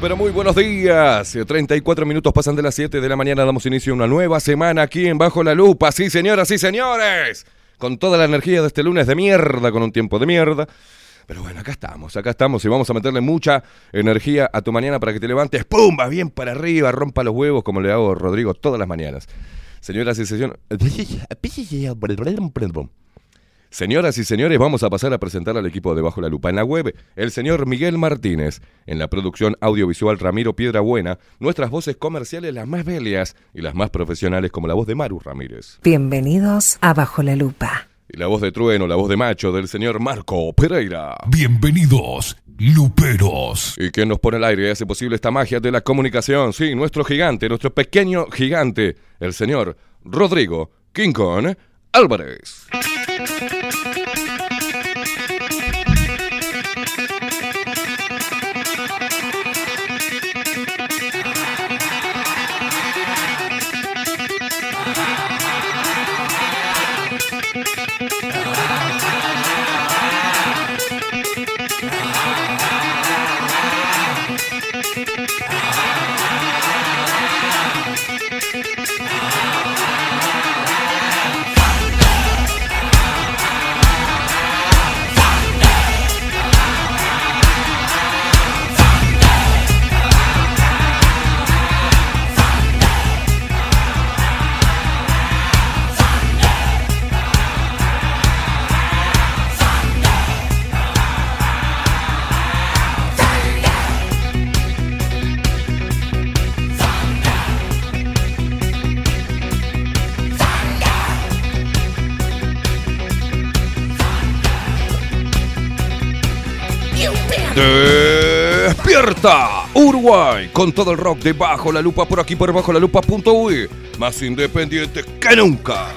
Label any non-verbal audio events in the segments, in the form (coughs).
Pero muy buenos días. 34 minutos pasan de las 7 de la mañana. Damos inicio a una nueva semana aquí en Bajo la Lupa. Sí, señoras y señores. Con toda la energía de este lunes de mierda, con un tiempo de mierda. Pero bueno, acá estamos, acá estamos y vamos a meterle mucha energía a tu mañana para que te levantes, ¡pum! Va bien para arriba, rompa los huevos como le hago a Rodrigo todas las mañanas. Señoras y señores... (laughs) Señoras y señores, vamos a pasar a presentar al equipo de Bajo la Lupa. En la web, el señor Miguel Martínez. En la producción audiovisual, Ramiro Piedrabuena. Nuestras voces comerciales, las más bellas y las más profesionales, como la voz de Maru Ramírez. Bienvenidos a Bajo la Lupa. Y la voz de trueno, la voz de macho del señor Marco Pereira. Bienvenidos, Luperos. Y quien nos pone al aire y hace posible esta magia de la comunicación. Sí, nuestro gigante, nuestro pequeño gigante, el señor Rodrigo King Kong Álvarez. Despierta Uruguay con todo el rock de Bajo la Lupa por aquí por Bajo la Lupa.uy más independiente que nunca.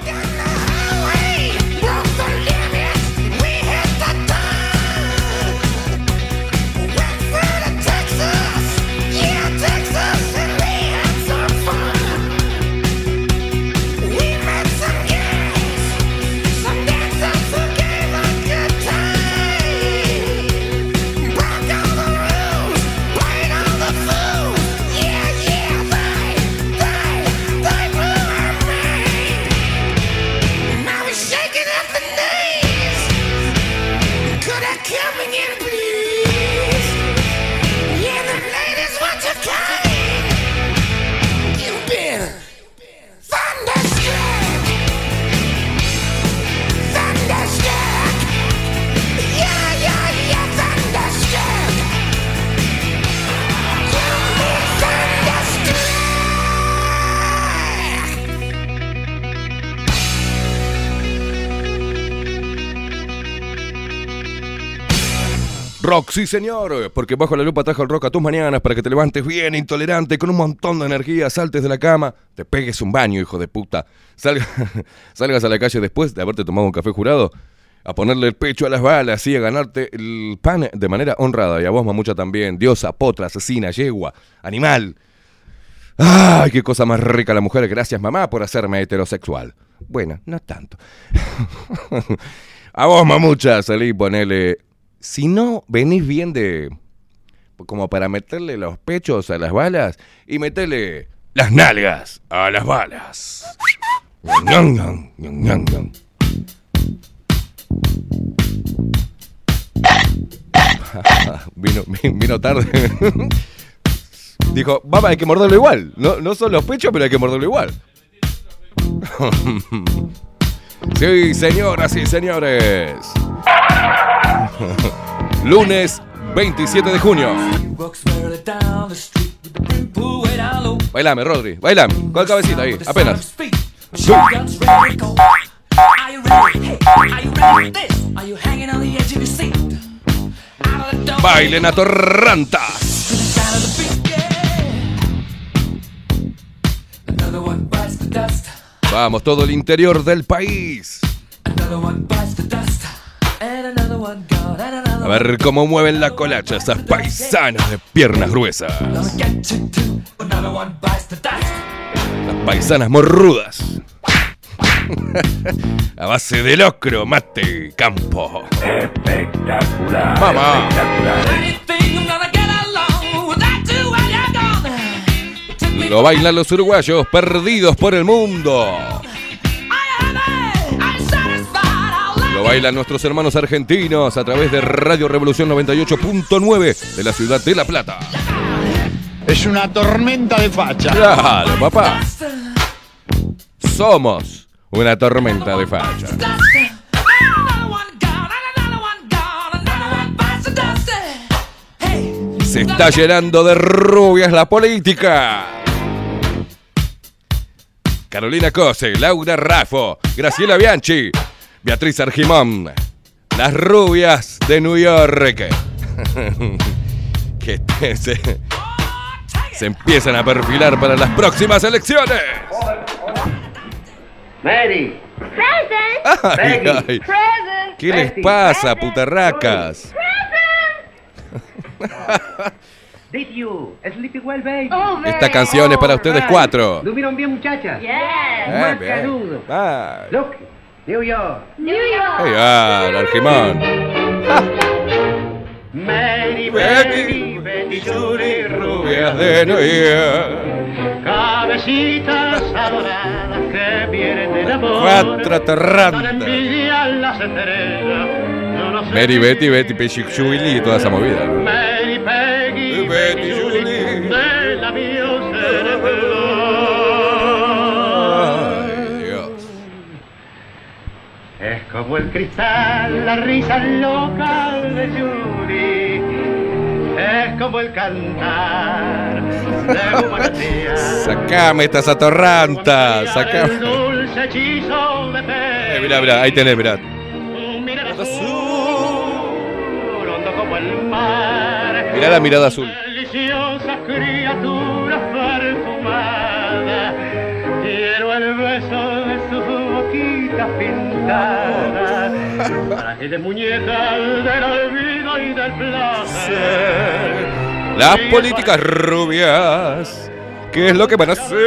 Rock, sí señor, porque Bajo la Lupa trajo el rock a tus mañanas para que te levantes bien intolerante, con un montón de energía, saltes de la cama, te pegues un baño, hijo de puta, Salga- (laughs) salgas a la calle después de haberte tomado un café jurado, a ponerle el pecho a las balas y a ganarte el pan de manera honrada. Y a vos, mamucha, también, diosa, potra, asesina, yegua, animal. ¡Ay, qué cosa más rica la mujer! Gracias, mamá, por hacerme heterosexual. Bueno, no tanto. (laughs) a vos, mamucha, salí y ponele... Si no venís bien de... Como para meterle los pechos a las balas y meterle las nalgas a las balas. (laughs) Vino, vino tarde. (laughs) Dijo, vamos, hay que morderlo igual. No, no son los pechos, pero hay que morderlo igual. (laughs) sí, señoras y señores. (laughs) Lunes 27 de junio. Bailame, Rodri, bailame. Con cabecita ahí, apenas. Bailen a torrantas. Vamos, todo el interior del país. A ver cómo mueven la colacha esas paisanas de piernas gruesas. Las paisanas morrudas. (laughs) A base de locro, mate, campo. Espectacular. Mamá. Lo bailan los uruguayos perdidos por el mundo. Lo bailan nuestros hermanos argentinos a través de Radio Revolución 98.9 de la ciudad de La Plata. Es una tormenta de facha. Claro, papá. Somos una tormenta de facha. Se está llenando de rubias la política. Carolina Cose, Laura Raffo, Graciela Bianchi, Beatriz Argimón. Las rubias de New York. (laughs) que se, se empiezan a perfilar para las próximas elecciones. Mary. Present. Ay, ay. Present. ¿Qué les pasa, putarracas? Did you sleep well, baby? Oh, Esta canción es para ustedes Right. cuatro. ¿Durmieron bien, muchachas? Yes. Eh, bien. Look, New York. New York. Ay, ah, el Argimón. Mary, Betty, Betty, Rubias de Nueva Cabecitas adoradas que vienen del amor. Cuatro las estrellas. Mary, Betty, Betty, Jubilee y toda esa movida. ¿no? Mary, Peggy, Betty, Betty, como el cristal, la risa loca de Judy. Es como el cantar de una tía. Sacame estas atorrantas. El Sacame. dulce hechizo de fe. Eh, mirá, mirá, ahí tenés, mirá. Mira el azul, hondo como el mar. Mirá la mirada azul. Deliciosa criatura perfumada. Quiero el beso boquita pintada. (laughs) Traje de muñeca del olvido y del placer. Las políticas rubias. ¿Qué es lo que van a hacer?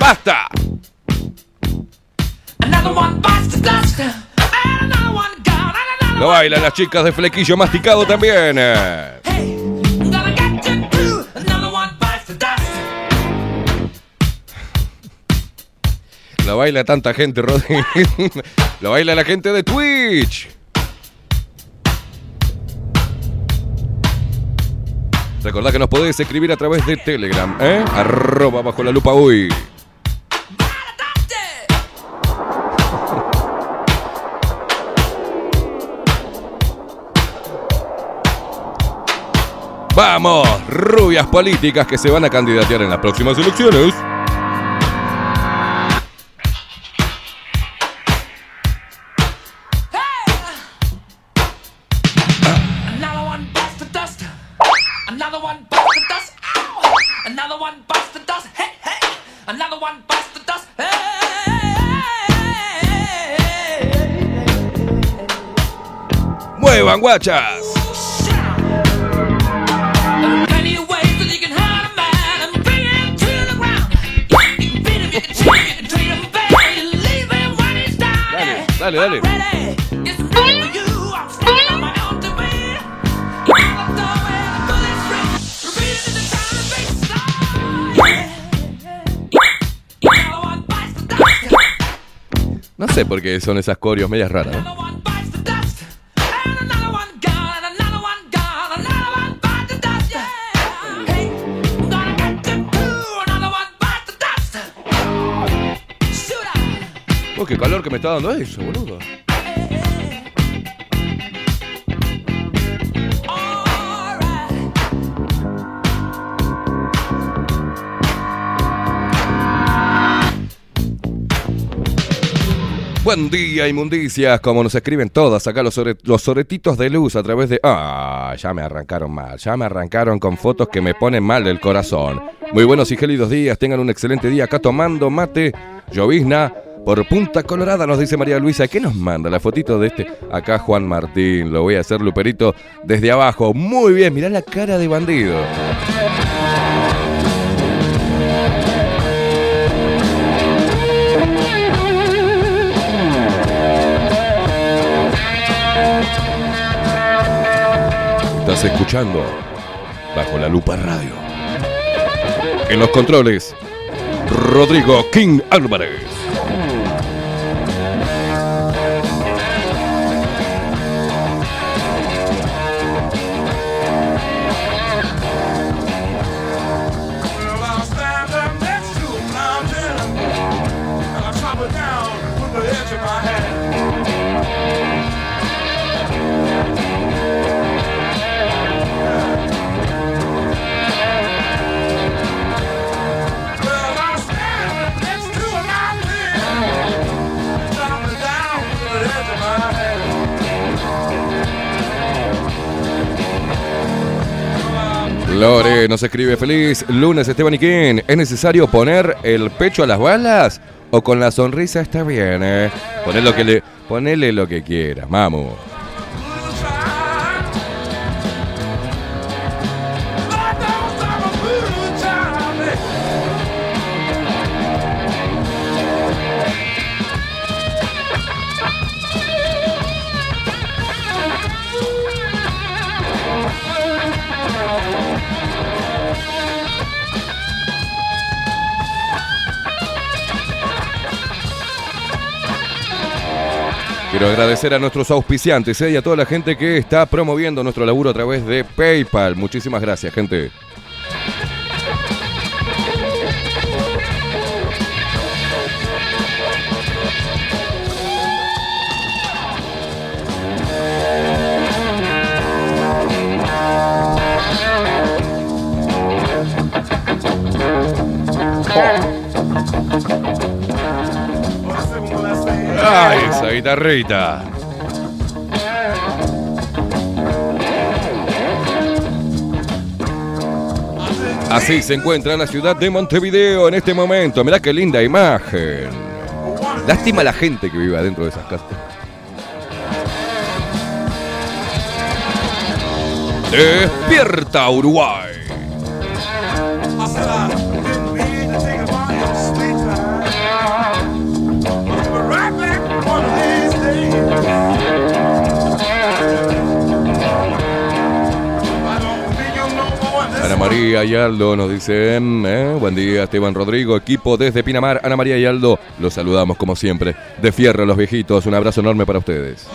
¡Basta! Lo bailan las chicas de flequillo masticado también. Lo baila tanta gente, Rodri. Lo (laughs) baila la gente de Twitch. Recordá que nos podés escribir a través de Telegram, ¿eh? Arroba bajo la lupa uy. Vamos, rubias políticas que se van a candidatear en las próximas elecciones. One bites the dust. No sé por qué son esas corios medias raras. Qué calor que me está dando eso, boludo. Buen día, inmundicias, como nos escriben todas acá los, los soretitos de luz a través de... Ah, ya me arrancaron mal, ya me arrancaron con fotos que me ponen mal del corazón. Muy buenos y gélidos días, tengan un excelente día acá tomando mate, llovizna, por Punta Colorada, nos dice María Luisa. ¿Qué nos manda la fotito de este? Acá Juan Martín, lo voy a hacer Luperito desde abajo. Muy bien, mirá la cara de bandido. Estás escuchando Bajo la Lupa Radio. En los controles, Rodrigo King Álvarez. Lore nos escribe feliz lunes Esteban. ¿Es necesario poner el pecho a las balas? ¿O con la sonrisa está bien? Eh? Lo que le, ponele lo que quieras, mamu. Quiero agradecer a nuestros auspiciantes eh, y a toda la gente que está promoviendo nuestro laburo a través de PayPal. Muchísimas gracias, gente. Guitarrita! Así se encuentra la ciudad de Montevideo en este momento. Mirá qué linda imagen. Lástima la gente que vive adentro de esas casas. Despierta Uruguay. María y Aldo nos dicen, eh, buen día Esteban Rodrigo, equipo desde Pinamar, Ana María y Aldo, los saludamos como siempre. De fierro los viejitos, un abrazo enorme para ustedes.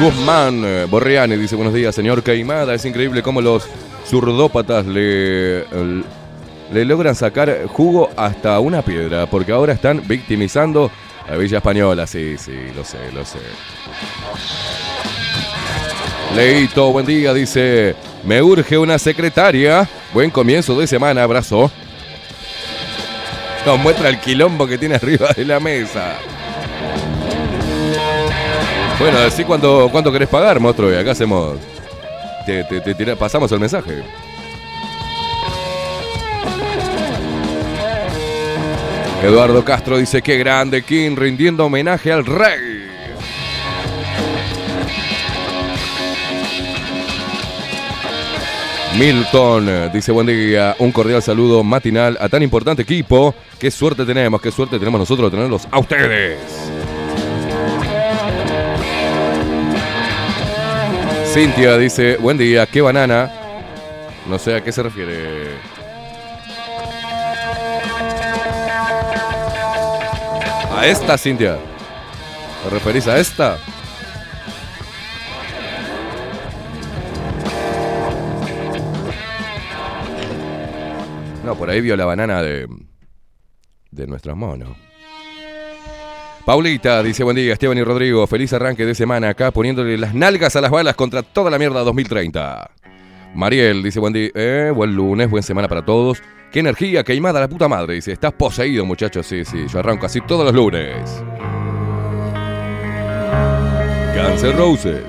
Guzmán eh, Borriani dice buenos días, señor Caimada. Es increíble cómo los zurdópatas le, le logran sacar jugo hasta una piedra, porque ahora están victimizando a Villa Española. Sí, sí, lo sé, lo sé. Leito, buen día, dice, me urge una secretaria. Buen comienzo de semana, abrazo. Nos muestra el quilombo que tiene arriba de la mesa. Bueno, así cuánto, cuánto querés pagar, monstruo, y acá hacemos. Te, pasamos el mensaje. Eduardo Castro dice que grande King rindiendo homenaje al rey. Milton eh, dice buen día, un cordial saludo matinal a tan importante equipo. Qué suerte tenemos, qué suerte tenemos nosotros de tenerlos a ustedes. Cintia dice, buen día, qué banana. No sé a qué se refiere. ¿A esta, Cintia? ¿Te referís a esta? No, por ahí vio la banana de, de nuestros monos. Paulita dice buen día, Esteban y Rodrigo. Feliz arranque de semana acá poniéndole las nalgas a las balas contra toda la mierda 2030. Mariel dice buen día, eh, buen lunes, buen semana para todos. Qué energía, queimada la puta madre. Dice, estás poseído, muchachos. Sí, sí, yo arranco así todos los lunes. N' Roses.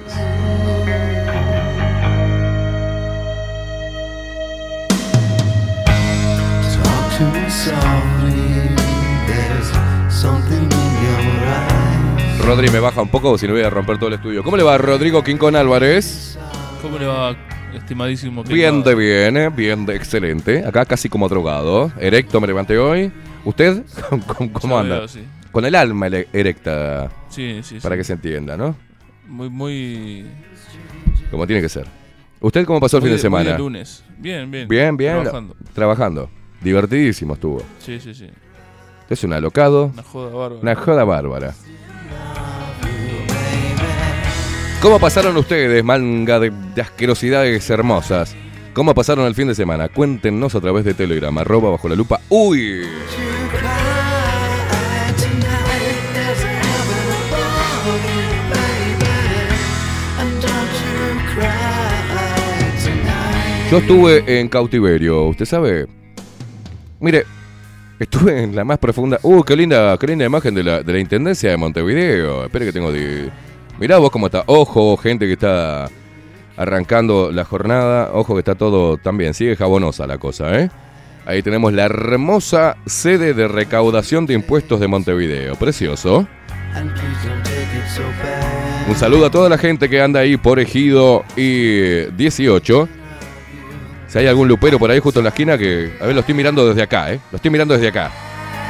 Rodri me baja un poco, si no voy a romper todo el estudio. ¿Cómo le va Rodrigo Quincón Álvarez? ¿Cómo le va, estimadísimo? Bien de bien, eh, bien de excelente. Acá casi como drogado. Erecto me levanté hoy. ¿Usted? (laughs) ¿Cómo, anda? veo, sí. Con el alma erecta. Sí, sí, Para que se entienda, ¿no? Muy, muy. Como tiene que ser. ¿Usted cómo pasó el muy fin de semana? lunes. Bien, bien. Bien, bien. Trabajando. Trabajando. Divertidísimo estuvo. Sí, sí, sí. Es un alocado. Una joda bárbara. Una joda bárbara. ¿Cómo pasaron ustedes, manga de, asquerosidades hermosas? ¿Cómo pasaron el fin de semana? Cuéntenos a través de Telegram, arroba bajo la lupa. ¡Uy! Yo estuve en cautiverio, ¿usted sabe? Mire, estuve en la más profunda. ¡Uh, qué linda, qué linda imagen de la, de la Intendencia de Montevideo! Espere que tengo... De... Mirá vos cómo está. Ojo, gente que está arrancando la jornada. Ojo que está todo también. Sigue jabonosa la cosa, ¿eh? Ahí tenemos la hermosa sede de recaudación de impuestos de Montevideo. Precioso. Un saludo a toda la gente que anda ahí por Ejido y 18. Si hay algún lupero por ahí justo en la esquina que... A ver, lo estoy mirando desde acá, ¿eh? Lo estoy mirando desde acá.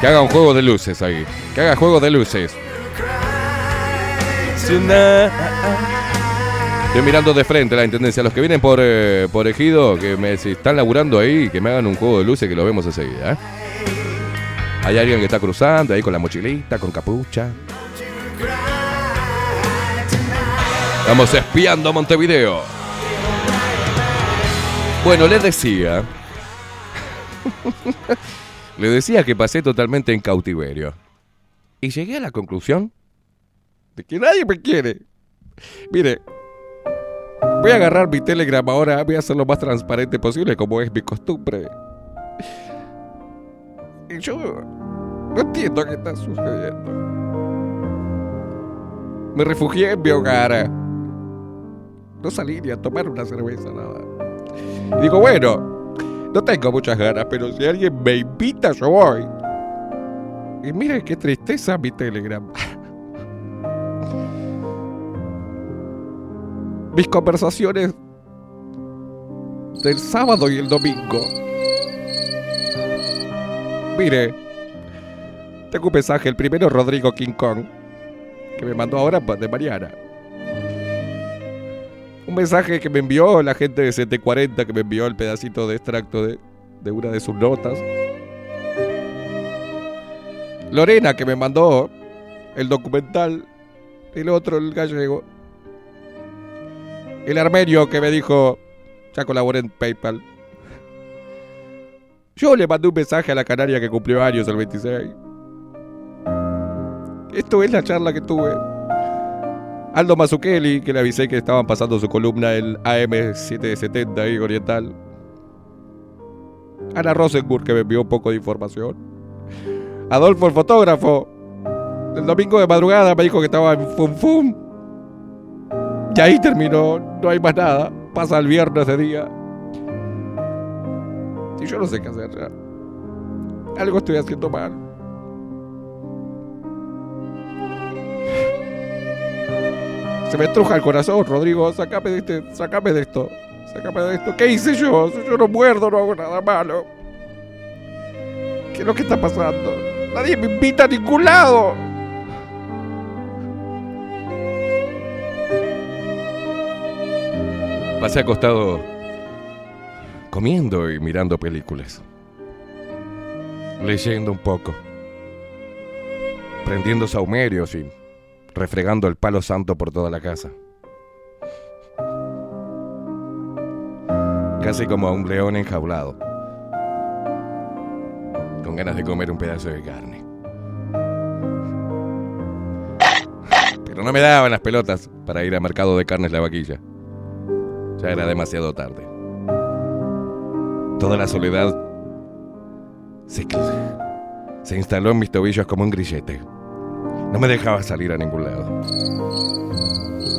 Que haga un juego de luces ahí. Que haga juego de luces. Estoy mirando de frente la intendencia. Los que vienen por, eh, por Ejido, que si están laburando ahí, que me hagan un juego de luces que lo vemos enseguida, ¿eh? Hay alguien que está cruzando ahí con la mochilita, con capucha. Estamos espiando Montevideo. Bueno, les decía. (laughs) le decía que pasé totalmente en cautiverio. Y llegué a la conclusión que nadie me quiere. Mire, voy a agarrar mi Telegram ahora, voy a hacer lo más transparente posible, como es mi costumbre. Y yo no entiendo qué está sucediendo. Me refugié en mi hogar. No salí ni a tomar una cerveza, nada. Y digo, bueno, no tengo muchas ganas, pero si alguien me invita, yo voy. Y mire qué tristeza mi Telegram. Mis conversaciones del sábado y el domingo. Mire, tengo un mensaje, el primero Rodrigo King Kong, que me mandó ahora de Mariana. Un mensaje que me envió la gente de 740, que me envió el pedacito de extracto de, de una de sus notas. Lorena, que me mandó el documental. El otro, el gallego. El armenio, que me dijo, ya colaboré en PayPal. Yo le mandé un mensaje a la canaria que cumplió años el 26. Esto es la charla que tuve. Aldo Mazzucchelli, que le avisé que estaban pasando su columna el AM770 ahí, Oriental. Ana Rosenburg, que me envió un poco de información. Adolfo, el fotógrafo. El domingo de madrugada me dijo que estaba en Fum Fum. Y ahí terminó, no hay más nada. Pasa el viernes de día. Y yo no sé qué hacer ya. Algo estoy haciendo mal. Se me estruja el corazón, Rodrigo. Sácame de, este, sácame de esto. Sácame de esto. ¿Qué hice yo? Yo no muerdo, no hago nada malo. ¿Qué es lo que está pasando? Nadie me invita a ningún lado. Pasé acostado comiendo y mirando películas. Leyendo un poco. Prendiendo saumerios y refregando el palo santo por toda la casa. Casi como a un león enjaulado. Con ganas de comer un pedazo de carne. Pero no me daban las pelotas para ir al mercado de carnes la vaquilla. Ya era demasiado tarde. Toda la soledad se, se instaló en mis tobillos como un grillete. No me dejaba salir a ningún lado.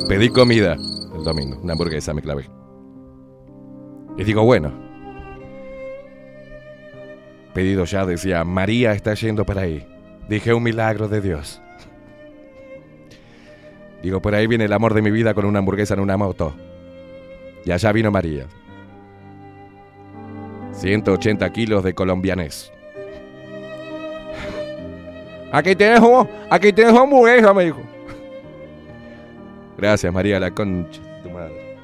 Pedí comida el domingo, una hamburguesa me clavé. Y digo, bueno. Pedido ya decía, María está yendo para ahí. Dije, un milagro de Dios. Digo, por ahí viene el amor de mi vida con una hamburguesa en una moto. Y allá vino María. 180 kilos de colombianés. Aquí tienes, un- aquí tienes hamburguesa, me dijo. Gracias, María, la concha tu madre.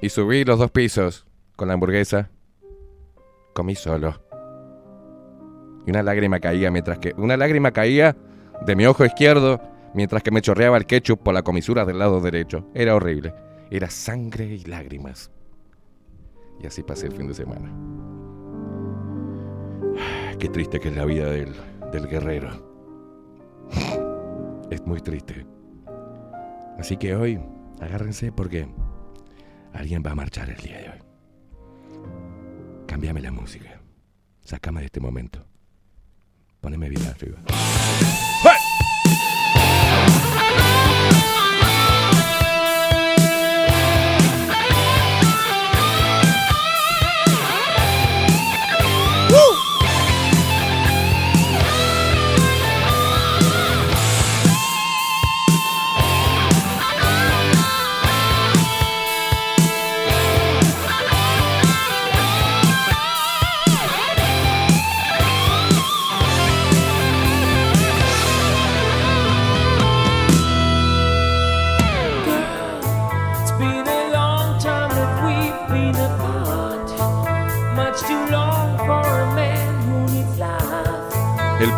Y subí los dos pisos con la hamburguesa. Comí solo. Y una lágrima caía mientras que. Una lágrima caía de mi ojo izquierdo mientras que me chorreaba el ketchup por la comisura del lado derecho. Era horrible. Era sangre y lágrimas. Y así pasé el fin de semana. (sighs) Qué triste que es la vida del, del guerrero. (laughs) Es muy triste. Así que hoy, agárrense porque Alguien va a marchar el día de hoy. Cámbiame la música. Sácame de este momento. Poneme bien arriba.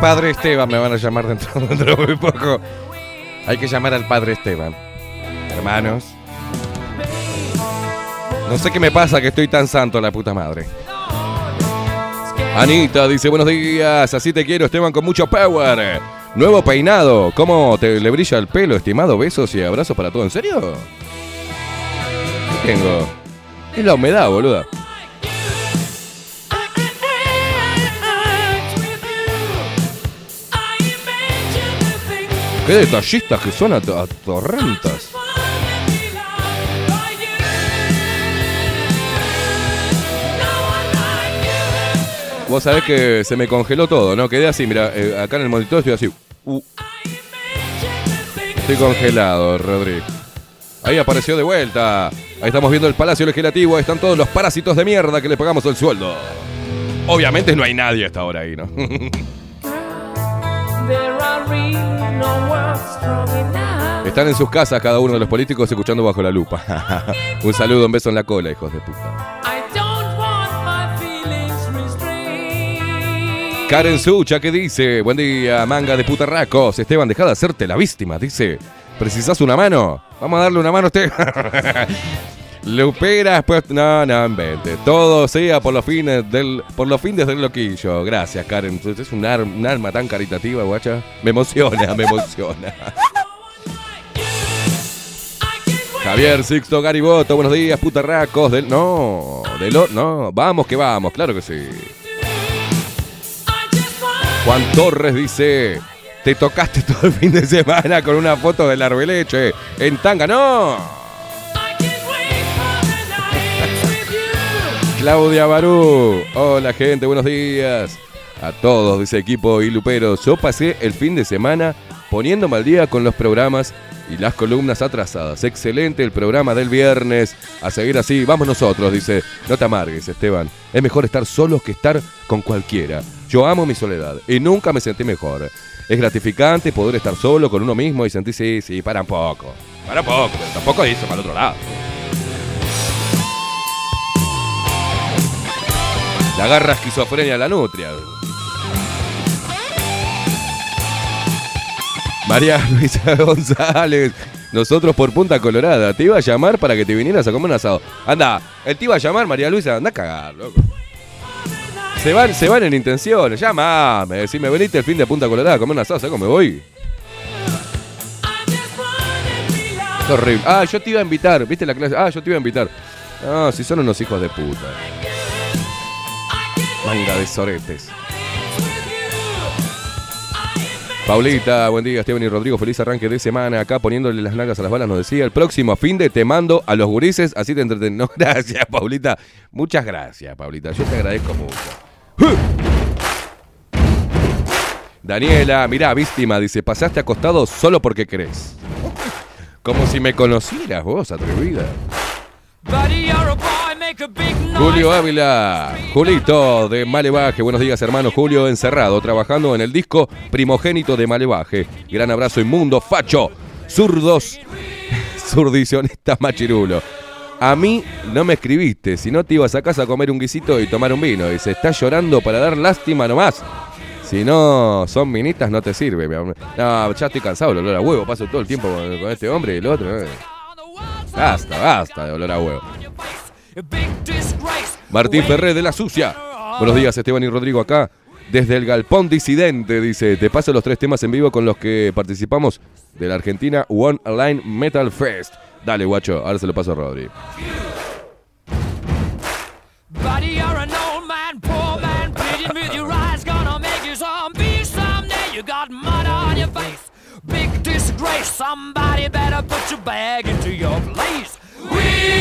Padre Esteban me van a llamar dentro, (laughs) dentro de muy poco. Hay que llamar al padre Esteban. Hermanos. No sé qué me pasa que estoy tan santo, la puta madre. Anita dice, buenos días, así te quiero, Esteban, con mucho power. Nuevo peinado, ¿cómo te le brilla el pelo, estimado? Besos y abrazos para todo, ¿en serio? ¿Qué tengo? Es la humedad, boluda. Qué detallistas que son a, torrentas. Vos sabés que se me congeló todo, ¿no? Quedé así, mira, eh, acá en el monitor estoy así. Uh. Estoy congelado, Rodrigo. Ahí apareció de vuelta. Ahí estamos viendo el Palacio Legislativo. Ahí están todos los parásitos de mierda que le pagamos el sueldo. Obviamente no hay nadie hasta ahora ahí, ¿no? (laughs) Están en sus casas cada uno de los políticos escuchando bajo la lupa. (laughs) un saludo, un beso en la cola, hijos de puta. I don't want my feelings restrained. Karen Sucha, ¿qué dice? Buen día, manga de putarracos. Esteban, deja de hacerte la víctima, dice. ¿Precisás una mano? Vamos a darle una mano a usted. (laughs) Luperas, pues. No, no, invente. Todo sea por los fines del. Por los fines del loquillo. Gracias, Karen. Es un, ar- un arma tan caritativa, guacha. Me emociona, me emociona. Javier Sixto Gariboto, buenos días, putarracos. Del. No, del. No, vamos que vamos, claro que sí. Juan Torres dice: Te tocaste todo el fin de semana con una foto del arbeleche en tanga. ¡No! Claudia Barú. Hola, gente, buenos días. A todos, dice equipo y Luperos. Yo pasé el fin de semana poniéndome al día con los programas y las columnas atrasadas. Excelente el programa del viernes. A seguir así, vamos nosotros, dice. No te amargues, Esteban. Es mejor estar solos que estar con cualquiera. Yo amo mi soledad y nunca me sentí mejor. Es gratificante poder estar solo con uno mismo y sentir, sí, sí, para un poco. Para un poco, pero tampoco dice para el otro lado. La agarra esquizofrenia a la nutria. María (laughs) Luisa González. Nosotros por Punta Colorada. Te iba a llamar para que te vinieras a comer un asado. Anda, él te iba a llamar, María Luisa. Anda a cagar, loco. Se van, se van en intenciones. Llamame. Si me veniste el fin de Punta Colorada a comer un asado, ¿sabes cómo me voy? Qué horrible. Ah, yo te iba a invitar. ¿Viste la clase? Ah, yo te iba a invitar. No, si son unos hijos de puta. Manga de soretes. Paulita, buen día, Esteban y Rodrigo, feliz arranque de semana. Acá poniéndole las nalgas a las balas nos decía, el próximo fin de te mando a los gurises, así te entreten. (laughs) No, gracias, Paulita. Muchas gracias, Paulita. Yo te agradezco mucho. Daniela, mirá, víctima, dice, pasaste acostado solo porque querés. Como si me conocieras vos, atrevida. Julio Ávila, Julito de Malevaje. Buenos días, hermano Julio, encerrado, trabajando en el disco primogénito de Malevaje. Gran abrazo inmundo, facho, zurdos, (laughs) zurdicionista machirulo. A mí no me escribiste, si no te ibas a casa a comer un guisito y tomar un vino. Y se está llorando para dar lástima nomás. Si no son minitas, no te sirve. No, ya estoy cansado del olor a huevo. Paso todo el tiempo con, con este hombre y el otro. eh. Basta, basta de olor a huevo. Martín Ferré de la Sucia. Buenos días, Esteban y Rodrigo acá. Desde el Galpón Disidente, dice, te paso los tres temas en vivo con los que participamos de la Argentina One Line Metal Fest. Dale, guacho, ahora se lo paso a Rodri. Will.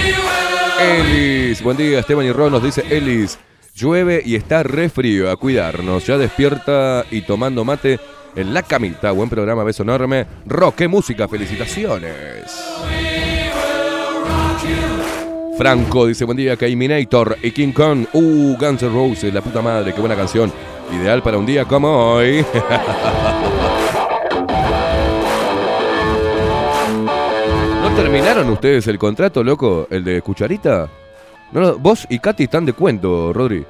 Ellis, buen día, Esteban y Ron nos dice Ellis. Llueve y está re frío, a cuidarnos. Ya despierta y tomando mate en la camita. Buen programa, beso enorme. Rock, qué música, felicitaciones. Franco dice, buen día, Minator y King Kong. Uh, Guns N' Roses, la puta madre, qué buena canción. Ideal para un día como hoy. (laughs) terminaron ustedes el contrato, loco? ¿El de Cucharita? No, vos y Katy están de cuento, Rodri.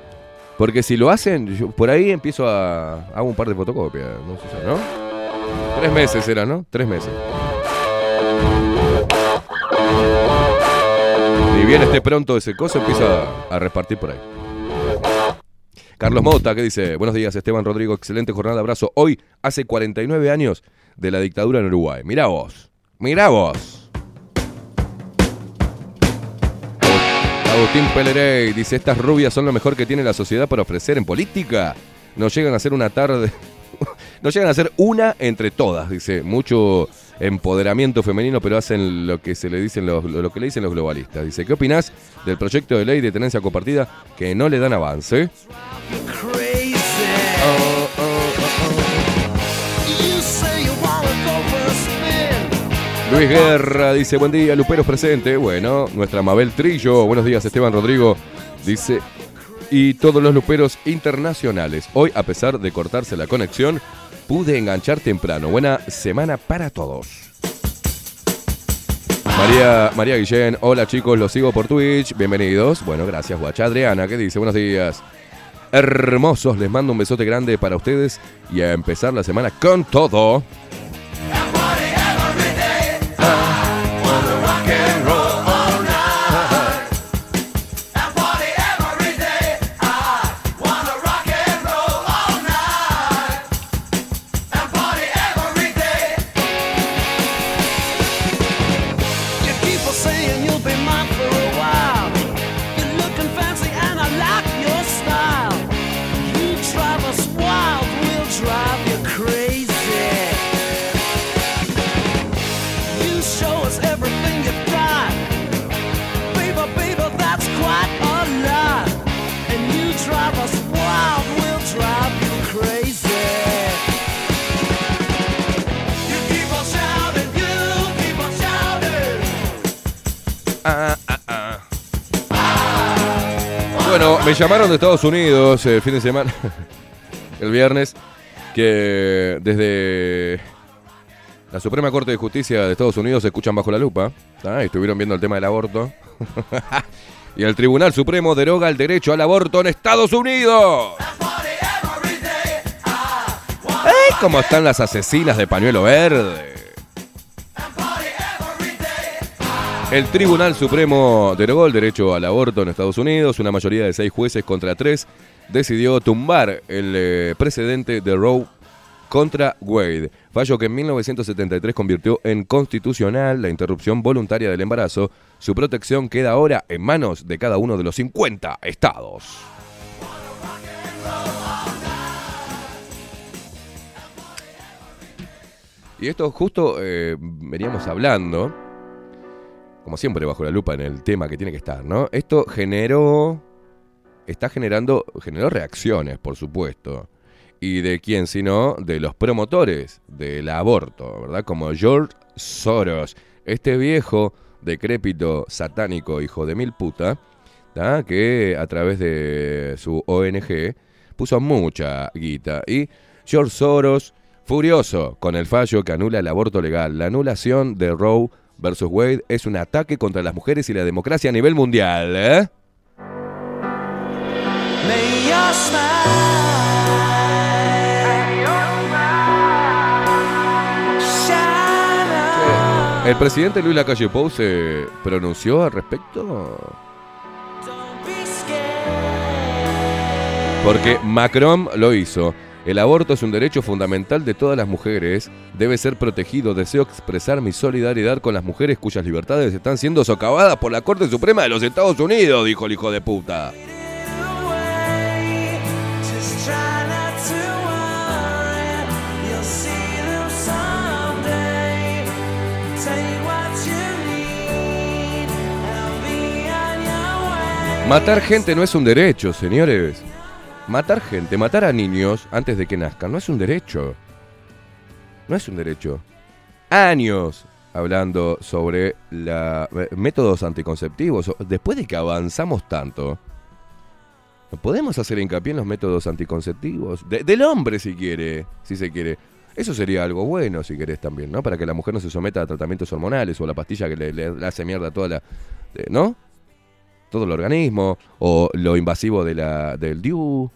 Porque si lo hacen, yo por ahí empiezo a. hago un par de fotocopias, no sé, ¿no? Tres meses era, ¿no? Tres meses. Ni bien esté pronto ese coso, empieza a, a repartir por ahí. Carlos Mota, que dice, buenos días Esteban Rodrigo, excelente jornada, abrazo. Hoy hace 49 años de la dictadura en Uruguay. Mirá vos, mirá vos. Agustín Pelerey dice, estas rubias son lo mejor que tiene la sociedad para ofrecer en política. No llegan a ser una tarde, (laughs) no llegan a ser una entre todas, dice. Mucho empoderamiento femenino, pero hacen lo que se le dicen los, lo que le dicen los globalistas. Dice, ¿qué opinás del proyecto de ley de tenencia compartida que no le dan avance? Luis Guerra dice, buen día, Luperos presente. Bueno, nuestra Mabel Trillo, buenos días, Esteban Rodrigo. Dice, y todos los Luperos internacionales. Hoy, a pesar de cortarse la conexión, pude enganchar temprano. Buena semana para todos. María, María Guillén, hola chicos, los sigo por Twitch, bienvenidos. Bueno, gracias, guacha. Adriana, ¿qué dice? Buenos días. Hermosos, les mando un besote grande para ustedes y a empezar la semana con todo. You Bueno, me llamaron de Estados Unidos el fin de semana, (laughs) el viernes, que desde la Suprema Corte de Justicia de Estados Unidos se escuchan bajo la lupa. ¿tá? Estuvieron viendo el tema del aborto. (laughs) y el Tribunal Supremo deroga el derecho al aborto en Estados Unidos. ¡Ay, cómo están las asesinas de pañuelo verde! El Tribunal Supremo derogó el derecho al aborto en Estados Unidos. Una mayoría de seis jueces contra tres decidió tumbar el eh, precedente de Roe contra Wade. Fallo que en 1973 convirtió en constitucional la interrupción voluntaria del embarazo. Su protección queda ahora en manos de cada uno de los 50 estados. Y esto justo eh, veníamos hablando, como siempre bajo la lupa en el tema que tiene que estar, ¿no? Esto generó, está generando, generó reacciones, por supuesto. ¿Y de quién sino? De los promotores del aborto, ¿verdad? Como George Soros, este viejo decrépito satánico hijo de mil puta, ¿tá? que a través de su ONG puso mucha guita. Y George Soros, furioso con el fallo que anula el aborto legal, la anulación de Roe versus Wade es un ataque contra las mujeres y la democracia a nivel mundial. ¿eh? El presidente Luis Lacalle Pou se pronunció al respecto. Porque Macron lo hizo. El aborto es un derecho fundamental de todas las mujeres. Debe ser protegido. Deseo expresar mi solidaridad con las mujeres cuyas libertades están siendo socavadas por la Corte Suprema de los Estados Unidos, dijo el hijo de puta. Matar gente no es un derecho, señores. Matar gente, matar a niños antes de que nazcan, no es un derecho. No es un derecho. Años hablando sobre la, eh, métodos anticonceptivos. Después de que avanzamos tanto, ¿no podemos hacer hincapié en los métodos anticonceptivos? De- del hombre, si quiere, si se quiere. Eso sería algo bueno, si querés también, ¿no? Para que la mujer no se someta a tratamientos hormonales o a la pastilla que le, le- le hace mierda a toda la... eh, ¿No? Todo el organismo, o lo invasivo de la, del DIU,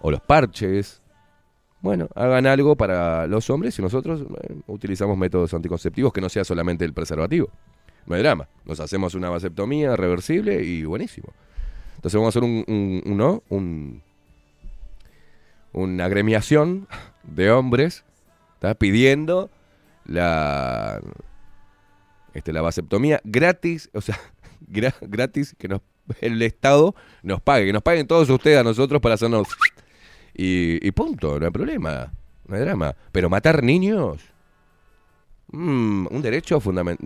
o los parches. Bueno, hagan algo para los hombres y nosotros eh, utilizamos métodos anticonceptivos que no sea solamente el preservativo. No hay drama. Nos hacemos una vasectomía reversible y buenísimo. Entonces vamos a hacer un, un- ¿no? un- una agremiación de hombres ¿tá? pidiendo la, este, la vasectomía gratis, o sea, gratis, que nos, (laughs) el Estado nos pague, que nos paguen todos ustedes a nosotros para hacernos... Y, y punto, no hay problema, no hay drama. Pero matar niños, mm, un derecho fundamental.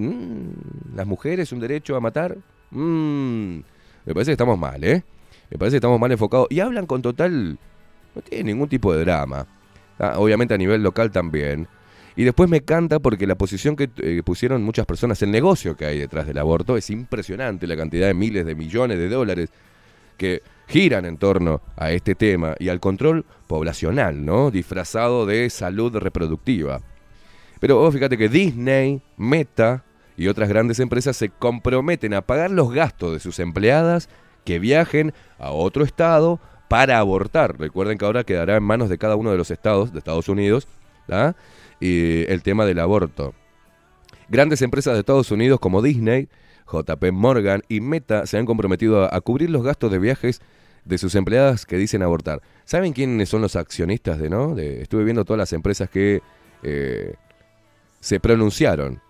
las mujeres, un derecho a matar. Mm, me parece que estamos mal, ¿eh? Me parece que estamos mal enfocados. Y hablan con total... No tiene ningún tipo de drama. Ah, obviamente a nivel local también. Y después me canta porque la posición que eh, pusieron muchas personas, el negocio que hay detrás del aborto, es impresionante la cantidad de miles de millones de dólares que giran en torno a este tema y al control poblacional, ¿no? Disfrazado de salud reproductiva. Pero vos fíjate que Disney, Meta y otras grandes empresas se comprometen a pagar los gastos de sus empleadas que viajen a otro estado para abortar. Recuerden que ahora quedará en manos de cada uno de los estados de Estados Unidos ¿ah? Y el tema del aborto. Grandes empresas de Estados Unidos como Disney, JP Morgan y Meta se han comprometido a, cubrir los gastos de viajes de sus empleadas que dicen abortar. ¿Saben quiénes son los accionistas de no? Estuve viendo todas las empresas que eh, se pronunciaron.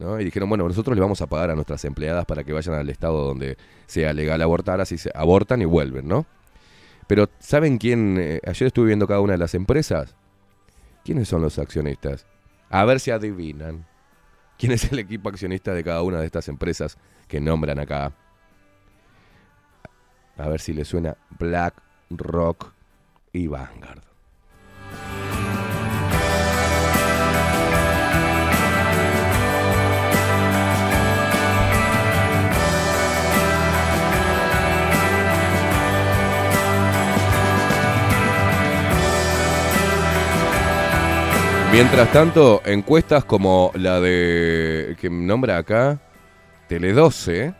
¿no? Y dijeron, bueno, nosotros le vamos a pagar a nuestras empleadas para que vayan al estado donde sea legal abortar, así se abortan y vuelven, ¿no? Pero ¿saben quién? eh, ayer estuve viendo cada una de las empresas. ¿Quiénes son los accionistas? A ver si adivinan. ¿Quién es el equipo accionista de cada una de estas empresas que nombran acá? A ver si le suena Black Rock y Vanguard. Mientras tanto, encuestas como la de que nombra acá Tele 12 ¿no?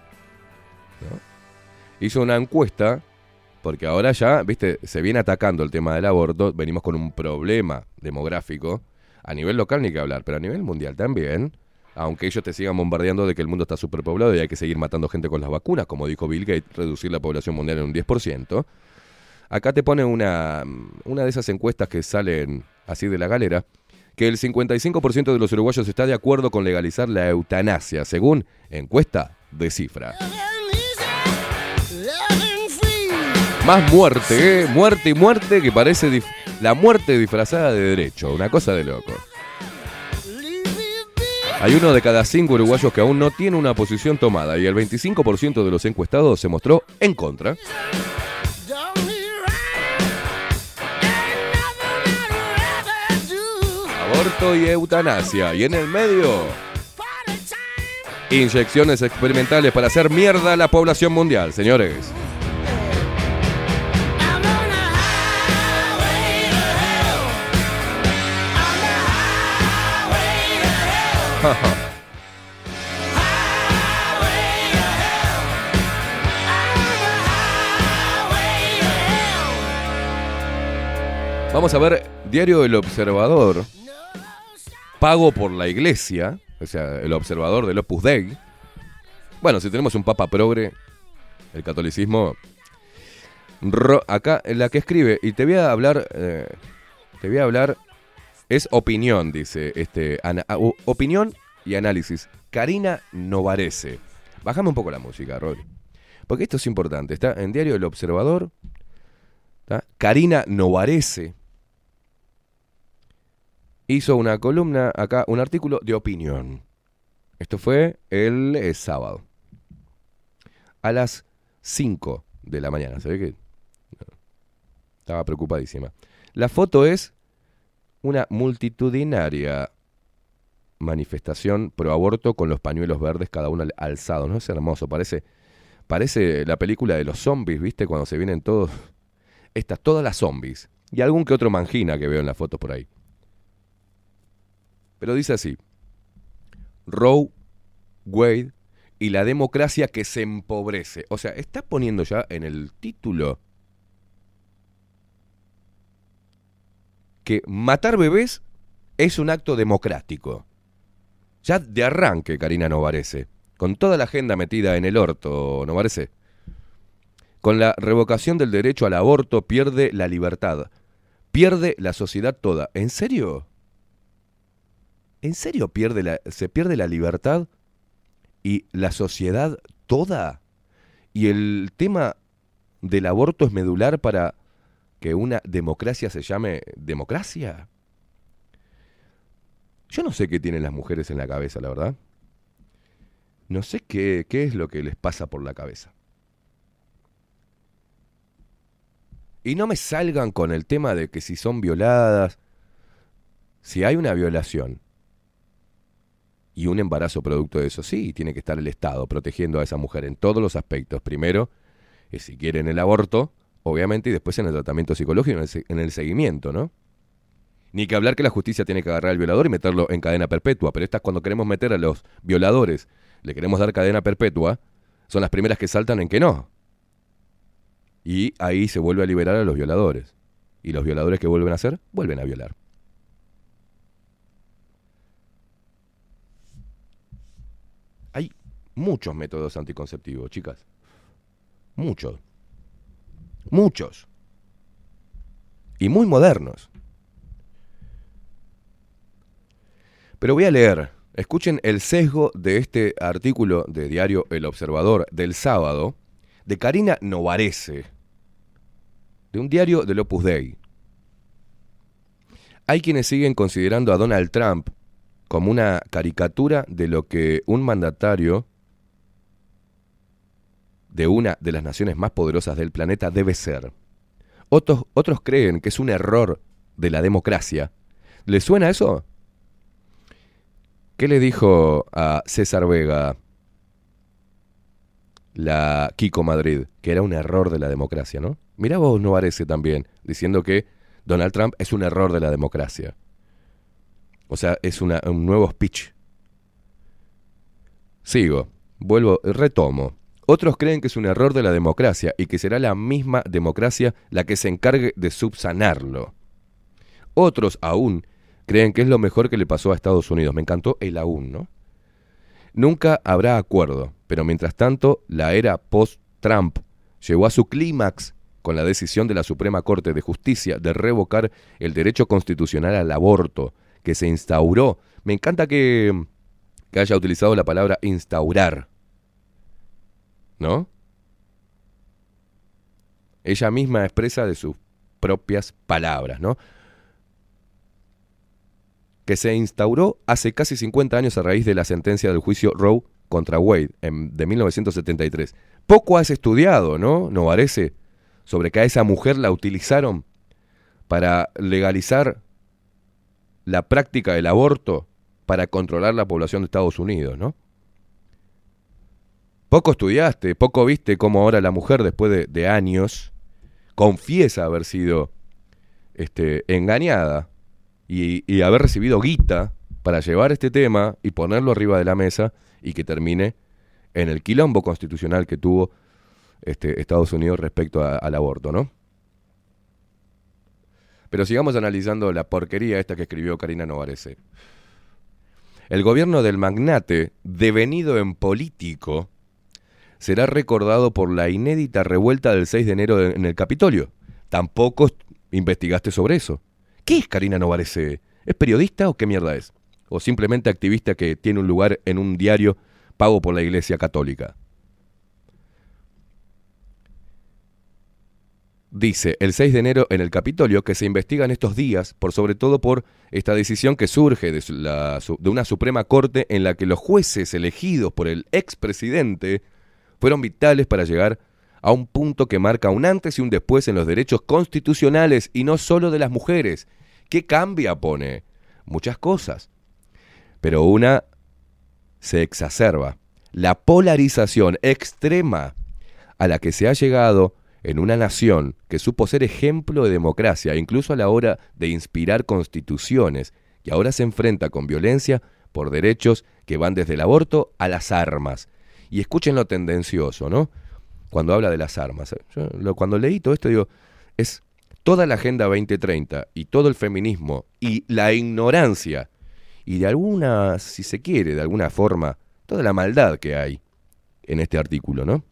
hizo una encuesta porque ahora ya, viste, se viene atacando el tema del aborto, venimos con un problema demográfico a nivel local ni que hablar, pero a nivel mundial también. Aunque ellos te sigan bombardeando de que el mundo está superpoblado y hay que seguir matando gente con las vacunas, como dijo Bill Gates, reducir la población mundial en un 10%. Acá te pone una, una de esas encuestas que salen así de la galera, que el 55% de los uruguayos está de acuerdo con legalizar la eutanasia, según encuesta de cifra. Más muerte, ¿eh? muerte y muerte que parece la muerte disfrazada de derecho, una cosa de loco. Hay uno de cada cinco uruguayos que aún no tiene una posición tomada y el 25% de los encuestados se mostró en contra. Y eutanasia. Y en el medio, inyecciones experimentales para hacer mierda a la población mundial, señores. (laughs) Vamos a ver Diario El Observador, pago por la iglesia, o sea, el observador del Opus Dei. Bueno, si tenemos un papa progre, el catolicismo. ro- acá, la que escribe, y te voy a hablar, eh, te voy a hablar, es opinión, dice, este, ah, opinión y análisis. Karina Novarese. Bájame un poco la música, Rodri. Porque esto es importante. Está en Diario El Observador. Karina Novarese hizo una columna acá, un artículo de opinión. Esto fue el, eh, sábado. A las 5 de la mañana. Se ve que estaba preocupadísima. La foto es una multitudinaria manifestación pro aborto con los pañuelos verdes, cada uno al- alzado. ¿No es hermoso? Parece, parece la película de los zombies, ¿viste? Cuando se vienen todos. (laughs) Estas, todas las zombies. Y algún que otro mangina que veo en las fotos por ahí. Pero dice así: Roe, Wade y la democracia que se empobrece. O sea, está poniendo ya en el título que matar bebés es un acto democrático. Ya de arranque, Karina Novarese. Con toda la agenda metida en el orto, Novarese. Con la revocación del derecho al aborto pierde la libertad. Pierde la sociedad toda. ¿En serio? ¿En serio pierde la, se pierde la libertad y la sociedad toda? Y el tema del aborto es medular para que una democracia se llame democracia. Yo no sé qué tienen las mujeres en la cabeza, la verdad. No sé qué, qué es lo que les pasa por la cabeza. Y no me salgan con el tema de que si son violadas, si hay una violación y un embarazo producto de eso, sí, tiene que estar el Estado protegiendo a esa mujer en todos los aspectos. Primero, eh, si quieren el aborto, obviamente, y después en el tratamiento psicológico, en el, en el seguimiento, ¿no? Ni que hablar que la justicia tiene que agarrar al violador y meterlo en cadena perpetua, pero estas cuando queremos meter a los violadores, le queremos dar cadena perpetua, son las primeras que saltan en que no. Y ahí se vuelve a liberar a los violadores. Y los violadores que vuelven a hacer, vuelven a violar. Muchos métodos anticonceptivos, chicas. Muchos. Muchos. Y muy modernos. Pero voy a leer. Escuchen el sesgo de este artículo de diario El Observador del sábado de Karina Novarese, de un diario del Opus Dei. Hay quienes siguen considerando a Donald Trump como una caricatura de lo que un mandatario de una de las naciones más poderosas del planeta debe ser. Otros, otros creen que es un error de la democracia. ¿Les suena eso? ¿Qué le dijo a César Vega la Kiko Madrid? Que era un error de la democracia, ¿no? Mirá vos, no parece también, diciendo que Donald Trump es un error de la democracia. O sea, es un nuevo speech. Sigo, vuelvo, retomo. Otros creen que es un error de la democracia y que será la misma democracia la que se encargue de subsanarlo. Otros aún creen que es lo mejor que le pasó a Estados Unidos. Me encantó el aún, ¿no? Nunca habrá acuerdo, pero mientras tanto, la era post-Trump llegó a su clímax con la decisión de la Suprema Corte de Justicia de revocar el derecho constitucional al aborto que se instauró. Me encanta que, que haya utilizado la palabra instaurar. ¿No? Ella misma expresa de sus propias palabras, ¿no? que se instauró hace casi 50 años a raíz de la sentencia del juicio Roe contra Wade en- de 1973. Poco has estudiado, ¿no? ¿No parece? Sobre que a esa mujer la utilizaron para legalizar la práctica del aborto para controlar la población de Estados Unidos, ¿no? Poco estudiaste, poco viste cómo ahora la mujer, después de, años, confiesa haber sido este, engañada y, haber recibido guita para llevar este tema y ponerlo arriba de la mesa y que termine en el quilombo constitucional que tuvo este, Estados Unidos respecto al aborto, ¿no? Pero sigamos analizando la porquería esta que escribió Karina Novarese. El gobierno del magnate, devenido en político, será recordado por la inédita revuelta del 6 de enero en el Capitolio. Tampoco est- investigaste sobre eso. ¿Qué es Karina Novarese? ¿Es periodista o qué mierda es? ¿O simplemente activista que tiene un lugar en un diario pago por la Iglesia Católica? dice el 6 de enero en el Capitolio que se investigan estos días, por sobre todo por esta decisión que surge de, de una Suprema Corte en la que los jueces elegidos por el expresidente fueron vitales para llegar a un punto que marca un antes y un después en los derechos constitucionales y no solo de las mujeres. ¿Qué cambia? Pone muchas cosas, pero una se exacerba. La polarización extrema a la que se ha llegado en una nación que supo ser ejemplo de democracia, incluso a la hora de inspirar constituciones, y ahora se enfrenta con violencia por derechos que van desde el aborto a las armas. Y escuchen lo tendencioso, ¿no? Cuando habla de las armas. Yo lo- cuando leí todo esto, digo, es toda la Agenda 2030 y todo el feminismo y la ignorancia y de alguna, si se quiere, de alguna forma, toda la maldad que hay en este artículo, ¿no?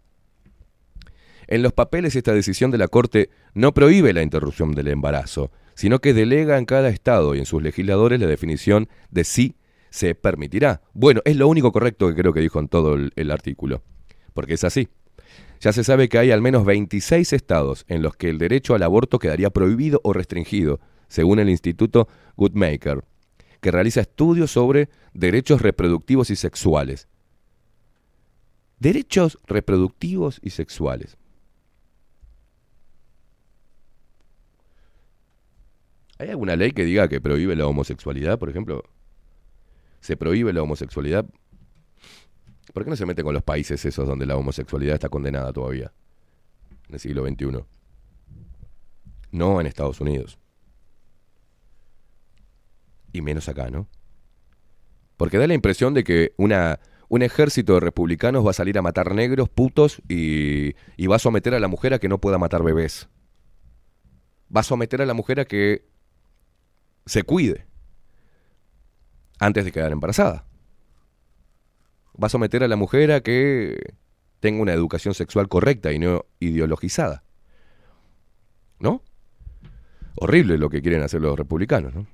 En los papeles esta decisión de la Corte no prohíbe la interrupción del embarazo, sino que delega en cada estado y en sus legisladores la definición de si se permitirá. Bueno, es lo único correcto que creo que dijo en todo el, artículo, porque es así. Ya se sabe que hay al menos 26 estados en los que el derecho al aborto quedaría prohibido o restringido, según el Instituto Goodmaker, que realiza estudios sobre derechos reproductivos y sexuales. Derechos reproductivos y sexuales. ¿Hay alguna ley que diga que prohíbe la homosexualidad, por ejemplo? ¿Se prohíbe la homosexualidad? ¿Por qué no se mete con los países esos donde la homosexualidad está condenada todavía? En el siglo XXI. No en Estados Unidos. Y menos acá, ¿no? Porque da la impresión de que una, un ejército de republicanos va a salir a matar negros, putos, y, y va a someter a la mujer a que no pueda matar bebés. Va a someter a la mujer a que se cuide antes de quedar embarazada. Va a someter a la mujer a que tenga una educación sexual correcta y no ideologizada. ¿No? Horrible lo que quieren hacer los republicanos, ¿no?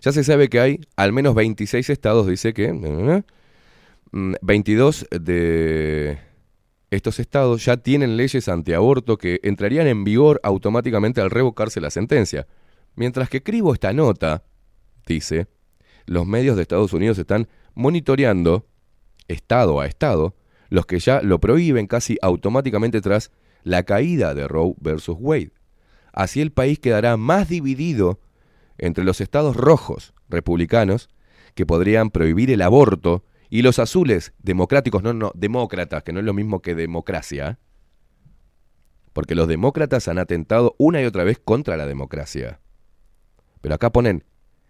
Ya se sabe que hay al menos 26 estados, dice que mm, 22 de estos estados ya tienen leyes antiaborto que entrarían en vigor automáticamente al revocarse la sentencia. Mientras que escribo esta nota, dice, los medios de Estados Unidos están monitoreando, estado a estado, los que ya lo prohíben casi automáticamente tras la caída de Roe versus Wade. Así el país quedará más dividido entre los estados rojos, republicanos, que podrían prohibir el aborto, y los azules, democráticos, no, no, demócratas, que no es lo mismo que democracia, porque los demócratas han atentado una y otra vez contra la democracia. Pero acá ponen,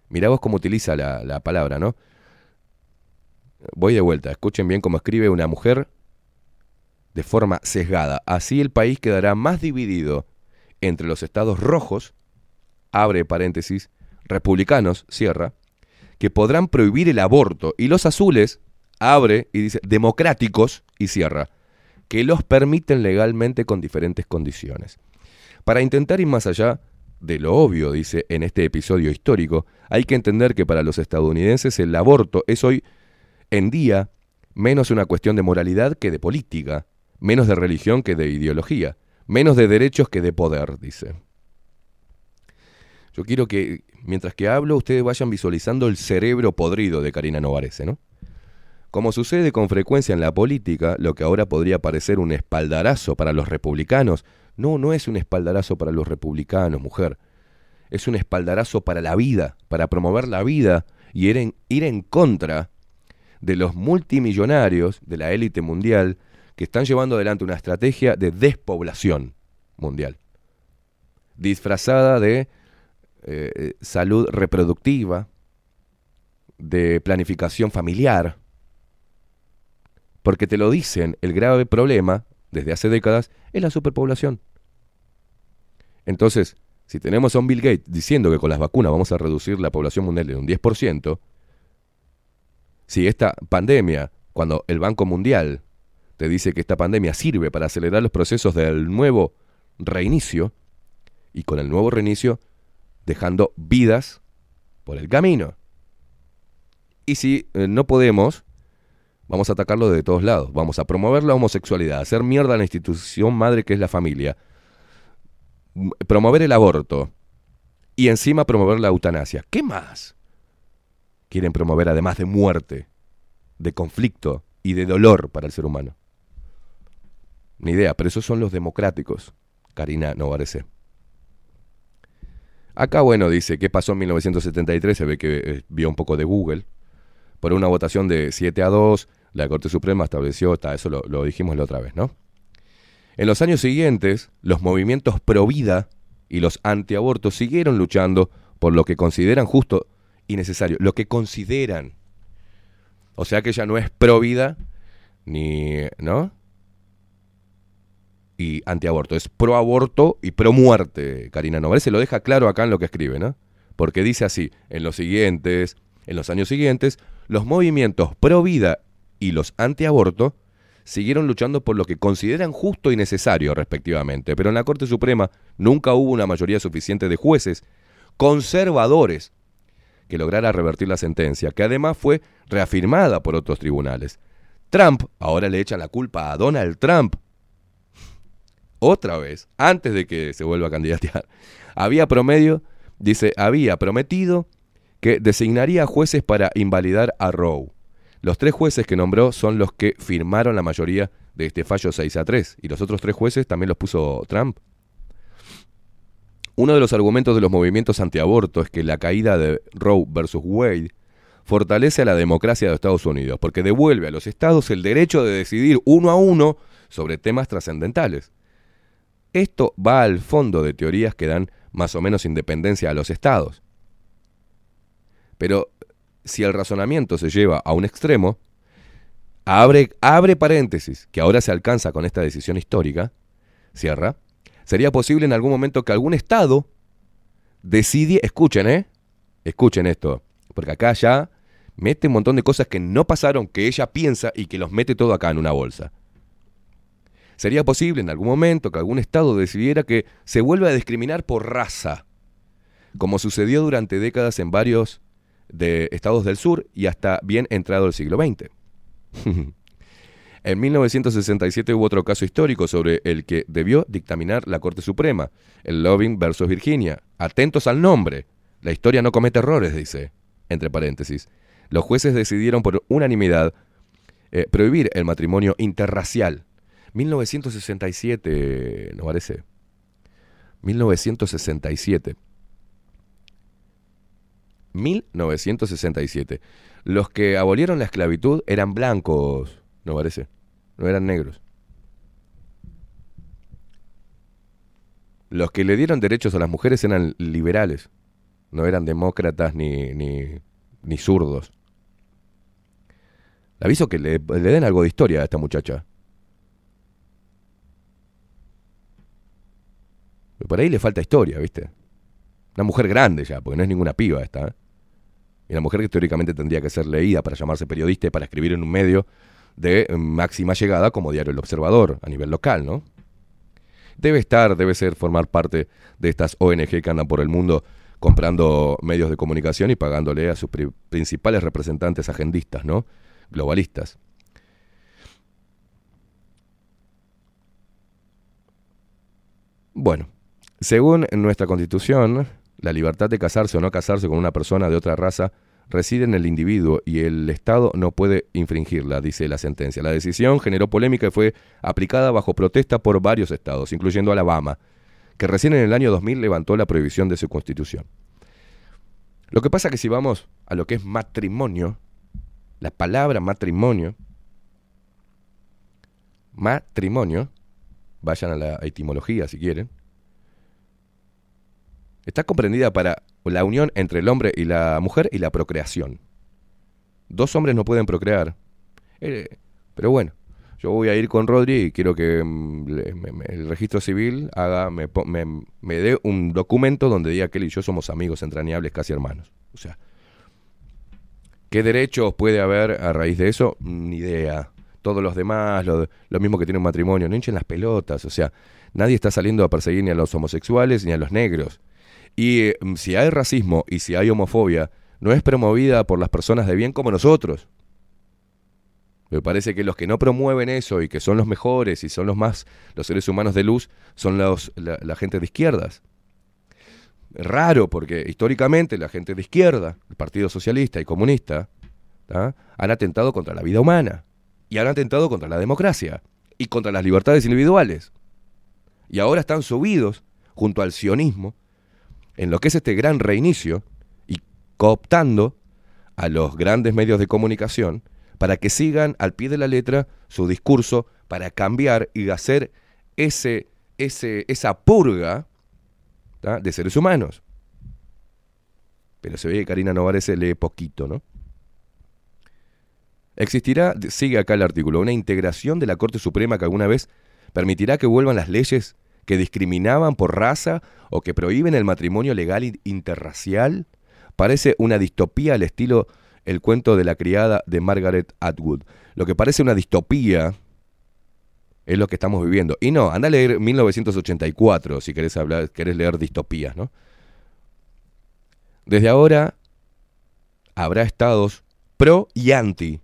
mirá vos cómo utiliza la, la palabra, ¿no? Voy de vuelta, escuchen bien cómo escribe una mujer de forma sesgada. Así el país quedará más dividido entre los estados rojos, abre paréntesis, republicanos, cierra, que podrán prohibir el aborto, y los azules, abre y dice, democráticos, y cierra, que los permiten legalmente con diferentes condiciones. Para intentar ir más allá de lo obvio, dice en este episodio histórico, hay que entender que para los estadounidenses el aborto es hoy en día menos una cuestión de moralidad que de política, menos de religión que de ideología, menos de derechos que de poder, dice. Yo quiero que, mientras que hablo, ustedes vayan visualizando el cerebro podrido de Karina Novarese, ¿no? Como sucede con frecuencia en la política, lo que ahora podría parecer un espaldarazo para los republicanos, no, no es un espaldarazo para los republicanos, mujer. Es un espaldarazo para la vida, para promover la vida y ir en, contra de los multimillonarios de la élite mundial que están llevando adelante una estrategia de despoblación mundial, disfrazada de eh, salud reproductiva, de planificación familiar, porque te lo dicen, el grave problema desde hace décadas es la superpoblación. Entonces, si tenemos a un Bill Gates diciendo que con las vacunas vamos a reducir la población mundial en un 10%, si esta pandemia, cuando el Banco Mundial te dice que esta pandemia sirve para acelerar los procesos del nuevo reinicio, y con el nuevo reinicio dejando vidas por el camino. Y si eh, no podemos Vamos a atacarlo de todos lados. Vamos a promover la homosexualidad, hacer mierda a la institución madre que es la familia, promover el aborto y encima promover la eutanasia. ¿Qué más? Quieren promover además de muerte, de conflicto y de dolor para el ser humano. Ni idea, pero esos son los democráticos. Karina Novarese. Acá, bueno, dice, ¿qué pasó en 1973? Se ve que eh, vio un poco de Google. Por una votación de 7 a 2, la Corte Suprema estableció, ta, eso lo, lo dijimos la otra vez, ¿no? En los años siguientes, los movimientos pro vida y los antiabortos siguieron luchando por lo que consideran justo y necesario. Lo que consideran. O sea que ya no es pro vida ni. ¿No? Y antiaborto. Es pro aborto y pro muerte, Karina Novel. Se lo deja claro acá en lo que escribe, ¿no? Porque dice así: en los siguientes, en los años siguientes, los movimientos pro vida y los antiaborto siguieron luchando por lo que consideran justo y necesario, respectivamente. Pero en la Corte Suprema nunca hubo una mayoría suficiente de jueces conservadores que lograra revertir la sentencia, que además fue reafirmada por otros tribunales. Trump, ahora le echan la culpa a Donald Trump, otra vez, antes de que se vuelva a candidatear, había promedio, dice, había prometido que designaría jueces para invalidar a Roe. Los tres jueces que nombró son los que firmaron la mayoría de este fallo 6 a 3, y los otros tres jueces también los puso Trump. Uno de los argumentos de los movimientos antiaborto es que la caída de Roe versus Wade fortalece a la democracia de Estados Unidos, porque devuelve a los estados el derecho de decidir uno a uno sobre temas trascendentales. Esto va al fondo de teorías que dan más o menos independencia a los estados. Pero si el razonamiento se lleva a un extremo, abre, abre paréntesis, que ahora se alcanza con esta decisión histórica, cierra, sería posible en algún momento que algún Estado decide, escuchen, ¿eh? Escuchen esto, porque acá ya mete un montón de cosas que no pasaron, que ella piensa y que los mete todo acá en una bolsa. Sería posible en algún momento que algún Estado decidiera que se vuelva a discriminar por raza, como sucedió durante décadas en varios de estados del sur y hasta bien entrado el siglo XX. En 1967 hubo otro caso histórico sobre el que debió dictaminar la Corte Suprema, el Loving versus Virginia. Atentos al nombre. La historia no comete errores, dice, entre paréntesis. Los jueces decidieron por unanimidad eh, prohibir el matrimonio interracial. 1967, ¿no parece? 1967. 1967. Los que abolieron la esclavitud eran blancos, ¿no parece? No eran negros. Los que le dieron derechos a las mujeres eran liberales, no eran demócratas ni, ni, ni zurdos. Le aviso que le, le den algo de historia a esta muchacha. Por ahí le falta historia, ¿viste? Una mujer grande ya, porque no es ninguna piba esta. ¿eh? Y una mujer que teóricamente tendría que ser leída para llamarse periodista y para escribir en un medio de eh, máxima llegada como diario El Observador a nivel local, ¿no? Debe estar, debe ser, formar parte de estas ONG que andan por el mundo comprando medios de comunicación y pagándole a sus pri- principales representantes agendistas, ¿no? Globalistas. Bueno, según nuestra constitución, la libertad de casarse o no casarse con una persona de otra raza reside en el individuo y el Estado no puede infringirla, dice la sentencia. La decisión generó polémica y fue aplicada bajo protesta por varios estados, incluyendo Alabama, que recién en el año 2000 levantó la prohibición de su constitución. Lo que pasa que si vamos a lo que es matrimonio, la palabra matrimonio, matrimonio, vayan a la etimología si quieren, está comprendida para la unión entre el hombre y la mujer y la procreación. Dos hombres no pueden procrear. Eh, pero bueno, yo voy a ir con Rodri y quiero que mm, el registro civil haga, me- me dé un documento donde diga que él y yo somos amigos entrañables, casi hermanos. O sea, ¿qué derechos puede haber a raíz de eso? Ni idea. Todos los demás, lo, lo mismo que tiene un matrimonio, no hinchen las pelotas. O sea, nadie está saliendo a perseguir ni a los homosexuales ni a los negros. Y eh, si hay racismo y si hay homofobia, no es promovida por las personas de bien como nosotros. Me parece que los que no promueven eso y que son los mejores y son los más, los seres humanos de luz, son los, la, gente de izquierdas. Raro, porque históricamente la gente de izquierda, el Partido Socialista y Comunista, han atentado contra la vida humana y han atentado contra la democracia y contra las libertades individuales. Y ahora están subidos junto al sionismo en lo que es este gran reinicio y cooptando a los grandes medios de comunicación para que sigan al pie de la letra su discurso para cambiar y hacer ese, ese, esa purga de seres humanos. Pero se ve que Karina Novares se lee poquito, ¿no? Existirá, sigue acá el artículo, una integración de la Corte Suprema que alguna vez permitirá que vuelvan las leyes que discriminaban por raza o que prohíben el matrimonio legal in- interracial. Parece una distopía al estilo el cuento de la criada de Margaret Atwood. Lo que parece una distopía es lo que estamos viviendo. Y no, anda a leer 1984 si querés, hablar, querés leer distopías, ¿no? Desde ahora habrá estados pro y anti.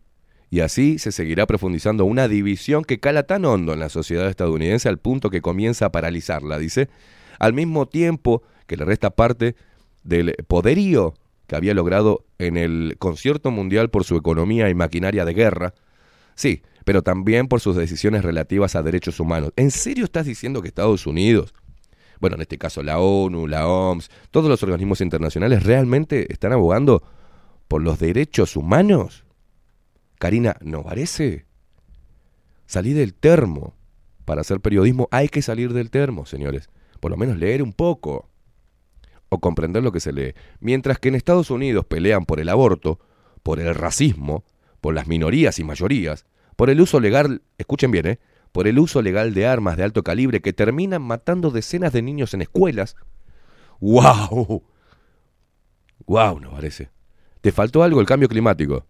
Y así se seguirá profundizando una división que cala tan hondo en la sociedad estadounidense al punto que comienza a paralizarla, dice, al mismo tiempo que le resta parte del poderío que había logrado en el concierto mundial por su economía y maquinaria de guerra. Sí, pero también por sus decisiones relativas a derechos humanos. ¿En serio estás diciendo que Estados Unidos, bueno, en este caso la ONU, la OMS, todos los organismos internacionales realmente están abogando por los derechos humanos? Karina, ¿no parece? Salí del termo. Para hacer periodismo hay que salir del termo, señores. Por lo menos leer un poco. O comprender lo que se lee. Mientras que en Estados Unidos pelean por el aborto, por el racismo, por las minorías y mayorías, por el uso legal, escuchen bien, ¿eh? por el uso legal de armas de alto calibre que terminan matando decenas de niños en escuelas. ¡Wow! ¡Wow! No parece. Te faltó algo el cambio climático.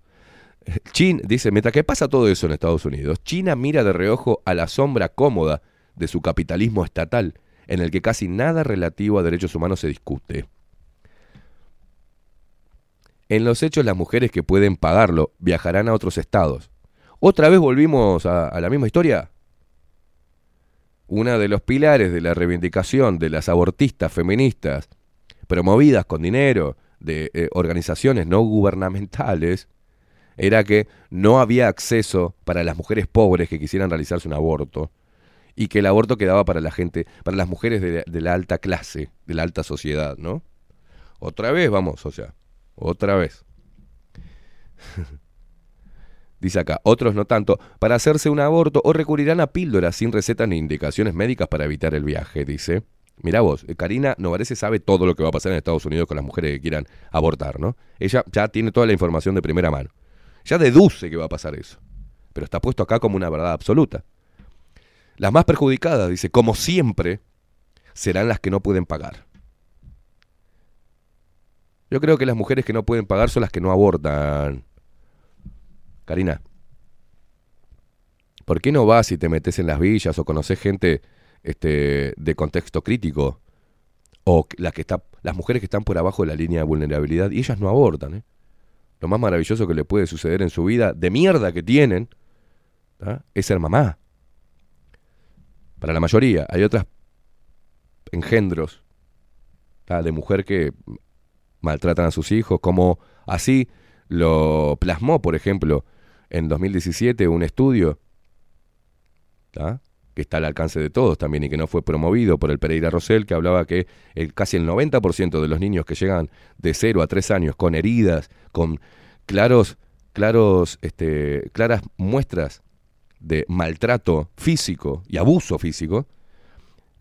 Chin dice, mientras que pasa todo eso en Estados Unidos, China mira de reojo a la sombra cómoda de su capitalismo estatal, en el que casi nada relativo a derechos humanos se discute. En los hechos, las mujeres que pueden pagarlo viajarán a otros estados. ¿Otra vez volvimos a, la misma historia? Una de los pilares de la reivindicación de las abortistas feministas, promovidas con dinero de eh, organizaciones no gubernamentales, era que no había acceso para las mujeres pobres que quisieran realizarse un aborto y que el aborto quedaba para la gente, para las mujeres de, la alta clase, de la alta sociedad, ¿no? Otra vez, vamos, o sea, otra vez. (laughs) Dice acá, otros no tanto, para hacerse un aborto o recurrirán a píldoras sin recetas ni indicaciones médicas para evitar el viaje, dice. Mirá vos, eh, Karina Novarese sabe todo lo que va a pasar en Estados Unidos con las mujeres que quieran abortar, ¿no? Ella ya tiene toda la información de primera mano. Ya deduce que va a pasar eso. Pero está puesto acá como una verdad absoluta. Las más perjudicadas, dice, como siempre, serán las que no pueden pagar. Yo creo que las mujeres que no pueden pagar son las que no abortan. Karina, ¿por qué no vas y te metes en las villas o conoces gente este, de contexto crítico? O las, que está, las mujeres que están por abajo de la línea de vulnerabilidad y ellas no abortan. ¿eh? Lo más maravilloso que le puede suceder en su vida, de mierda que tienen, es ser mamá. Para la mayoría, hay otras engendros de mujer que maltratan a sus hijos, como así lo plasmó, por ejemplo, en 2017 un estudio ¿tá? Que está al alcance de todos también y que no fue promovido por el Pereira Rosell, que hablaba que el, casi el 90% de los niños que llegan de 0 a 3 años con heridas, con claros, claros, este, claras muestras de maltrato físico y abuso físico,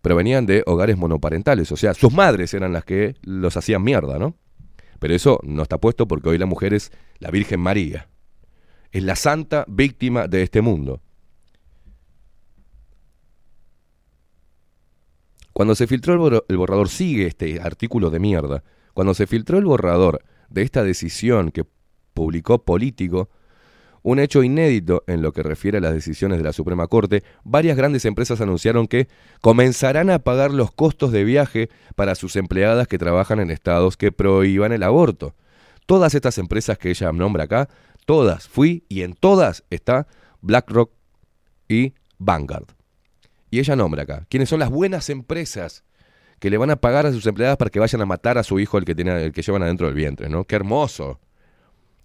provenían de hogares monoparentales, o sea, sus madres eran las que los hacían mierda, ¿no? Pero eso no está puesto porque hoy la mujer es la Virgen María. Es la santa víctima de este mundo. Cuando se filtró el, borra- el borrador, sigue este artículo de mierda. Cuando se filtró el borrador de esta decisión que publicó Político, un hecho inédito en lo que refiere a las decisiones de la Suprema Corte, varias grandes empresas anunciaron que comenzarán a pagar los costos de viaje para sus empleadas que trabajan en estados que prohíban el aborto. Todas estas empresas que ella nombra acá, todas fui y en todas está BlackRock y Vanguard. Y ella nombra acá quiénes son las buenas empresas que le van a pagar a sus empleadas para que vayan a matar a su hijo el que tiene el que llevan adentro del vientre, ¿no? Qué hermoso.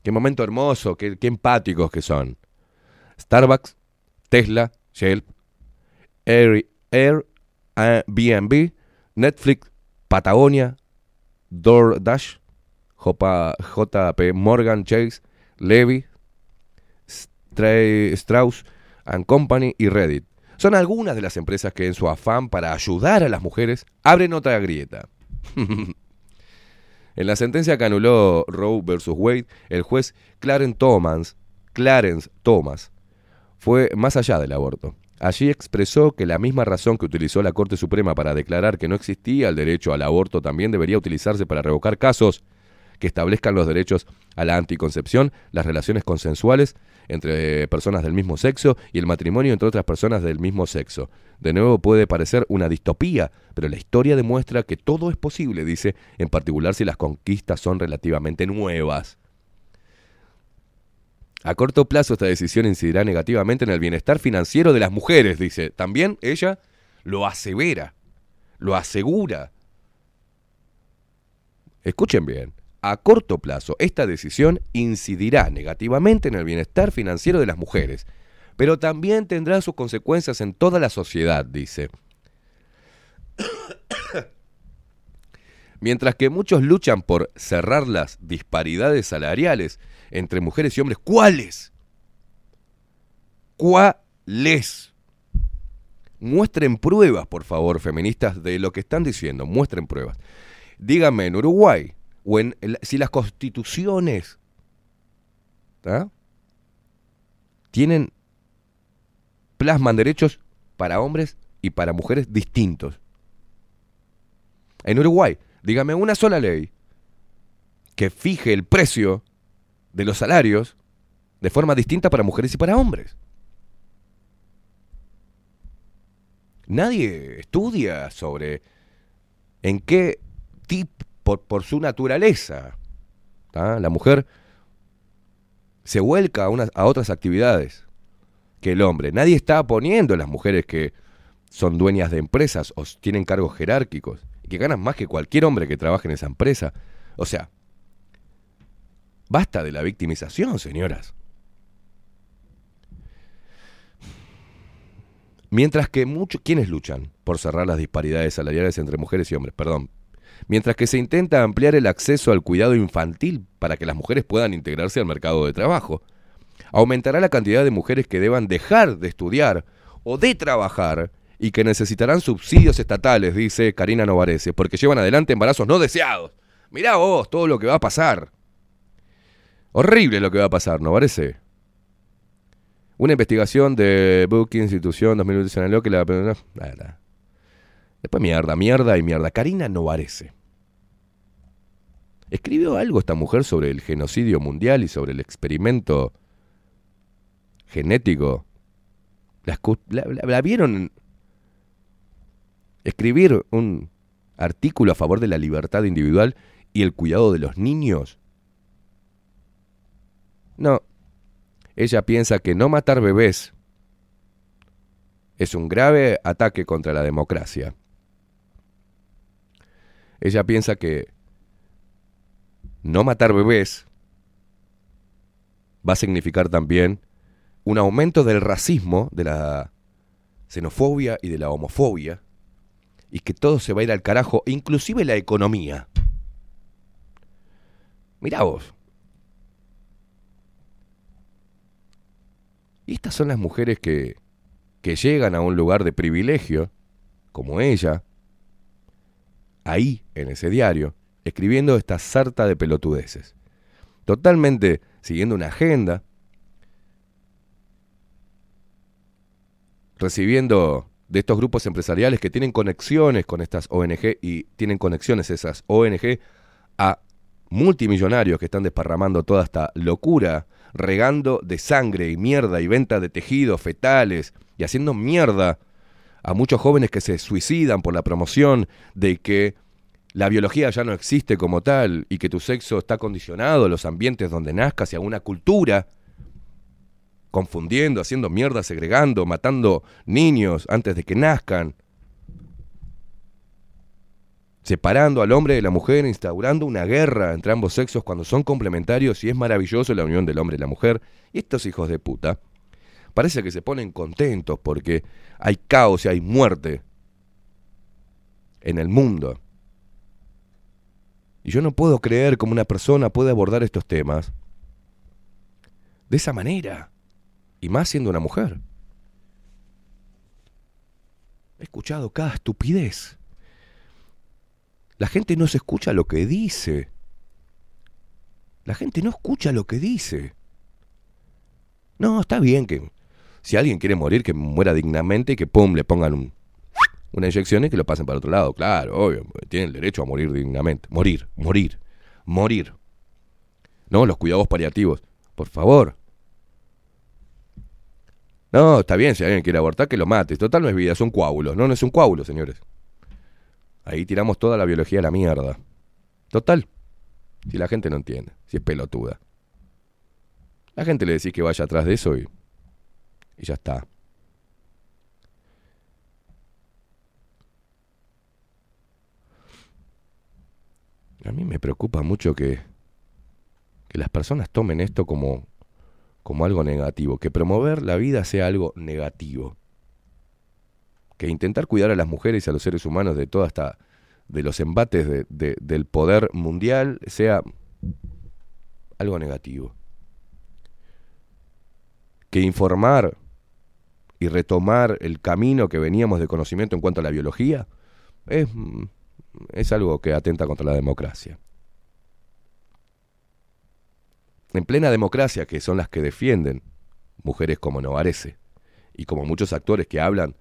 Qué momento hermoso, qué, empáticos que son. Starbucks, Tesla, Shell, Air, Airbnb, Netflix, Patagonia, DoorDash, JP Morgan Chase, Levy, Stra- Strauss and Company y Reddit. Son algunas de las empresas que en su afán para ayudar a las mujeres abren otra grieta. (laughs) en la sentencia que anuló Roe versus Wade, el juez Clarence Thomas, Clarence Thomas fue más allá del aborto. Allí expresó que la misma razón que utilizó la Corte Suprema para declarar que no existía el derecho al aborto también debería utilizarse para revocar casos que establezcan los derechos a la anticoncepción, las relaciones consensuales entre personas del mismo sexo y el matrimonio entre otras personas del mismo sexo. De nuevo puede parecer una distopía, pero la historia demuestra que todo es posible, dice, en particular si las conquistas son relativamente nuevas. A corto plazo esta decisión incidirá negativamente en el bienestar financiero de las mujeres, dice. También ella lo asevera, lo asegura. Escuchen bien, a corto plazo esta decisión incidirá negativamente en el bienestar financiero de las mujeres, pero también tendrá sus consecuencias en toda la sociedad, dice. (coughs) Mientras que muchos luchan por cerrar las disparidades salariales entre mujeres y hombres, ¿cuáles? ¿Cuáles? Muestren pruebas, por favor, feministas, de lo que están diciendo. Muestren pruebas. Díganme en Uruguay o en si las constituciones tienen plasman derechos para hombres y para mujeres distintos. En Uruguay, dígame una sola ley que fije el precio de los salarios de forma distinta para mujeres y para hombres. Nadie estudia sobre en qué tipo, por, su naturaleza, la mujer se vuelca a, otras actividades que el hombre. Nadie está poniendo a las mujeres que son dueñas de empresas o tienen cargos jerárquicos que ganan más que cualquier hombre que trabaje en esa empresa. O sea, basta de la victimización, señoras. Mientras que muchos, ¿quiénes luchan por cerrar las disparidades salariales entre mujeres y hombres? Perdón. Mientras que se intenta ampliar el acceso al cuidado infantil para que las mujeres puedan integrarse al mercado de trabajo. Aumentará la cantidad de mujeres que deban dejar de estudiar o de trabajar y que necesitarán subsidios estatales, dice Karina Novarese, porque llevan adelante embarazos no deseados. Mirá vos todo lo que va a pasar. Horrible lo que va a pasar, Novarese. Una investigación de Book Institución 2020 señaló que la... Después mierda, mierda y mierda. Karina Novarese. ¿Escribió algo esta mujer sobre el genocidio mundial y sobre el experimento genético? ¿La, escu- la- la- la vieron escribir un artículo a favor de la libertad individual y el cuidado de los niños? No. Ella piensa que no matar bebés es un grave ataque contra la democracia. Ella piensa que no matar bebés va a significar también un aumento del racismo, de la xenofobia y de la homofobia, y que todo se va a ir al carajo, inclusive la economía. Mirá vos. Y estas son las mujeres que, que llegan a un lugar de privilegio, como ella, ahí, en ese diario, escribiendo esta sarta de pelotudeces. Totalmente siguiendo una agenda, recibiendo de estos grupos empresariales que tienen conexiones con estas ONG y tienen conexiones esas ONG a multimillonarios que están desparramando toda esta locura, regando de sangre y mierda y venta de tejidos fetales y haciendo mierda a muchos jóvenes que se suicidan por la promoción de que la biología ya no existe como tal y que tu sexo está condicionado a los ambientes donde nazcas y a una cultura confundiendo, haciendo mierda, segregando, matando niños antes de que nazcan, separando al hombre de la mujer, instaurando una guerra entre ambos sexos cuando son complementarios y es maravilloso la unión del hombre y la mujer. Y estos hijos de puta parece que se ponen contentos porque hay caos y hay muerte en el mundo. Y yo no puedo creer cómo una persona puede abordar estos temas de esa manera. Y más siendo una mujer. He escuchado cada estupidez. La gente no se escucha lo que dice. La gente no escucha lo que dice. No, está bien que si alguien quiere morir, que muera dignamente y que pum, le pongan un, una inyección y que lo pasen para otro lado. Claro, obvio, tiene el derecho a morir dignamente. Morir, morir, morir. No, los cuidados paliativos. Por favor. No, está bien, si alguien quiere abortar, que lo mate. Total no es vida, son coágulos. No, no es un coágulo, señores. Ahí tiramos toda la biología a la mierda. Total. Si la gente no entiende, si es pelotuda. La gente le decís que vaya atrás de eso y, y ya está. A mí me preocupa mucho que, que las personas tomen esto como, como algo negativo, que promover la vida sea algo negativo. Que intentar cuidar a las mujeres y a los seres humanos de toda esta, de los embates de- de- del poder mundial sea algo negativo. Que informar y retomar el camino que veníamos de conocimiento en cuanto a la biología es, mm, es algo que atenta contra la democracia. En plena democracia, que son las que defienden mujeres como Novarese y como muchos actores que hablan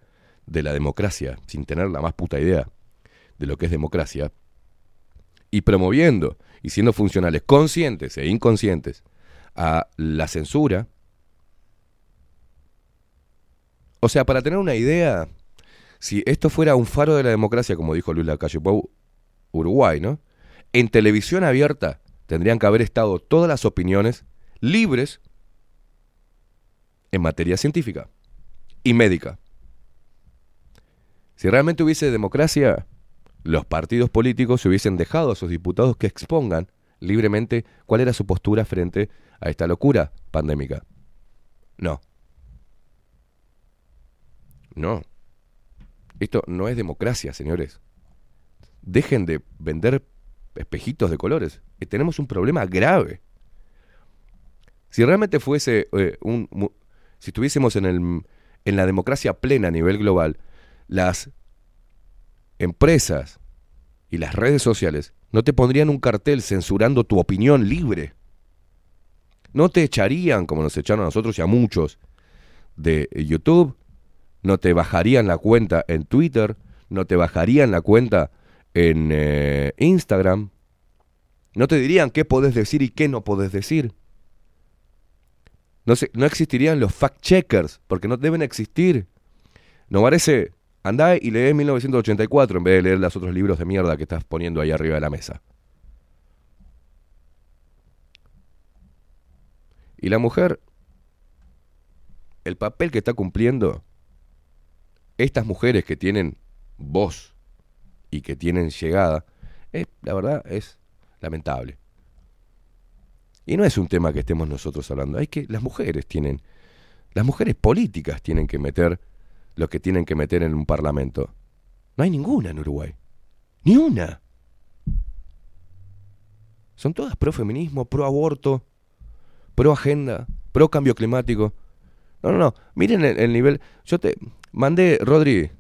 de la democracia sin tener la más puta idea de lo que es democracia, y promoviendo y siendo funcionales, conscientes e inconscientes, a la censura. O sea, para tener una idea, si esto fuera un faro de la democracia, como dijo Luis Lacalle Pou, Uruguay, ¿no? En televisión abierta tendrían que haber estado todas las opiniones libres en materia científica y médica. Si realmente hubiese democracia, los partidos políticos se hubiesen dejado a sus diputados que expongan libremente cuál era su postura frente a esta locura pandémica. No. No. Esto no es democracia, señores. Dejen de vender espejitos de colores. Eh, tenemos un problema grave. Si realmente fuese eh, un... Si estuviésemos en, el, en la democracia plena a nivel global, las empresas y las redes sociales no te pondrían un cartel censurando tu opinión libre. No te echarían, como nos echaron a nosotros y a muchos, de YouTube. No te bajarían la cuenta en Twitter. No te bajarían la cuenta en eh, Instagram. No te dirían qué podés decir y qué no podés decir. No, no existirían los fact-checkers, porque no deben existir. No parece... Andá y lee 1984 en vez de leer los otros libros de mierda que estás poniendo ahí arriba de la mesa. Y la mujer, el papel que está cumpliendo, estas mujeres que tienen voz y que tienen llegada, la verdad es lamentable. Y no es un tema que estemos nosotros hablando, hay que las mujeres tienen, las mujeres políticas tienen que meter lo que tienen que meter en un parlamento. No hay ninguna en Uruguay. Ni una. Son todas pro feminismo, pro aborto, pro agenda, pro cambio climático. No, no, no. Miren el nivel. Yo te mandé, Rodri.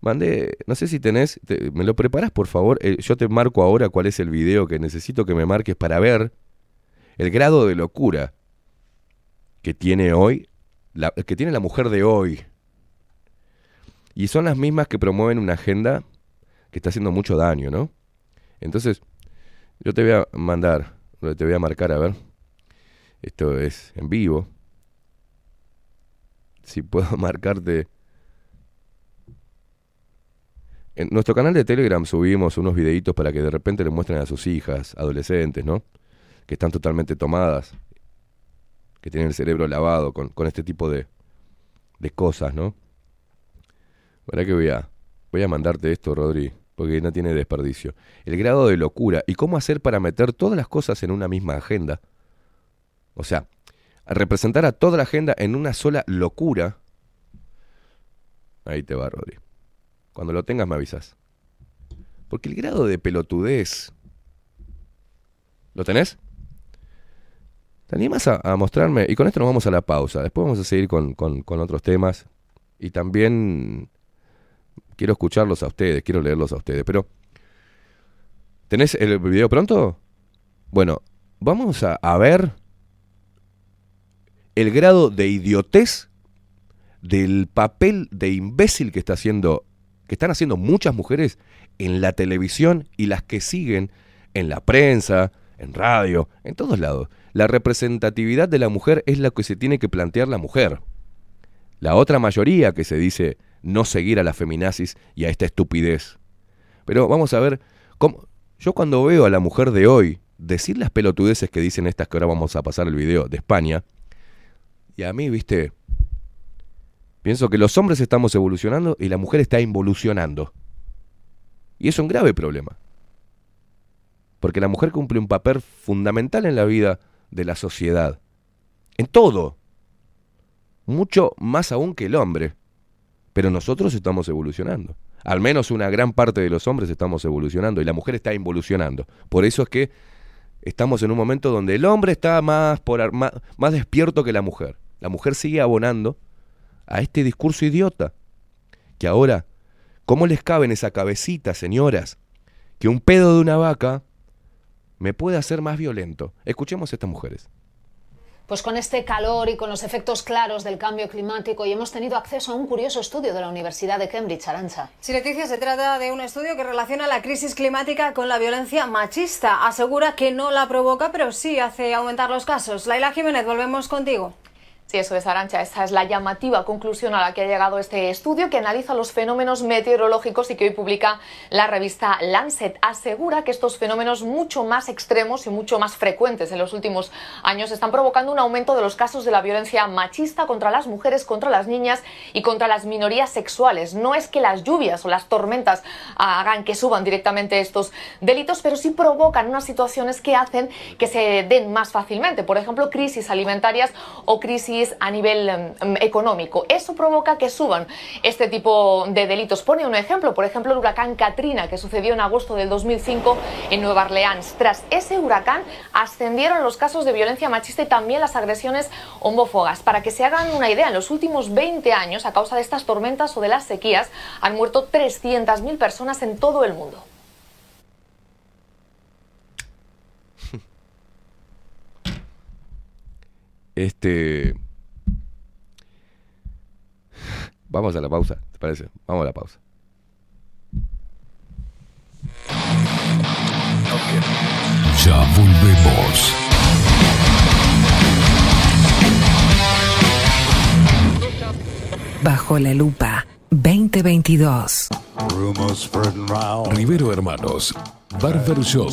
Mandé, no sé si tenés, te- me lo preparas por favor. Eh, yo te marco ahora cuál es el video que necesito que me marques para ver el grado de locura que tiene hoy, la, que tiene la mujer de hoy. Y son las mismas que promueven una agenda que está haciendo mucho daño, ¿no? Entonces, yo te voy a mandar, te voy a marcar, a ver. Esto es en vivo. Si puedo (laughs) marcarte. En nuestro canal de Telegram subimos unos videitos para que de repente le muestren a sus hijas, adolescentes, ¿no? Que están totalmente tomadas. que tienen el cerebro lavado con, con este tipo de, de cosas, ¿no? ¿Para que voy a, voy a mandarte esto, Rodri? Porque no tiene desperdicio. El grado de locura y cómo hacer para meter todas las cosas en una misma agenda. O sea, representar a toda la agenda en una sola locura. Ahí te va, Rodri. Cuando lo tengas me avisas. Porque el grado de pelotudez... ¿Lo tenés? ¿Te animas a, mostrarme? Y con esto nos vamos a la pausa. Después vamos a seguir con, con- con otros temas. Y también quiero escucharlos a ustedes, quiero leerlos a ustedes. Pero, ¿tenés el video pronto? Bueno, vamos a ver el grado de idiotez del papel de imbécil que está haciendo, que están haciendo muchas mujeres en la televisión y las que siguen en la prensa, en radio, en todos lados. La representatividad de la mujer es la que se tiene que plantear la mujer. La otra mayoría que se dice no seguir a la feminazis y a esta estupidez. Pero vamos a ver cómo. Yo cuando veo a la mujer de hoy decir las pelotudeces que dicen estas que ahora vamos a pasar el video de España, y a mí, viste, pienso que los hombres estamos evolucionando y la mujer está involucionando. Y es un grave problema. Porque la mujer cumple un papel fundamental en la vida de la sociedad. En todo. Mucho más aún que el hombre. Pero nosotros estamos evolucionando. Al menos una gran parte de los hombres estamos evolucionando y la mujer está involucionando. Por eso es que estamos en un momento donde el hombre está más, por, más despierto que la mujer. La mujer sigue abonando a este discurso idiota. Que ahora, ¿cómo les cabe en esa cabecita, señoras, que un pedo de una vaca me puede hacer más violento? Escuchemos a estas mujeres. Pues con este calor y con los efectos claros del cambio climático y hemos tenido acceso a un curioso estudio de la Universidad de Cambridge, Arancha. Sí, Leticia, se trata de un estudio que relaciona la crisis climática con la violencia machista. Asegura que no la provoca, pero sí hace aumentar los casos. Laila Jiménez, volvemos contigo. Sí, eso es, Arancha. Esta es la llamativa conclusión a la que ha llegado este estudio que analiza los fenómenos meteorológicos y que hoy publica la revista Lancet. Asegura que estos fenómenos mucho más extremos y mucho más frecuentes en los últimos años están provocando un aumento de los casos de la violencia machista contra las mujeres, contra las niñas y contra las minorías sexuales. No es que las lluvias o las tormentas hagan que suban directamente estos delitos, pero sí provocan unas situaciones que hacen que se den más fácilmente. Por ejemplo, crisis alimentarias o crisis a nivel em, económico. Eso provoca que suban este tipo de delitos. Pone un ejemplo, por ejemplo, el huracán Katrina, que sucedió en agosto del 2005 en Nueva Orleans. Tras ese huracán ascendieron los casos de violencia machista y también las agresiones homófobas. Para que se hagan una idea, en los últimos 20 años, a causa de estas tormentas o de las sequías, han muerto 300.000 personas en todo el mundo. (laughs) Este. Vamos a la pausa, ¿te parece? Vamos a la pausa. Ya volvemos. Bajo la lupa 2022. Rivero Hermanos, Barber Shop.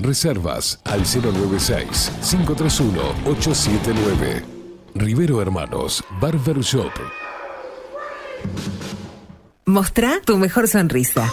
Reservas al 096-531-879. Rivero Hermanos, Barber Shop. Mostrá tu mejor sonrisa.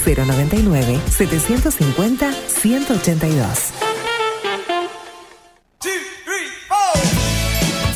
099-750-182.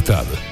2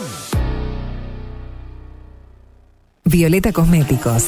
Violeta Cosméticos.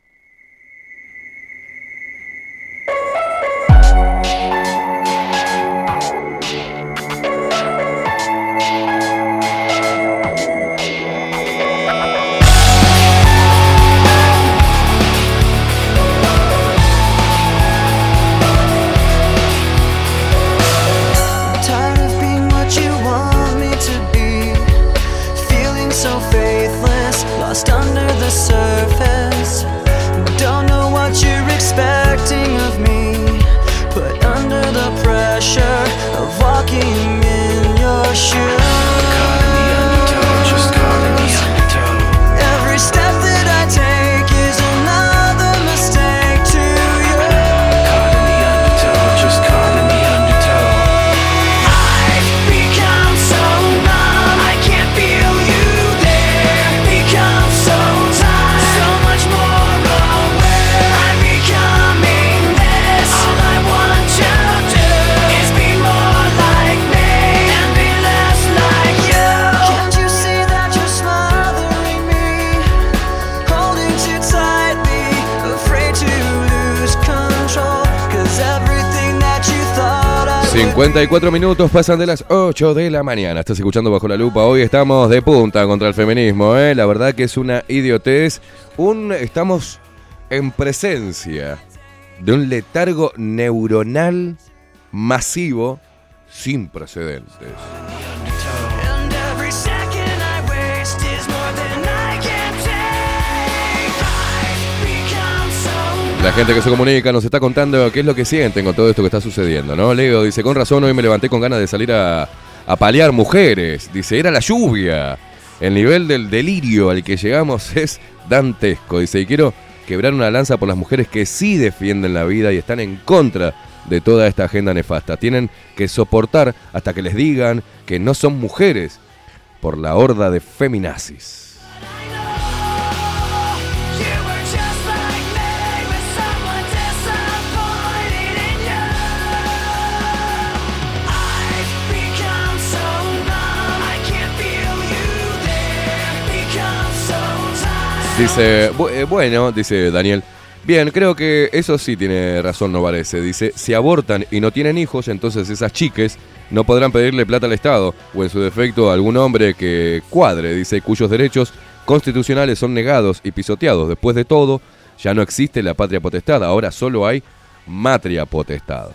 54 minutos pasan de las 8 de la mañana. Estás escuchando bajo la lupa. Hoy estamos de punta contra el feminismo, ¿eh? La verdad que es una idiotez. Un, estamos en presencia de un letargo neuronal masivo sin precedentes. La gente que se comunica nos está contando qué es lo que sienten con todo esto que está sucediendo, ¿no? Leo dice, con razón hoy me levanté con ganas de salir a, a paliar mujeres. Dice, era la lluvia. El nivel del delirio al que llegamos (laughs) es dantesco. Dice, y quiero quebrar una lanza por las mujeres que sí defienden la vida y están en contra de toda esta agenda nefasta. Tienen que soportar hasta que les digan que no son mujeres por la horda de feminazis. Dice, "Bu- eh, bueno, dice Daniel. Bien, creo que eso sí tiene razón, no parece. Dice, si abortan y no tienen hijos, entonces esas chiques no podrán pedirle plata al Estado, o en su defecto a algún hombre que cuadre, dice, cuyos derechos constitucionales son negados y pisoteados. Después de todo, ya no existe la patria potestad, ahora solo hay matria potestad.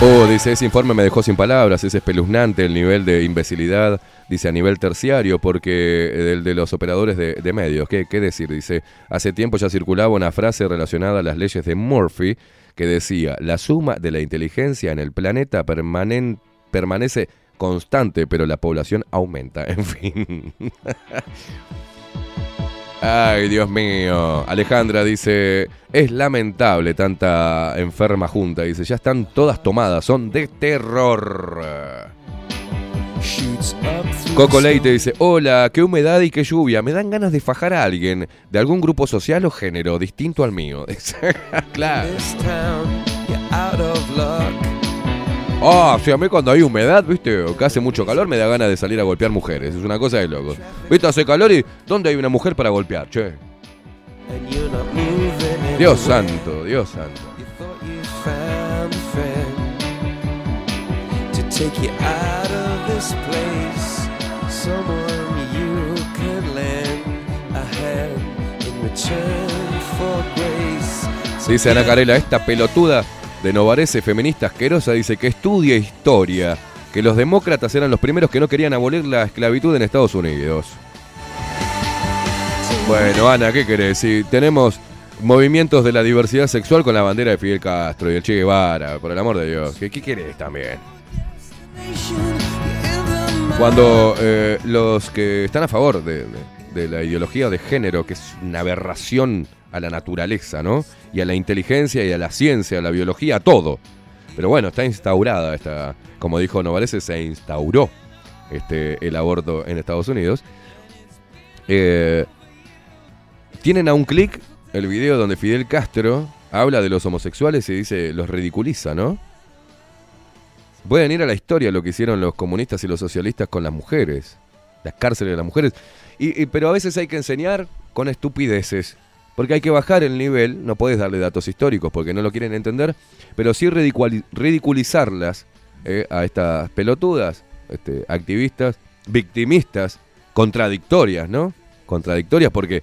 Oh, dice, ese informe me dejó sin palabras, es espeluznante el nivel de imbecilidad, dice, a nivel terciario, porque eh, del de los operadores de, medios. ¿Qué, ¿Qué decir? Dice, hace tiempo ya circulaba una frase relacionada a las leyes de Murphy que decía, la suma de la inteligencia en el planeta permanece constante, pero la población aumenta. (laughs) En fin. Ay, Dios mío. Alejandra dice, es lamentable tanta enferma junta. Dice, ya están todas tomadas, son de terror. Coco Leite dice, hola, qué humedad y qué lluvia. Me dan ganas de fajar a alguien de algún grupo social o género distinto al mío. (laughs) Claro. Ah, sí, a mí cuando hay humedad, viste, o que hace mucho calor, me da ganas de salir a golpear mujeres. Es una cosa de locos. Viste, hace calor y ¿dónde hay una mujer para golpear, che? Dios santo, Dios santo. you this place. Someone you could lend a hand in return for grace. Dice Ana Carela, esta pelotuda de Novarese, feminista asquerosa, dice que estudia historia, que los demócratas eran los primeros que no querían abolir la esclavitud en Estados Unidos. Bueno, Ana, ¿qué querés? Si tenemos movimientos de la diversidad sexual con la bandera de Fidel Castro y el Che Guevara, por el amor de Dios, ¿qué, qué querés también? Cuando eh, los que están a favor de, la ideología de género, que es una aberración a la naturaleza, ¿no? Y a la inteligencia y a la ciencia, a la biología, a todo. Pero bueno, está instaurada esta, como dijo Novarese, se instauró este, el aborto en Estados Unidos. Eh, tienen a un clic el video donde Fidel Castro habla de los homosexuales y dice, los ridiculiza, ¿no? Pueden ir a la historia lo que hicieron los comunistas y los socialistas con las mujeres, las cárceles de las mujeres. Y, pero a veces hay que enseñar con estupideces, porque hay que bajar el nivel, no puedes darle datos históricos porque no lo quieren entender, pero sí ridiculi- ridiculizarlas eh, a estas pelotudas, este, activistas, victimistas, contradictorias, ¿no? Contradictorias porque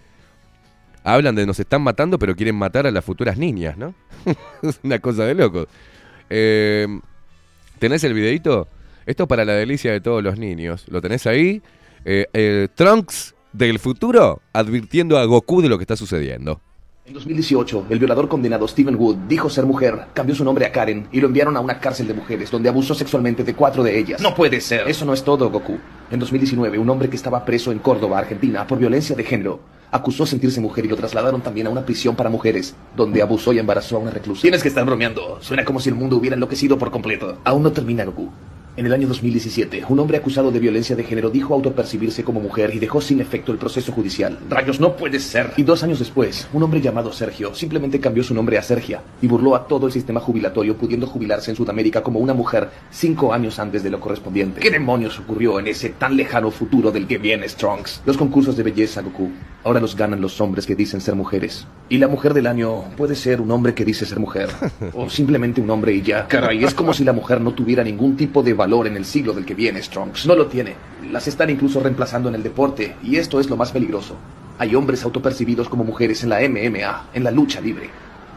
hablan de nos están matando, pero quieren matar a las futuras niñas, ¿no? (laughs) es una cosa de loco. Eh, ¿Tenés el videito? Esto es para la delicia de todos los niños. ¿Lo tenés ahí? Eh, eh, Trunks del futuro advirtiendo a Goku de lo que está sucediendo. En 2018, el violador condenado Stephen Wood dijo ser mujer, cambió su nombre a Karen y lo enviaron a una cárcel de mujeres donde abusó sexualmente de cuatro de ellas. No puede ser. Eso no es todo, Goku. En 2019, un hombre que estaba preso en Córdoba, Argentina, por violencia de género, acusó sentirse mujer y lo trasladaron también a una prisión para mujeres, donde abusó y embarazó a una reclusa. Tienes que estar bromeando. Suena como si el mundo hubiera enloquecido por completo. Aún no termina, Goku. En el año 2017, un hombre acusado de violencia de género dijo autopercibirse como mujer y dejó sin efecto el proceso judicial. Rayos, no puede ser. Y dos años después, un hombre llamado Sergio simplemente cambió su nombre a Sergia y burló a todo el sistema jubilatorio pudiendo jubilarse en Sudamérica como una mujer cinco años antes de lo correspondiente. ¿Qué demonios ocurrió en ese tan lejano futuro del que viene Strongs? Los concursos de belleza, Goku, ahora los ganan los hombres que dicen ser mujeres. Y la mujer del año puede ser un hombre que dice ser mujer. (laughs) o simplemente un hombre y ya. Caray, es como si la mujer no tuviera ningún tipo de valor en el siglo del que viene, Strongs. No lo tiene. Las están incluso reemplazando en el deporte. Y esto es lo más peligroso. Hay hombres autopercibidos como mujeres en la MMA, en la lucha libre.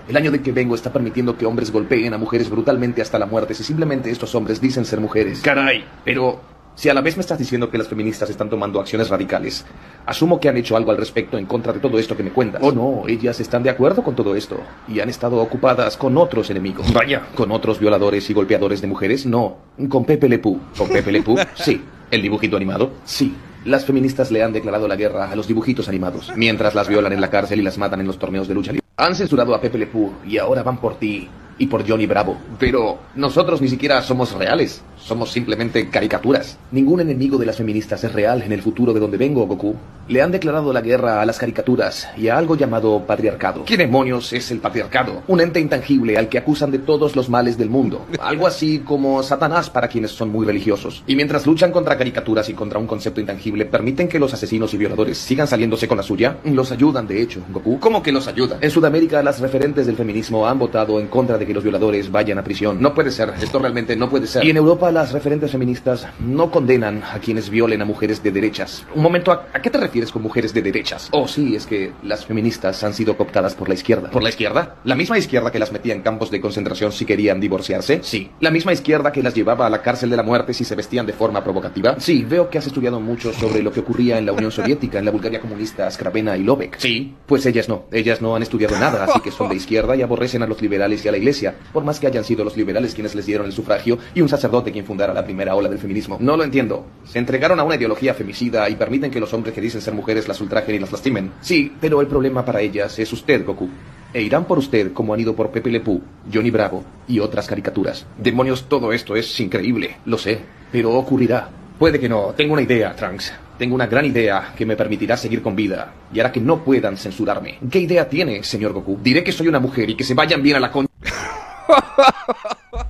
El año de que vengo está permitiendo que hombres golpeen a mujeres brutalmente hasta la muerte si simplemente estos hombres dicen ser mujeres. Caray, Pero si a la vez me estás diciendo que las feministas están tomando acciones radicales, asumo que han hecho algo al respecto en contra de todo esto que me cuentas. Oh no, ellas están de acuerdo con todo esto y han estado ocupadas con otros enemigos. Vaya. ¿Con otros violadores y golpeadores de mujeres? No. ¿Con Pepe Le Pew? ¿Con Pepe Le Pew? Sí. ¿El dibujito animado? Sí. Las feministas le han declarado la guerra a los dibujitos animados, mientras las violan en la cárcel y las matan en los torneos de lucha libre. Han censurado a Pepe Le Pew y ahora van por ti. y por Johnny Bravo. Pero nosotros ni siquiera somos reales. Somos simplemente caricaturas. Ningún enemigo de las feministas es real en el futuro de donde vengo, Goku. Le han declarado la guerra a las caricaturas y a algo llamado patriarcado. ¿Qué demonios es el patriarcado? Un ente intangible al que acusan de todos los males del mundo. (laughs) Algo así como Satanás para quienes son muy religiosos. Y mientras luchan contra caricaturas y contra un concepto intangible, permiten que los asesinos y violadores sigan saliéndose con la suya. Los ayudan, de hecho, Goku. ¿Cómo que los ayudan? En Sudamérica, las referentes del feminismo han votado en contra de que los violadores vayan a prisión. No puede ser. Esto realmente no puede ser. Y en Europa, las referentes feministas no condenan a quienes violen a mujeres de derechas. Un momento, ¿a, a qué te refieres con mujeres de derechas? Oh, sí, es que las feministas han sido cooptadas por la izquierda. ¿Por la izquierda? ¿La misma izquierda que las metía en campos de concentración si querían divorciarse? Sí. ¿La misma izquierda que las llevaba a la cárcel de la muerte si se vestían de forma provocativa? Sí, veo que has estudiado mucho sobre lo que ocurría en la Unión Soviética, en la Bulgaria comunista, Skravena y Lobek. Sí. Pues ellas no. Ellas no han estudiado nada, así que son de izquierda y aborrecen a los liberales y a la iglesia, por más que hayan sido los liberales quienes les dieron el sufragio y un sacerdote quien fundara la primera ola del feminismo. No lo entiendo. Se entregaron a una ideología femicida y permiten que los hombres que dicen ser mujeres las ultrajen y las lastimen. Sí, pero el problema para ellas es usted, Goku. E irán por usted como han ido por Pepe Le Pew, Johnny Bravo y otras caricaturas. Demonios, todo esto es increíble. Lo sé, pero ocurrirá. Puede que no. Tengo una idea, Trunks. Tengo una gran idea que me permitirá seguir con vida y hará que no puedan censurarme. ¿Qué idea tiene, señor Goku? Diré que soy una mujer y que se vayan bien a la con... (laughs)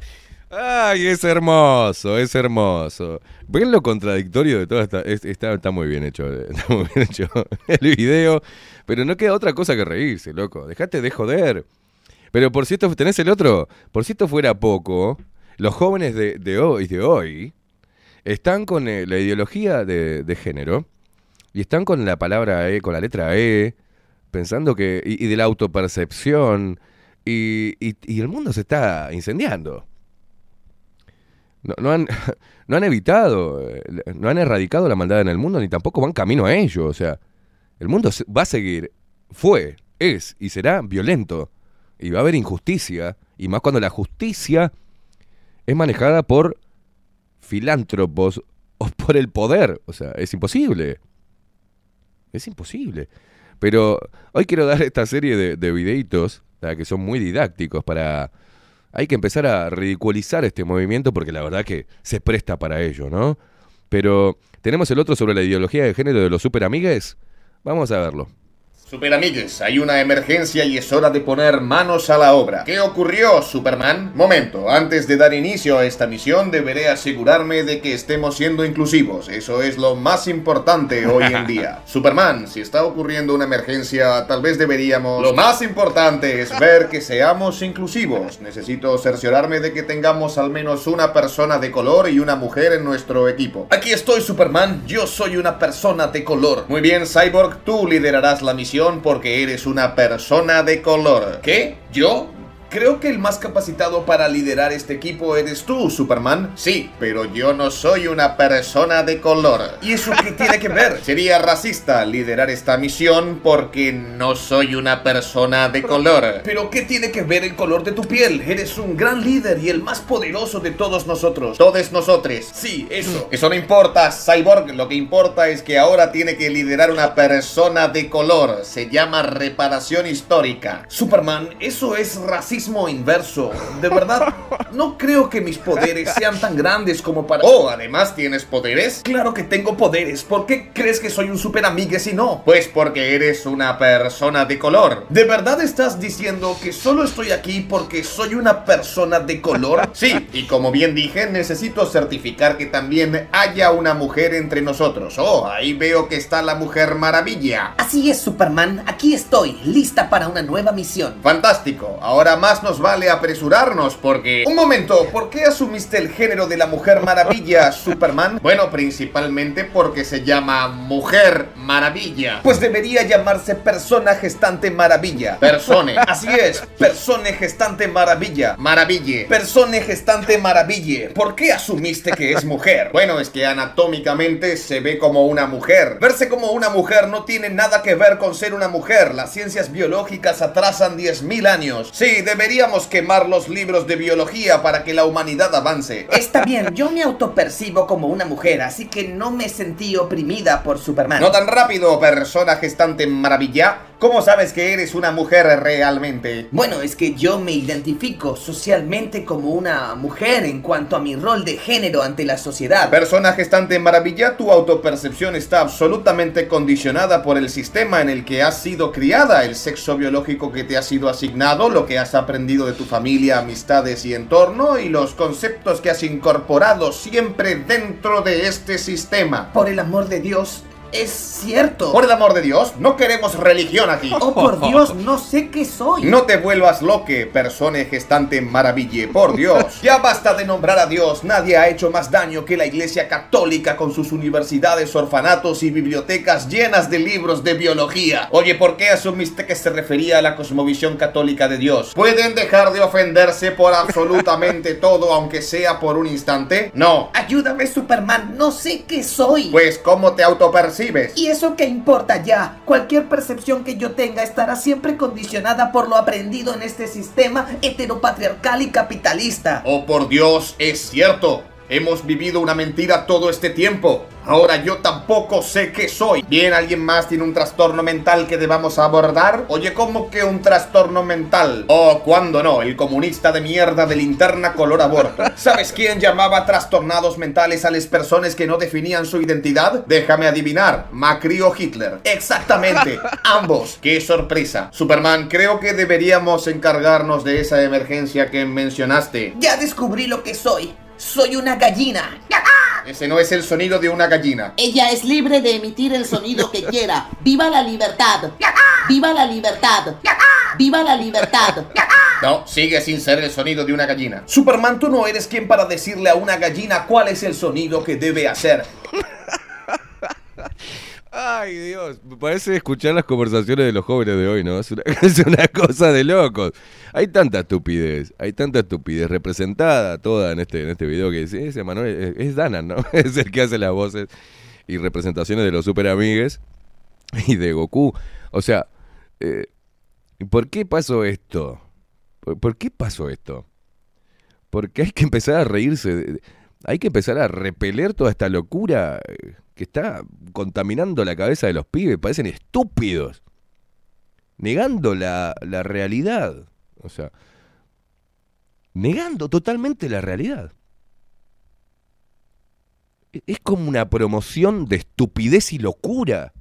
Ay, es hermoso, es hermoso. ¿Ven lo contradictorio de todo esta? es- (laughs) Está, muy bien hecho, el video. Pero no queda otra cosa que reírse, loco. Dejate de joder. Pero por cierto, ¿tenés el otro? Por si esto fuera poco, los jóvenes de, hoy, de hoy están con eh, la ideología de, género y están con la palabra E, con la letra E, pensando que. y, de la autopercepción. Y el mundo se está incendiando. No, han, (laughs) no han evitado, eh, no han erradicado la maldad en el mundo, ni tampoco van camino a ello. O sea, el mundo va a seguir, fue, es y será violento. Y va a haber injusticia. Y más cuando la justicia es manejada por filántropos (laughs) o por el poder. O sea, es imposible. Es imposible. Pero hoy quiero dar esta serie de, de videitos que son muy didácticos para... Hay que empezar a ridiculizar este movimiento porque la verdad que se presta para ello, ¿no? Pero tenemos el otro sobre la ideología de género de los superamigues. Vamos a verlo. Superamigues, hay una emergencia y es hora de poner manos a la obra. ¿Qué ocurrió, Superman? Momento, antes de dar inicio a esta misión deberé asegurarme de que estemos siendo inclusivos. Eso es lo más importante hoy en (laughs) día. Superman, si está ocurriendo una emergencia, tal vez deberíamos... Lo más importante es ver que seamos inclusivos. Necesito cerciorarme de que tengamos al menos una persona de color y una mujer en nuestro equipo. Aquí estoy, Superman. Yo soy una persona de color. Muy bien, Cyborg, tú liderarás la misión porque eres una persona de color. ¿Qué? ¿Yo? Creo que el más capacitado para liderar este equipo eres tú, Superman. Sí, pero yo no soy una persona de color. ¿Y eso qué tiene que ver? (laughs) Sería racista liderar esta misión porque no soy una persona de color. Pero ¿qué tiene que ver el color de tu piel? Eres un gran líder y el más poderoso de todos nosotros. Todos nosotros. Sí, eso. (clears throat) Eso no importa, Cyborg. Lo que importa es que ahora tiene que liderar una persona de color. Se llama reparación histórica. Superman, eso es racismo inverso. De verdad, no creo que mis poderes sean tan grandes como para... Oh, además tienes poderes. Claro que tengo poderes. ¿Por qué crees que soy un super amigue si no? Pues porque eres una persona de color. ¿De verdad estás diciendo que solo estoy aquí porque soy una persona de color? (laughs) Sí, y como bien dije, necesito certificar que también haya una mujer entre nosotros. Oh, ahí veo que está la Mujer Maravilla. Así es, Superman. Aquí estoy, lista para una nueva misión. Fantástico. Ahora más nos vale apresurarnos porque... Un momento, ¿por qué asumiste el género de la Mujer Maravilla, (laughs) Superman? Bueno, principalmente porque se llama Mujer Maravilla. Pues debería llamarse Persona Gestante Maravilla. Persone. (laughs) Así es. Persone Gestante Maravilla. Maraville. Persone Gestante Maraville. ¿Por qué asumiste que es mujer? (laughs) Bueno, es que anatómicamente se ve como una mujer. Verse como una mujer no tiene nada que ver con ser una mujer. Las ciencias biológicas atrasan 10.000 años. Sí, deberíamos quemar los libros de biología para que la humanidad avance. Está bien, yo me autopercibo como una mujer, así que no me sentí oprimida por Superman. No tan rápido, persona gestante maravilla. ¿Cómo sabes que eres una mujer realmente? Bueno, es que yo me identifico socialmente como una mujer en cuanto a mi rol de género ante la sociedad. Persona gestante maravilla, tu autopercepción está absolutamente condicionada por el sistema en el que has sido criada, el sexo biológico que te ha sido asignado, lo que has aprendido de tu familia, amistades y entorno y los conceptos que has incorporado siempre dentro de este sistema. Por el amor de Dios, es cierto. Por el amor de Dios, no queremos religión aquí. Oh, por (laughs) Dios, no sé qué soy. No te vuelvas loque, persona gestante maraville, por Dios. (laughs) Ya basta de nombrar a Dios, nadie ha hecho más daño que la Iglesia Católica con sus universidades, orfanatos y bibliotecas llenas de libros de biología. Oye, ¿por qué asumiste que se refería a la cosmovisión católica de Dios? ¿Pueden dejar de ofenderse por absolutamente (laughs) todo, aunque sea por un instante? No. Ayúdame, Superman, no sé qué soy. Pues, ¿cómo te autopercibes? ¿Y eso qué importa ya? Cualquier percepción que yo tenga estará siempre condicionada por lo aprendido en este sistema heteropatriarcal y capitalista. Oh, por Dios, es cierto. Hemos vivido una mentira todo este tiempo. Ahora yo tampoco sé qué soy. Bien, ¿alguien más tiene un trastorno mental que debamos abordar? Oye, ¿cómo que un trastorno mental? Oh, ¿cuándo no? El comunista de mierda de linterna color aborto. (laughs) ¿Sabes quién llamaba trastornados mentales a las personas que no definían su identidad? Déjame adivinar. Macri o Hitler. Exactamente. (laughs) Ambos. ¡Qué sorpresa! Superman, creo que deberíamos encargarnos de esa emergencia que mencionaste. Ya descubrí lo que soy. Soy una gallina. Ese no es el sonido de una gallina. Ella es libre de emitir el sonido que (laughs) quiera. ¡Viva la libertad! ¡Viva la libertad! ¡Viva la libertad! No, sigue sin ser el sonido de una gallina. Superman, tú no eres quien para decirle a una gallina cuál es el sonido que debe hacer. (laughs) Ay, Dios, me parece escuchar las conversaciones de los jóvenes de hoy, ¿no? (laughs) Es una, cosa de locos. Hay tanta estupidez, hay tanta estupidez representada toda en este, en este video que dice, ese Manuel es, es Dana, ¿no? (laughs) Es el que hace las voces y representaciones de los super amigues y de Goku. O sea, eh, ¿por qué pasó esto? ¿Por, por qué pasó esto? Porque hay que empezar a reírse, hay que empezar a repeler toda esta locura eh, que está contaminando la cabeza de los pibes, parecen estúpidos, negando la, la realidad, o sea, negando totalmente la realidad. E- Es como una promoción de estupidez y locura.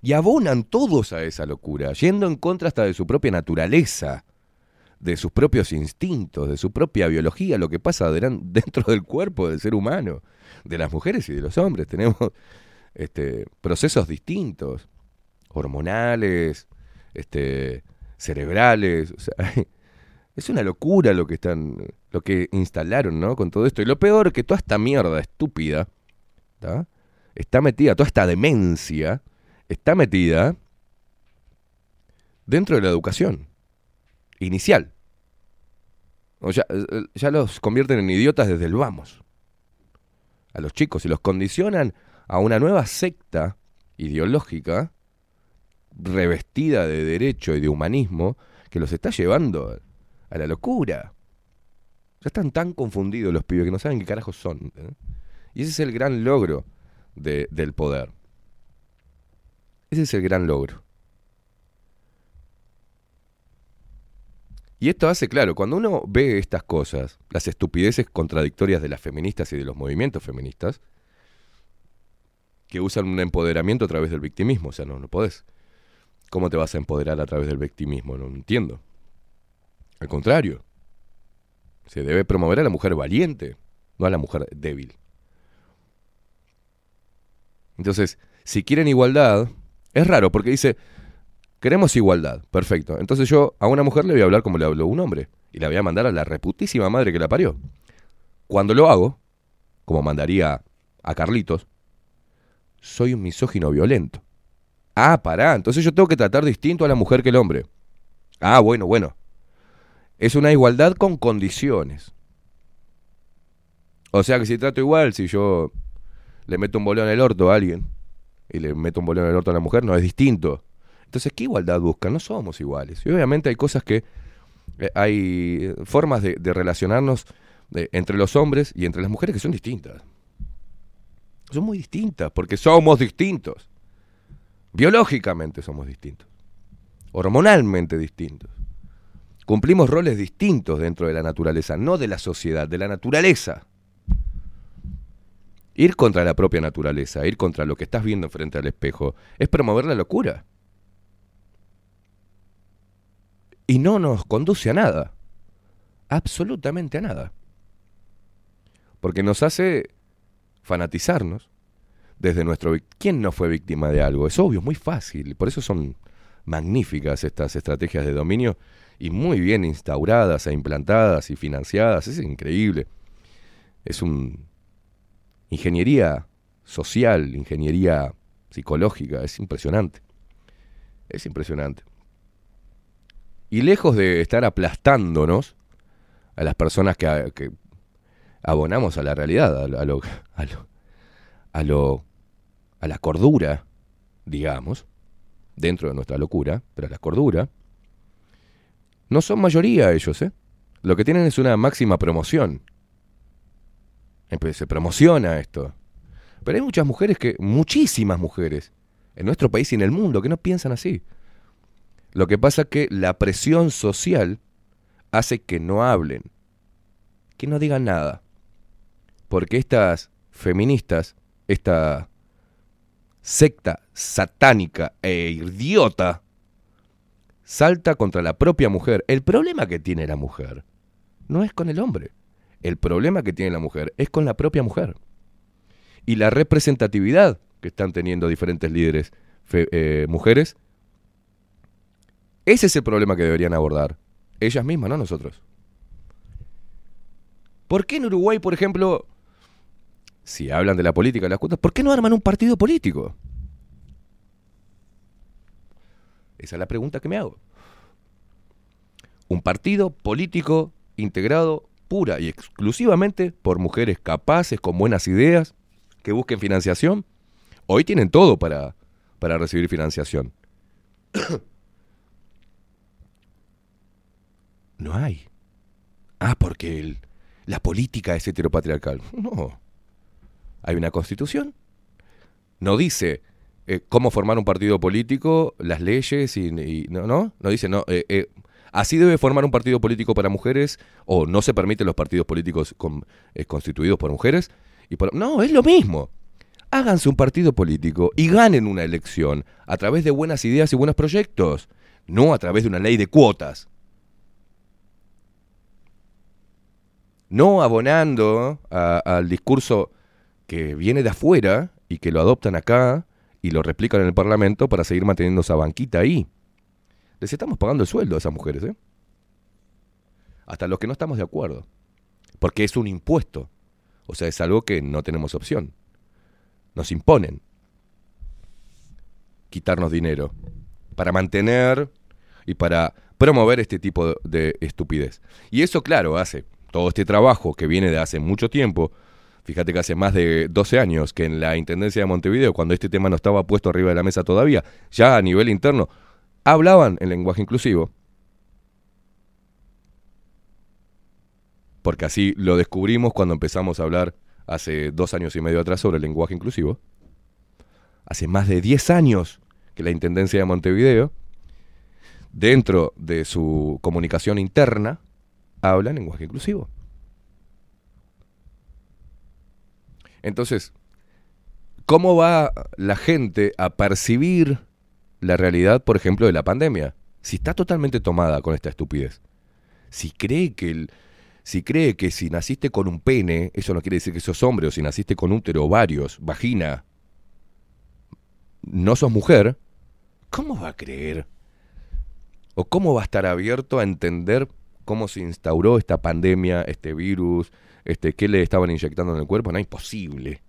Y abonan todos a esa locura, yendo en contra hasta de su propia naturaleza, de sus propios instintos, de su propia biología, lo que pasa (laughs) dentro del cuerpo del ser humano, de las mujeres y de los hombres. Tenemos este, procesos distintos, hormonales, este, cerebrales. o sea, (laughs) es una locura lo que están, lo que instalaron, ¿no? Con todo esto. Y lo peor que toda esta mierda estúpida, ¿tá? está metida, toda esta demencia, está metida dentro de la educación inicial. Ya, eh, ya los convierten en idiotas desde el vamos. A los chicos y los condicionan a una nueva secta ideológica revestida de derecho y de humanismo que los está llevando a la locura. Ya están tan confundidos los pibes que no saben qué carajos son. ¿eh? Y ese es el gran logro de- del poder. Ese es el gran logro. Y esto hace, claro, cuando uno ve estas cosas, las estupideces contradictorias de las feministas y de los movimientos feministas, que usan un empoderamiento a través del victimismo, o sea, no, no podés. ¿Cómo te vas a empoderar a través del victimismo? No entiendo. Al contrario, se debe promover a la mujer valiente, no a la mujer débil. Entonces, si quieren igualdad, es raro porque dice, queremos igualdad, perfecto. Entonces yo a una mujer le voy a hablar como le habló un hombre y la voy a mandar a la reputísima madre que la parió. Cuando lo hago, como mandaría a Carlitos, soy un misógino violento. Ah, pará, entonces yo tengo que tratar distinto a la mujer que el hombre. Ah, bueno, bueno. Es una igualdad con condiciones. O sea que si trato igual, si yo le meto un bolón en el orto a alguien y le meto un bolón en el orto a la mujer, no es distinto. Entonces, ¿qué igualdad buscan? No somos iguales. Y obviamente hay cosas que, eh, hay eh, formas de, relacionarnos eh, entre los hombres y entre las mujeres que son distintas. Son muy distintas, porque somos distintos. Biológicamente somos distintos. Hormonalmente distintos. Cumplimos roles distintos dentro de la naturaleza, no de la sociedad, de la naturaleza. Ir contra la propia naturaleza, ir contra lo que estás viendo frente al espejo, es promover la locura. Y no nos conduce a nada. Absolutamente a nada. Porque nos hace fanatizarnos desde nuestro... ¿Quién no fue víctima de algo? Es obvio, es muy fácil. Por eso son magníficas estas estrategias de dominio y muy bien instauradas e implantadas y financiadas. Es increíble. Es un... Ingeniería social, ingeniería psicológica, es impresionante. Es impresionante. Y lejos de estar aplastándonos a las personas que, abonamos a la realidad, a lo, a lo, a lo, a la cordura, digamos, dentro de nuestra locura, pero a la cordura, no son mayoría ellos, ¿eh? Lo que tienen es una máxima promoción. Se promociona esto. Pero hay muchas mujeres que, muchísimas mujeres, en nuestro país y en el mundo, que no piensan así. Lo que pasa es que la presión social hace que no hablen, que no digan nada. Porque estas feministas, esta secta satánica e idiota, salta contra la propia mujer. El problema que tiene la mujer no es con el hombre. El problema que tiene la mujer es con la propia mujer. Y la representatividad que están teniendo diferentes líderes fe- eh, mujeres, ese es el problema que deberían abordar. Ellas mismas, no nosotros. ¿Por qué en Uruguay, por ejemplo, si hablan de la política, de las cuotas, ¿por qué no arman un partido político? Esa es la pregunta que me hago. Un partido político integrado pura y exclusivamente por mujeres capaces, con buenas ideas, que busquen financiación. Hoy tienen todo para, para recibir financiación. No hay. Ah, porque el- la política es heteropatriarcal. No. Hay una constitución. No dice eh, cómo formar un partido político, las leyes y, no, no, no dice no. eh, eh, así debe formar un partido político para mujeres o no se permiten los partidos políticos con- eh, constituidos por mujeres y por no es lo mismo. Háganse un partido político y ganen una elección a través de buenas ideas y buenos proyectos, no a través de una ley de cuotas. No abonando al discurso que viene de afuera y que lo adoptan acá y lo replican en el Parlamento para seguir manteniendo esa banquita ahí. Les estamos pagando el sueldo a esas mujeres, ¿eh? Hasta los que no estamos de acuerdo. Porque es un impuesto. O sea, es algo que no tenemos opción. Nos imponen quitarnos dinero para mantener y para promover este tipo de estupidez. Y eso, claro, hace todo este trabajo que viene de hace mucho tiempo. Fíjate que hace más de 12 años que en la Intendencia de Montevideo, cuando este tema no estaba puesto arriba de la mesa todavía, ya a nivel interno, hablaban en lenguaje inclusivo. Porque así lo descubrimos cuando empezamos a hablar hace dos años y medio atrás sobre el lenguaje inclusivo. Hace más de 10 años que la Intendencia de Montevideo, dentro de su comunicación interna, habla en lenguaje inclusivo. Entonces, ¿cómo va la gente a percibir la realidad, por ejemplo, de la pandemia? Si está totalmente tomada con esta estupidez. Si cree que si cree que si naciste con un pene, eso no quiere decir que sos hombre, o si naciste con útero, ovarios, vagina, no sos mujer, ¿cómo va a creer? ¿O cómo va a estar abierto a entender cómo se instauró esta pandemia, este virus, este, qué le estaban inyectando en el cuerpo? No, imposible.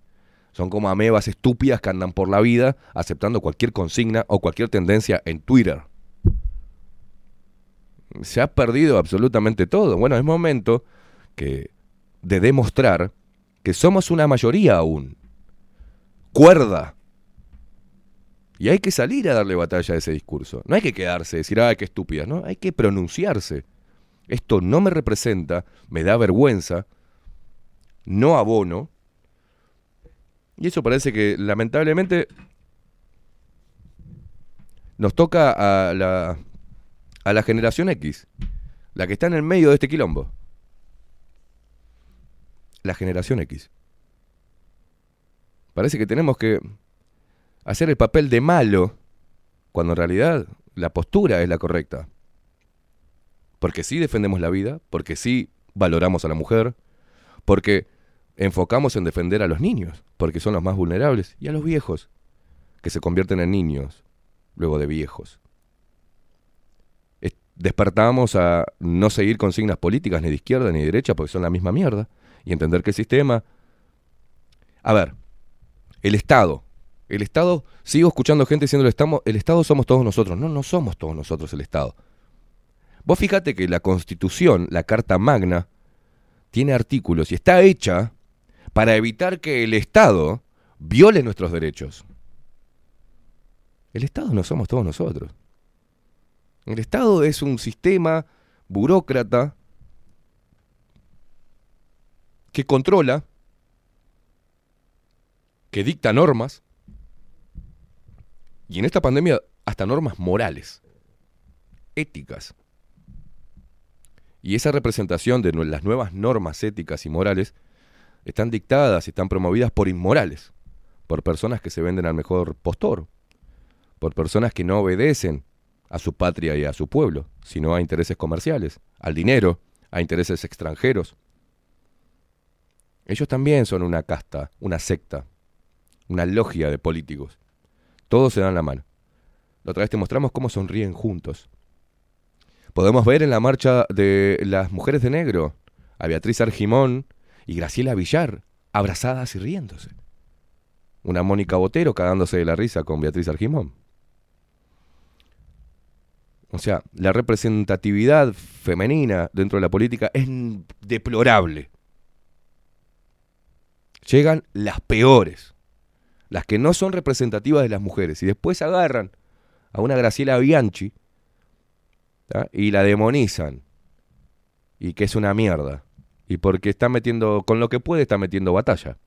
Son como amebas estúpidas que andan por la vida aceptando cualquier consigna o cualquier tendencia en Twitter. Se ha perdido absolutamente todo. Bueno, es momento que de demostrar que somos una mayoría aún. Cuerda. Y hay que salir a darle batalla a ese discurso. No hay que quedarse, decir, ay, qué estúpida, ¿no? Hay que pronunciarse. Esto no me representa, me da vergüenza, no abono. Y eso parece que lamentablemente nos toca a la, a la generación X, la que está en el medio de este quilombo. La generación X. Parece que tenemos que hacer el papel de malo, cuando en realidad la postura es la correcta. Porque sí defendemos la vida, porque sí valoramos a la mujer, porque enfocamos en defender a los niños, porque son los más vulnerables, y a los viejos, que se convierten en niños, luego de viejos. Es- Despertamos a no seguir consignas políticas ni de izquierda ni de derecha, porque son la misma mierda, y entender que el sistema... A ver, el Estado. El Estado, sigo escuchando gente diciendo el Estado, el Estado somos todos nosotros. No, no somos todos nosotros el Estado. Vos fíjate que la Constitución, la Carta Magna, tiene artículos y está hecha para evitar que el Estado viole nuestros derechos. El Estado no somos todos nosotros. El Estado es un sistema burócrata que controla, que dicta normas, y en esta pandemia hasta normas morales, éticas. Y esa representación de las nuevas normas éticas y morales están dictadas y están promovidas por inmorales, por personas que se venden al mejor postor, por personas que no obedecen a su patria y a su pueblo, sino a intereses comerciales, al dinero, a intereses extranjeros. Ellos también son una casta, una secta, una logia de políticos. Todos se dan la mano. La otra vez te mostramos cómo sonríen juntos. Podemos ver en la marcha de las mujeres de negro a Beatriz Argimón y Graciela Villar abrazadas y riéndose. Una Mónica Botero cagándose de la risa con Beatriz Argimón. O sea, la representatividad femenina dentro de la política es deplorable. Llegan las peores, las que no son representativas de las mujeres, y después agarran a una Graciela Bianchi y la demonizan. Y que es una mierda. Y porque está metiendo, con lo que puede, está metiendo batalla.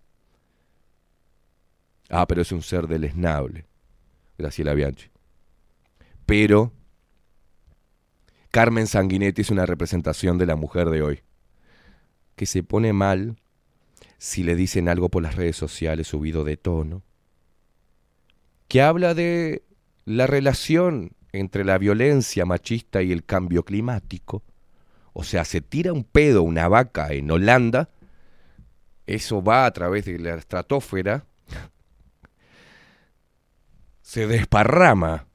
Ah, pero es un ser deleznable, Graciela Bianchi. Pero Carmen Sanguinetti es una representación de la mujer de hoy, que se pone mal si le dicen algo por las redes sociales subido de tono, que habla de la relación entre la violencia machista y el cambio climático. O sea, se tira un pedo una vaca en Holanda, eso va a través de la estratosfera, se desparrama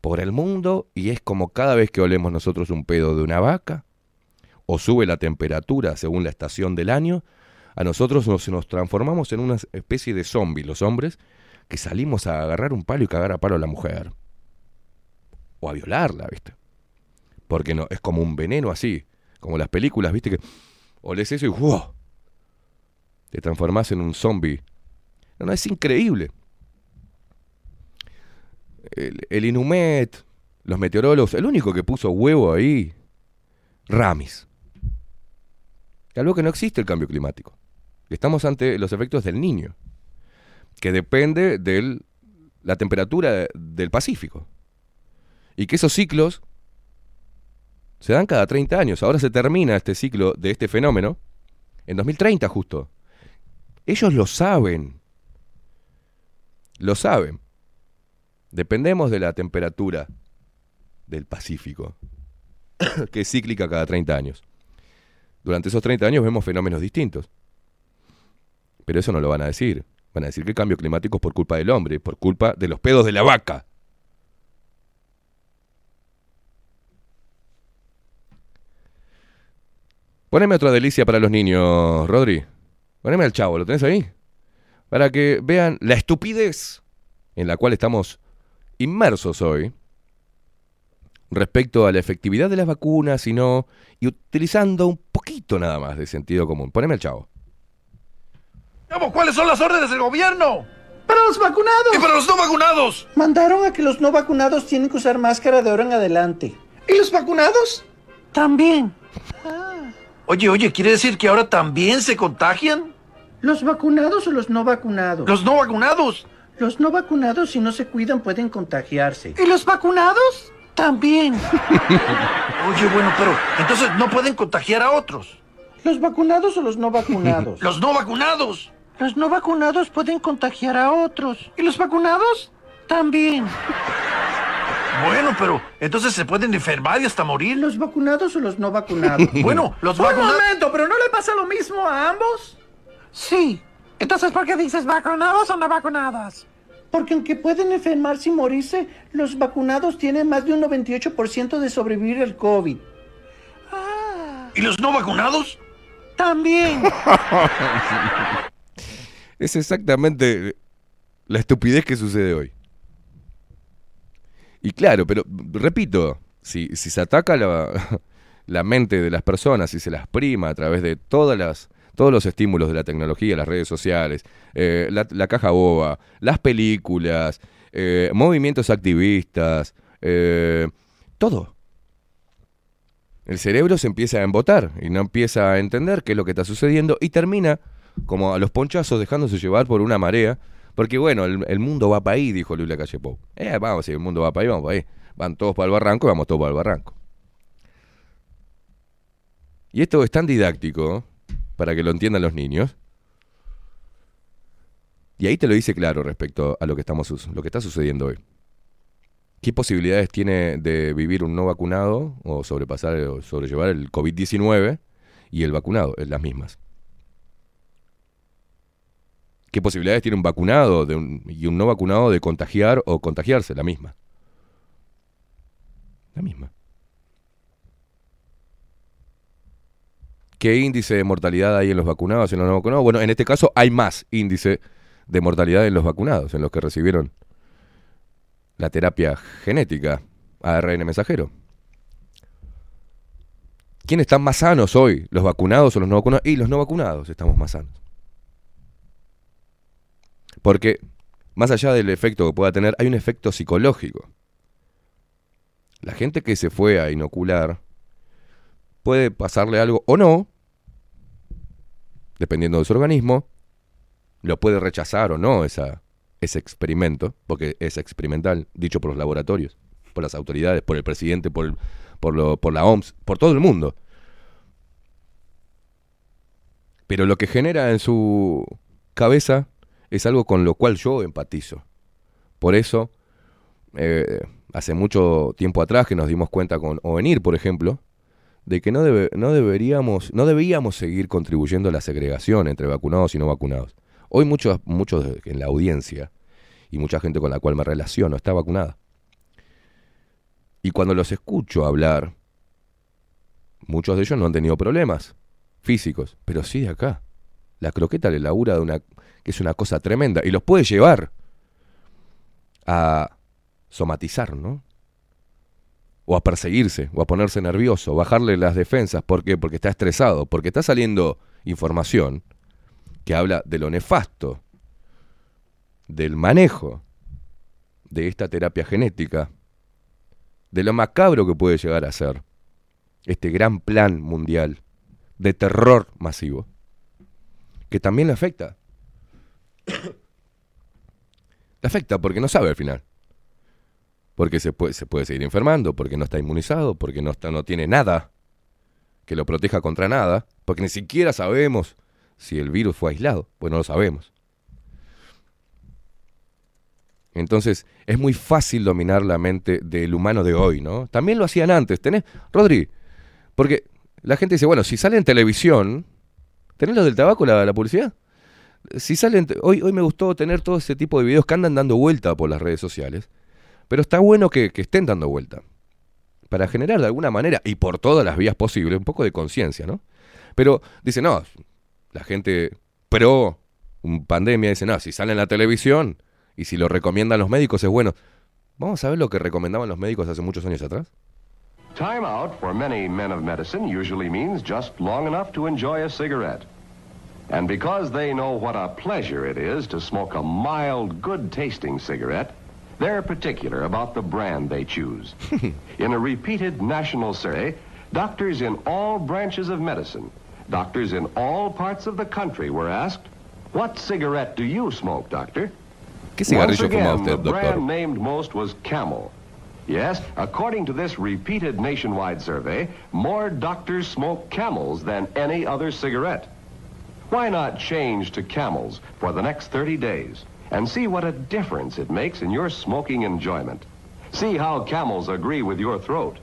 por el mundo y es como cada vez que olemos nosotros un pedo de una vaca, o sube la temperatura según la estación del año, a nosotros nos, nos transformamos en una especie de zombie, los hombres, que salimos a agarrar un palo y cagar a palo a la mujer. O a violarla, ¿viste? Porque no, es como un veneno así, como las películas, ¿viste? Que olés eso y ¡wow! Te transformás en un zombie. No, no, es increíble. El, el Inumet, los meteorólogos, el único que puso huevo ahí, Ramis. Algo que no existe el cambio climático. Estamos ante los efectos del niño, que depende de la temperatura de- del Pacífico. Y que esos ciclos se dan cada 30 años. Ahora se termina este ciclo de este fenómeno en 2030 justo. Ellos lo saben. Lo saben. Dependemos de la temperatura del Pacífico, (coughs) que es cíclica cada 30 años. Durante esos 30 años vemos fenómenos distintos. Pero eso no lo van a decir. Van a decir que el cambio climático es por culpa del hombre, por culpa de los pedos de la vaca. Poneme otra delicia para los niños, Rodri. Poneme al chavo, ¿lo tenés ahí? Para que vean la estupidez en la cual estamos inmersos hoy respecto a la efectividad de las vacunas y no, y utilizando un poquito nada más de sentido común. Poneme al chavo. Vamos, ¿cuáles son las órdenes del gobierno? Para los vacunados. ¿Y para los no vacunados? Mandaron a que los no vacunados tienen que usar máscara de ahora en adelante. ¿Y los vacunados? También. Oye, oye, ¿quiere decir que ahora también se contagian? ¿Los vacunados o los no vacunados? Los no vacunados. Los no vacunados, si no se cuidan, pueden contagiarse. ¿Y los vacunados? También. (laughs) Oye, bueno, pero entonces no pueden contagiar a otros. ¿Los vacunados o los no vacunados? (laughs) ¡Los no vacunados! Los no vacunados pueden contagiar a otros. ¿Y los vacunados? También. (laughs) Bueno, pero entonces se pueden enfermar y hasta morir. ¿Los vacunados o los no vacunados? (laughs) Bueno, los Un vacunados. momento, ¿pero no le pasa lo mismo a ambos? Sí. Entonces, ¿por qué dices vacunados o no vacunados? Porque aunque pueden enfermarse y morirse, los vacunados tienen más de un 98% de sobrevivir el COVID. ¿Y los no vacunados? También. (laughs) Es exactamente la estupidez que sucede hoy. Y claro, pero repito, si, si se ataca la, (laughs) la mente de las personas y se las prima a través de todas las, todos los estímulos de la tecnología, las redes sociales, eh, la, la caja boba, las películas, eh, movimientos activistas, eh, todo. El cerebro se empieza a embotar y no empieza a entender qué es lo que está sucediendo y termina como a los ponchazos dejándose llevar por una marea. Porque bueno, el, mundo va para ahí, dijo Luis Calle Pou. Eh, vamos, si el mundo va para ahí, vamos para ahí. Van todos para el barranco y vamos todos para el barranco. Y esto es tan didáctico, para que lo entiendan los niños. Y ahí te lo dice claro respecto a lo que, estamos, lo que está sucediendo hoy. ¿Qué posibilidades tiene de vivir un no vacunado o sobrepasar o sobrellevar el COVID-19 y el vacunado? Las mismas. ¿Qué posibilidades tiene un vacunado y un no vacunado de contagiar o contagiarse? La misma. La misma. ¿Qué índice de mortalidad hay en los vacunados y en los no vacunados? Bueno, en este caso hay más índice de mortalidad en los vacunados, en los que recibieron la terapia genética, ARN mensajero. ¿Quiénes están más sanos hoy? ¿Los vacunados o los no vacunados? Y los no vacunados estamos más sanos. Porque más allá del efecto que pueda tener, hay un efecto psicológico. La gente que se fue a inocular puede pasarle algo o no, dependiendo de su organismo, lo puede rechazar o no ese experimento, porque es experimental, dicho por los laboratorios, por las autoridades, por el presidente, por, por, lo- por la OMS, por todo el mundo. Pero lo que genera en su cabeza es algo con lo cual yo empatizo. Por eso, eh, hace mucho tiempo atrás que nos dimos cuenta con Ovenir, por ejemplo, de que no, debe- no deberíamos, no seguir contribuyendo a la segregación entre vacunados y no vacunados. Hoy muchos, muchos en la audiencia y mucha gente con la cual me relaciono está vacunada. Y cuando los escucho hablar, muchos de ellos no han tenido problemas físicos, pero sí de acá. La croqueta le labura de una que es una cosa tremenda y los puede llevar a somatizar, ¿no? O a perseguirse, o a ponerse nervioso, bajarle las defensas. ¿Por qué? Porque está estresado, porque está saliendo información que habla de lo nefasto, del manejo de esta terapia genética, de lo macabro que puede llegar a ser este gran plan mundial de terror masivo, que también le afecta. (coughs) le afecta porque no sabe al final. Porque se puede, se puede seguir enfermando, porque no está inmunizado, porque no, está, no tiene nada que lo proteja contra nada, porque ni siquiera sabemos si el virus fue aislado, pues no lo sabemos. Entonces, es muy fácil dominar la mente del humano de hoy, ¿no? También lo hacían antes, ¿tenés? Rodri, porque la gente dice, bueno, si sale en televisión, ¿tenés lo del tabaco, la, la publicidad? Si salen, hoy, hoy me gustó tener todo ese tipo de videos que andan dando vuelta por las redes sociales, pero está bueno que, estén dando vuelta, para generar de alguna manera, y por todas las vías posibles, un poco de conciencia, ¿no? Pero dice, no, la gente pro pandemia dice, no, si sale en la televisión y si lo recomiendan los médicos es bueno. Vamos a ver lo que recomendaban los médicos hace muchos años atrás. Time out for many men of medicine usually means just long enough to enjoy a cigarette. And because they know what a pleasure it is to smoke a mild, good tasting cigarette, they're particular about the brand they choose. (laughs) in a repeated national survey, doctors in all branches of medicine, doctors in all parts of the country were asked, What cigarette do you smoke, doctor? Once again, the brand named most was Camel. Yes, according to this repeated nationwide survey, more doctors smoke Camels than any other cigarette. Why not change to Camels for the next 30 days and see what a difference it makes in your smoking enjoyment? See how Camels agree with your throat.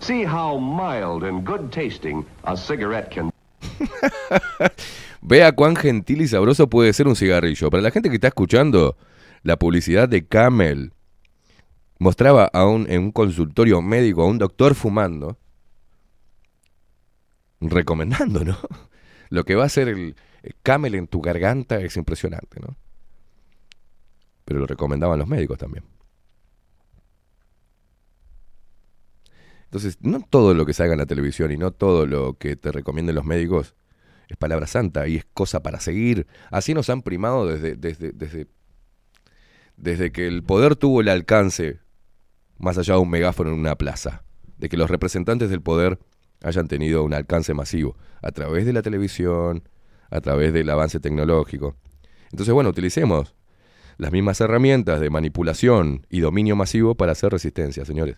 See how mild and good tasting a cigarette can (laughs) Vea cuán gentil y sabroso puede ser un cigarrillo. Para la gente que está escuchando, la publicidad de Camel mostraba a un, en un consultorio médico a un doctor fumando, recomendando, ¿no? Lo que va a hacer el, el Camel en tu garganta es impresionante, ¿no? Pero lo recomendaban los médicos también. Entonces, no todo lo que salga en la televisión y no todo lo que te recomienden los médicos es palabra santa y es cosa para seguir. Así nos han primado desde, desde, desde, desde que el poder tuvo el alcance más allá de un megáfono en una plaza. De que los representantes del poder hayan tenido un alcance masivo a través de la televisión, a través del avance tecnológico. Entonces, bueno, utilicemos las mismas herramientas de manipulación y dominio masivo para hacer resistencia, señores.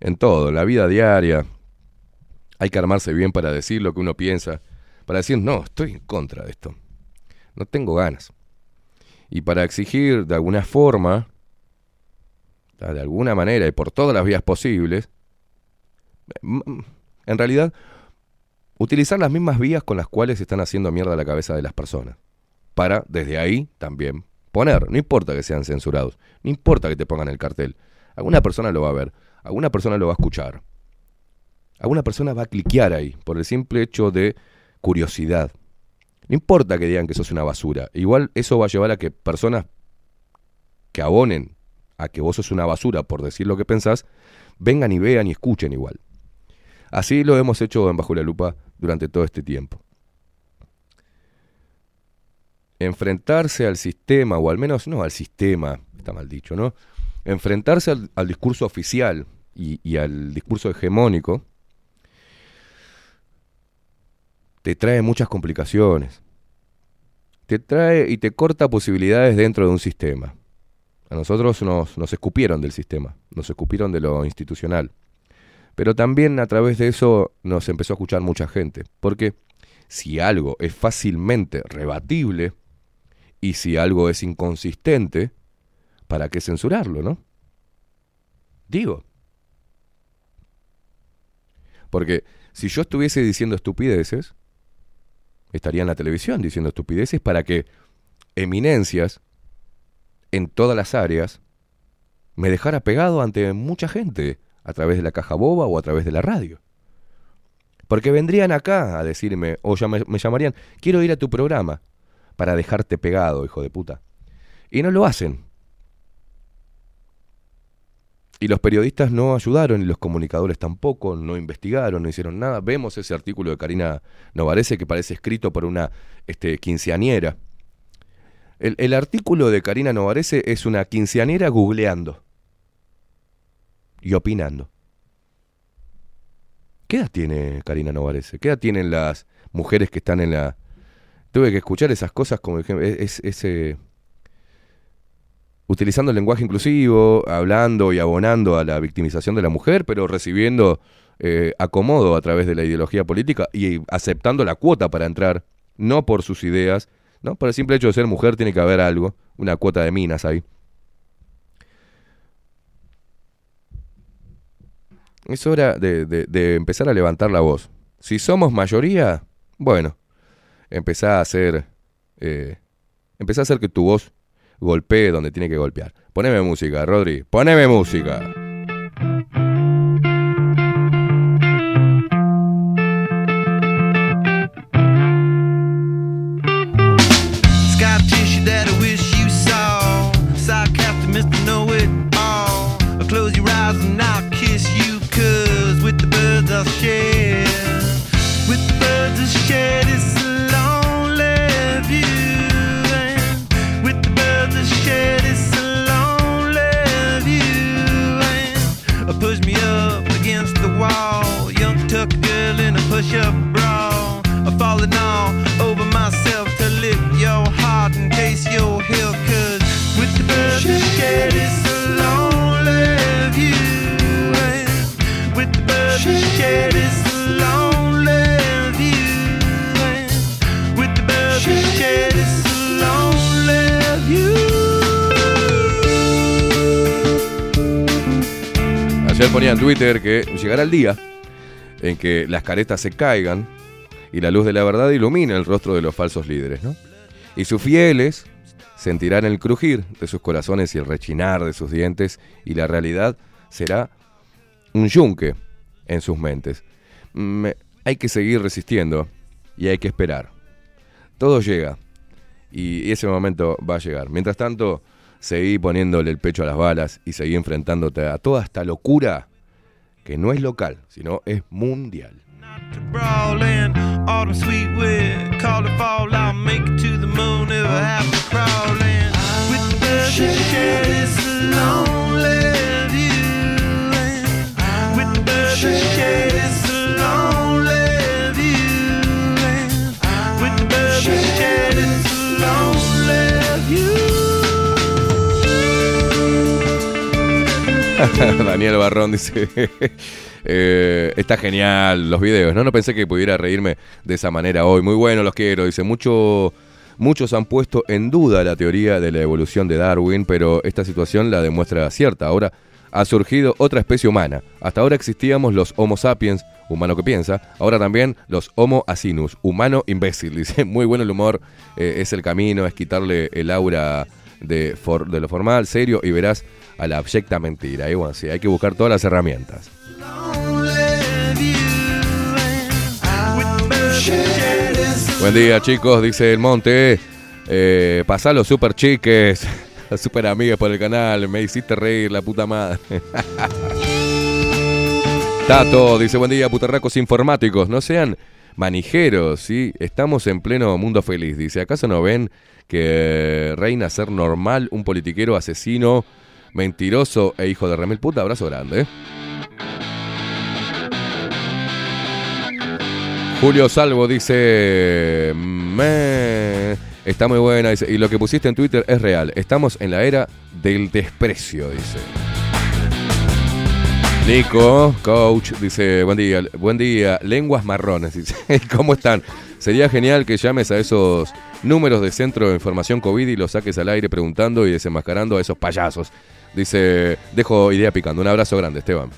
En todo, en la vida diaria, hay que armarse bien para decir lo que uno piensa, para decir, no, estoy en contra de esto, no tengo ganas. Y para exigir de alguna forma, de alguna manera y por todas las vías posibles, en realidad, utilizar las mismas vías con las cuales están haciendo mierda la cabeza de las personas. Para, desde ahí, también poner. No importa que sean censurados, no importa que te pongan el cartel. Alguna persona lo va a ver, alguna persona lo va a escuchar. Alguna persona va a cliquear ahí por el simple hecho de curiosidad. No importa que digan que sos una basura. Igual eso va a llevar a que personas que abonen a que vos sos una basura por decir lo que pensás, vengan y vean y escuchen igual. Así lo hemos hecho en Bajo la Lupa durante todo este tiempo. Enfrentarse al sistema, o al menos no al sistema, está mal dicho, ¿no? Enfrentarse al, discurso oficial y, y al discurso hegemónico te trae muchas complicaciones. Te trae y te corta posibilidades dentro de un sistema. A nosotros nos, nos escupieron del sistema, nos escupieron de lo institucional. Pero también a través de eso nos empezó a escuchar mucha gente. Porque si algo es fácilmente rebatible y si algo es inconsistente, ¿para qué censurarlo, no? Digo. Porque si yo estuviese diciendo estupideces, estaría en la televisión diciendo estupideces para que eminencias en todas las áreas me dejara pegado ante mucha gente a través de la caja boba o a través de la radio. Porque vendrían acá a decirme, o ya me, llamarían, quiero ir a tu programa para dejarte pegado, hijo de puta. Y no lo hacen. Y los periodistas no ayudaron, y los comunicadores tampoco, no investigaron, no hicieron nada. Vemos ese artículo de Karina Novarese que parece escrito por una este, el artículo de Karina Novarese es una quinceañera googleando y opinando. ¿Qué edad tiene Karina Novarese? ¿Qué edad tienen las mujeres que están en la... Tuve que escuchar esas cosas como es, ese utilizando el lenguaje inclusivo, hablando y abonando a la victimización de la mujer, pero recibiendo eh, acomodo a través de la ideología política y aceptando la cuota para entrar, no por sus ideas, no por el simple hecho de ser mujer tiene que haber algo, una cuota de minas ahí. Es hora de, de- empezar a levantar la voz. Si somos mayoría, bueno, empezá a hacer, eh, empezá a hacer que tu voz golpee donde tiene que golpear. Poneme música, Rodri, poneme música. push up bra. I'm falling all over myself to lift your heart in case your hill could. With the bird shed, it's a lonely view. And with the bird shed, it's a lonely view. And with the bird shed, it's so lonely view. Ayer ponía en Twitter que llegará el día en que las caretas se caigan y la luz de la verdad ilumina el rostro de los falsos líderes, ¿no? Y sus fieles sentirán el crujir de sus corazones y el rechinar de sus dientes y la realidad será un yunque en sus mentes. Hay que seguir resistiendo y hay que esperar. Todo llega y ese momento va a llegar. Mientras tanto, seguí poniéndole el pecho a las balas y seguí enfrentándote a toda esta locura que no es local, sino es mundial. Call it fall, I'll (laughs) Daniel Barrón dice, (laughs) eh, está genial los videos, ¿no? No pensé que pudiera reírme de esa manera hoy. Muy bueno, los quiero. Dice, mucho, muchos han puesto en duda la teoría de la evolución de Darwin, pero esta situación la demuestra cierta. Ahora ha surgido otra especie humana. Hasta ahora existíamos los Homo sapiens, humano que piensa. Ahora también los Homo asinus, humano imbécil. (laughs) Dice, muy bueno el humor, eh, es el camino, es quitarle el aura de, de lo formal, serio, y verás a la abyecta mentira. Y sí, hay que buscar todas las herramientas. Buen día, chicos, dice el Monte. Eh, pasá los super chiques, (laughs) los super amigas por el canal. Me hiciste reír, la puta madre. (laughs) Tato dice: Buen día, putarracos informáticos. No sean manijeros, ¿sí? Estamos en pleno mundo feliz. Dice: ¿Acaso no ven que reina ser normal un politiquero asesino, mentiroso e hijo de remil puta? Abrazo grande, ¿eh? Julio Salvo dice, está muy buena, dice, y lo que pusiste en Twitter es real. Estamos en la era del desprecio, dice. Nico, coach, dice, buen día, buen día, lenguas marrones, (laughs) dice, ¿cómo están? Sería genial que llames a esos números de centro de información COVID y los saques al aire preguntando y desenmascarando a esos payasos. Dice, dejo idea picando. Un abrazo grande, Esteban.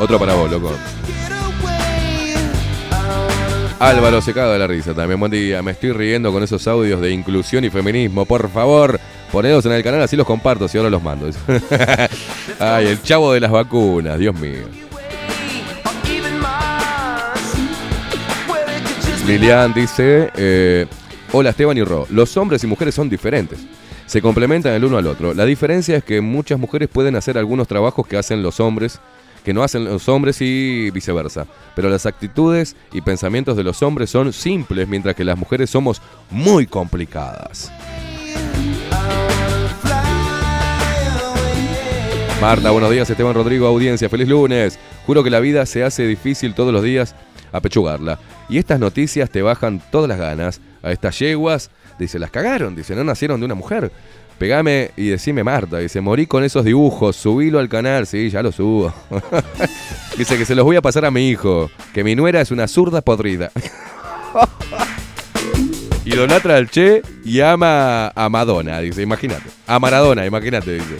Otro para vos, loco. Álvaro se caga de la risa también. Buen día. Me estoy riendo con esos audios de inclusión y feminismo. Por favor, ponedos en el canal, así los comparto, si ahora los mando. (laughs) Ay, el chavo de las vacunas, Dios mío. Lilian dice, eh, hola Esteban y Ro, los hombres y mujeres son diferentes. Se complementan el uno al otro. La diferencia es que muchas mujeres pueden hacer algunos trabajos que hacen los hombres, que no hacen los hombres y viceversa. Pero las actitudes y pensamientos de los hombres son simples, mientras que las mujeres somos muy complicadas. Marta, buenos días, Esteban Rodrigo, audiencia, feliz lunes. Juro que la vida se hace difícil todos los días apechugarla. Y estas noticias te bajan todas las ganas. A estas yeguas, dice, las cagaron, dice, no nacieron de una mujer. Pegame y decime Marta, dice, morí con esos dibujos, subilo al canal, sí, ya lo subo. (laughs) dice que se los voy a pasar a mi hijo, que mi nuera es una zurda podrida. (laughs) Idolatra al Che y ama a Madonna, dice, imagínate. A Maradona, imagínate, dice.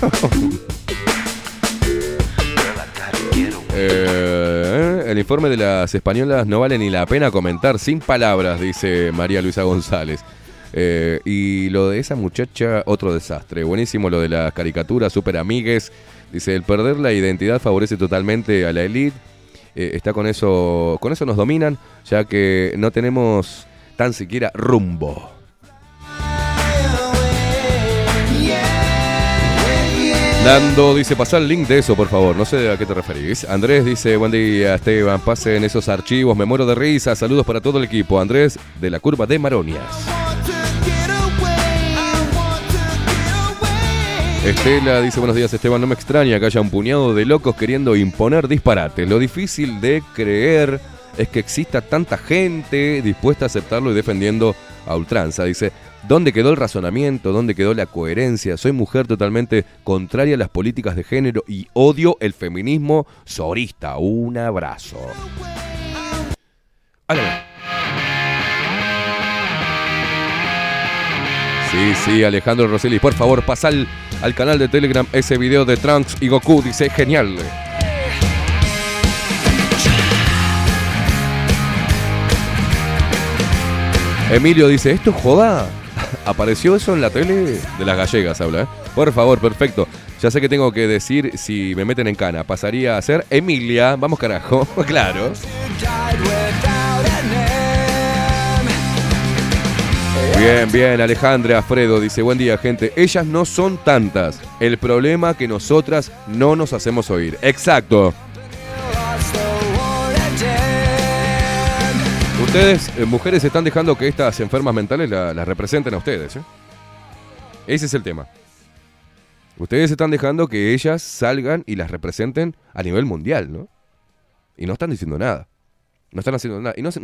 (laughs) Eh, el informe de las españolas no vale ni la pena comentar sin palabras, dice María Luisa González. Eh, y lo de esa muchacha, otro desastre. Buenísimo lo de las caricaturas, super amigues. Dice, el perder la identidad favorece totalmente a la elite. Eh, está con eso, con eso nos dominan, ya que no tenemos tan siquiera rumbo. Nando dice, pasar el link de eso, por favor. No sé a qué te referís. Andrés dice, buen día, Esteban. Pasen esos archivos. Me muero de risa. Saludos para todo el equipo. Andrés, de la curva de Maronias. Estela dice, buenos días, Esteban. No me extraña que haya un puñado de locos queriendo imponer disparates. Lo difícil de creer es que exista tanta gente dispuesta a aceptarlo y defendiendo a ultranza. Dice, ¿Dónde quedó el razonamiento? ¿Dónde quedó la coherencia? Soy mujer totalmente contraria a las políticas de género y odio el feminismo sorista. Un abrazo. Sí, sí, Alejandro Rosselli, por favor, pasa al, al canal de Telegram ese video de Trunks y Goku, dice genial. Emilio dice, ¿esto es joda? ¿Apareció eso en la tele? De las gallegas habla, ¿eh? Por favor, perfecto. Ya sé que tengo que decir si me meten en cana. Pasaría a ser Emilia. Vamos carajo, (laughs) claro. Bien, bien, Alejandra Alfredo dice, buen día gente, ellas no son tantas, el problema que nosotras no nos hacemos oír. Exacto. Ustedes, eh, mujeres, están dejando que estas enfermas mentales la- las representen a ustedes. ¿eh? Ese es el tema. Ustedes están dejando que ellas salgan y las representen a nivel mundial, ¿no? Y no están diciendo nada. No están haciendo nada. Y no se,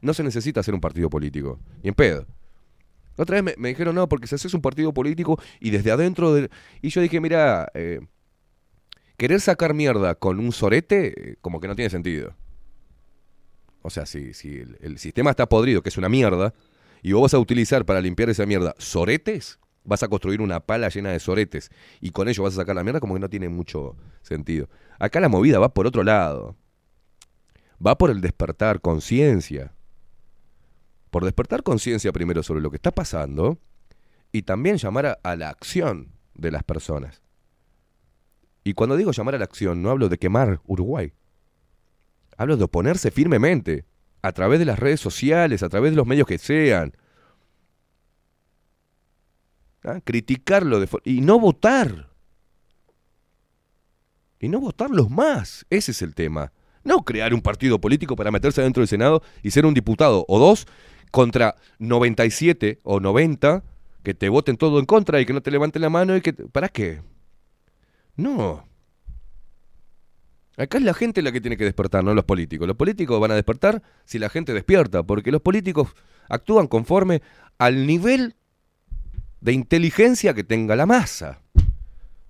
no se necesita hacer un partido político. Y en pedo. La Otra vez me, dijeron, no, porque si haces un partido político y desde adentro. Y yo dije, mira, eh, querer sacar mierda con un sorete, eh, como que no tiene sentido. O sea, si, el, sistema está podrido, que es una mierda, y vos vas a utilizar para limpiar esa mierda soretes, vas a construir una pala llena de soretes y con ello vas a sacar la mierda, como que no tiene mucho sentido. Acá la movida va por otro lado. Va por el despertar conciencia. Por despertar conciencia primero sobre lo que está pasando y también llamar a la acción de las personas. Y cuando digo llamar a la acción, no hablo de quemar Uruguay. Hablo de oponerse firmemente, a través de las redes sociales, a través de los medios que sean. ¿Ah? Criticarlo de y no votar. Y no votarlos más. Ese es el tema. No crear un partido político para meterse dentro del Senado y ser un diputado o dos contra 97 o 90 que te voten todo en contra y que no te levanten la mano y que... ¿Para qué? No. Acá es la gente la que tiene que despertar, no los políticos. Los políticos van a despertar si la gente despierta, porque los políticos actúan conforme al nivel de inteligencia que tenga la masa.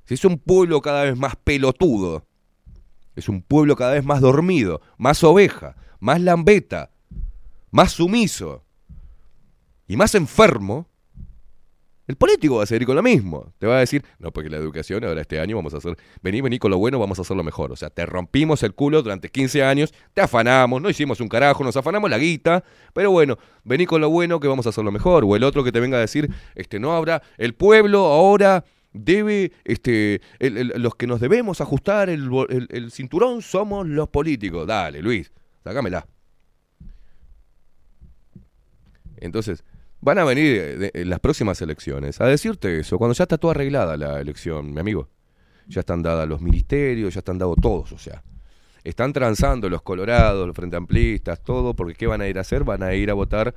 Si es un pueblo cada vez más pelotudo, es un pueblo cada vez más dormido, más oveja, más lambeta, más sumiso y más enfermo, el político va a seguir con lo mismo. Te va a decir, no, porque la educación ahora este año vamos a hacer, vení, vení con lo bueno, vamos a hacerlo mejor. O sea, te rompimos el culo durante 15 años, te afanamos, no hicimos un carajo, nos afanamos la guita, pero bueno, vení con lo bueno que vamos a hacerlo mejor. O el otro que te venga a decir, este, no habrá, el pueblo ahora debe, este, los que nos debemos ajustar el, el- cinturón somos los políticos. Dale, Luis, sácamela. Entonces, van a venir eh, en las próximas elecciones a decirte eso, cuando ya está toda arreglada la elección, mi amigo. Ya están dadas los ministerios, ya están dados todos, o sea. Están transando los colorados, los frente amplistas, todo, porque ¿qué van a ir a hacer? Van a ir a votar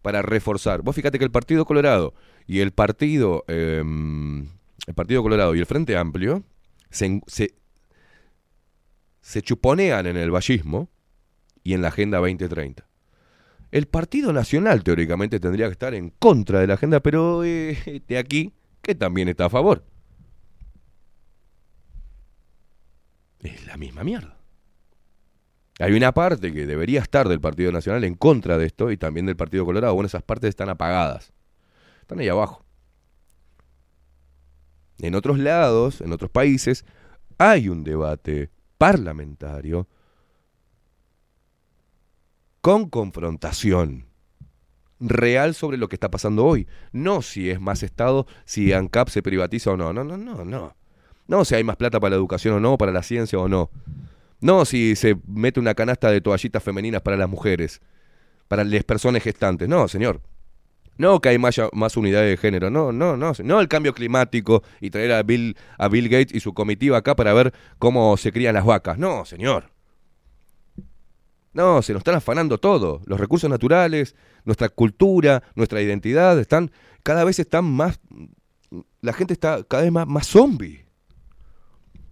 para reforzar. Vos fíjate que el Partido Colorado y el Partido, eh, el Partido Colorado y el Frente Amplio se, se, se chuponean en el vallismo y en la Agenda 2030. El Partido Nacional teóricamente tendría que estar en contra de la agenda, pero eh, de aquí que también está a favor. Es la misma mierda. Hay una parte que debería estar del Partido Nacional en contra de esto y también del Partido Colorado. Bueno, esas partes están apagadas. Están ahí abajo. En otros lados, en otros países, hay un debate parlamentario con confrontación real sobre lo que está pasando hoy. No si es más Estado, si ANCAP se privatiza o no. No, no, no, no. No si hay más plata para la educación o no, para la ciencia o no. No si se mete una canasta de toallitas femeninas para las mujeres, para las personas gestantes. No, señor. No que hay más, más unidades de género. No, no, no. No el cambio climático y traer a Bill, a Bill Gates y su comitiva acá para ver cómo se crían las vacas. No, señor. No, se nos están afanando todo. Los recursos naturales, nuestra cultura, nuestra identidad, están, cada vez están más, la gente está cada vez más, más zombie.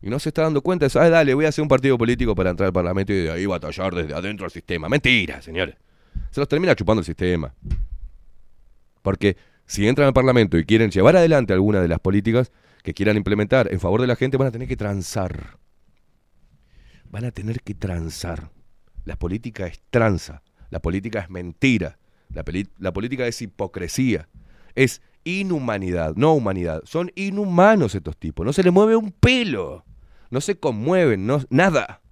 Y no se está dando cuenta de eso. Ah, dale, voy a hacer un partido político para entrar al Parlamento y de ahí batallar desde adentro del sistema. Mentira, señores. Se los termina chupando el sistema. Porque si entran al Parlamento y quieren llevar adelante alguna de las políticas que quieran implementar en favor de la gente, van a tener que transar. Van a tener que transar. La política es tranza. La política es mentira. La, la política es hipocresía. Es inhumanidad, no humanidad. Son inhumanos estos tipos. No se les mueve un pelo. No se conmueven, no, nada.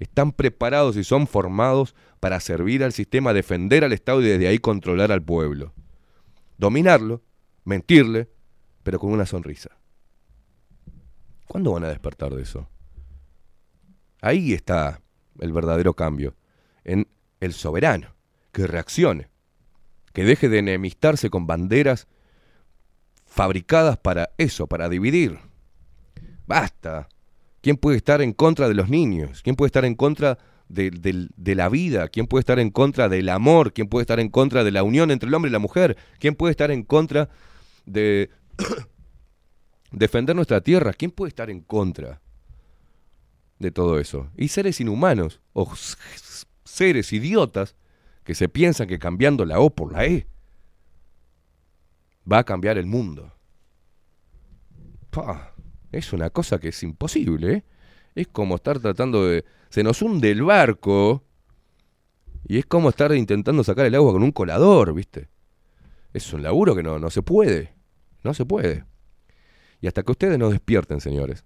Están preparados y son formados para servir al sistema, defender al Estado y desde ahí controlar al pueblo. Dominarlo, mentirle, pero con una sonrisa. ¿Cuándo van a despertar de eso? Ahí está el verdadero cambio. En el soberano, que reaccione, que deje de enemistarse con banderas fabricadas para eso, para dividir. Basta. ¿Quién puede estar en contra de los niños? ¿Quién puede estar en contra de, de la vida? ¿Quién puede estar en contra del amor? ¿Quién puede estar en contra de la unión entre el hombre y la mujer? ¿Quién puede estar en contra de (coughs) defender nuestra tierra? ¿Quién puede estar en contra de todo eso? Y seres inhumanos o seres idiotas que se piensan que cambiando la O por la E va a cambiar el mundo. Pa, es una cosa que es imposible. ¿eh? Es como estar tratando de... Se nos hunde el barco y es como estar intentando sacar el agua con un colador, ¿viste? Es un laburo que no, no se puede. No se puede. Y hasta que ustedes no despierten, señores,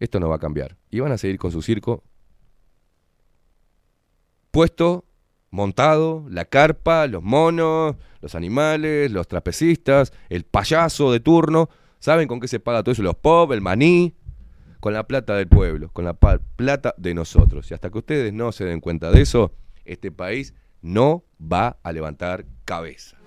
esto no va a cambiar. Y van a seguir con su circo puesto, montado, la carpa, los monos, los animales, los trapecistas, el payaso de turno. ¿Saben con qué se paga todo eso? Los pop, el maní. Con la plata del pueblo, con la plata de nosotros. Y hasta que ustedes no se den cuenta de eso, este país no va a levantar cabeza.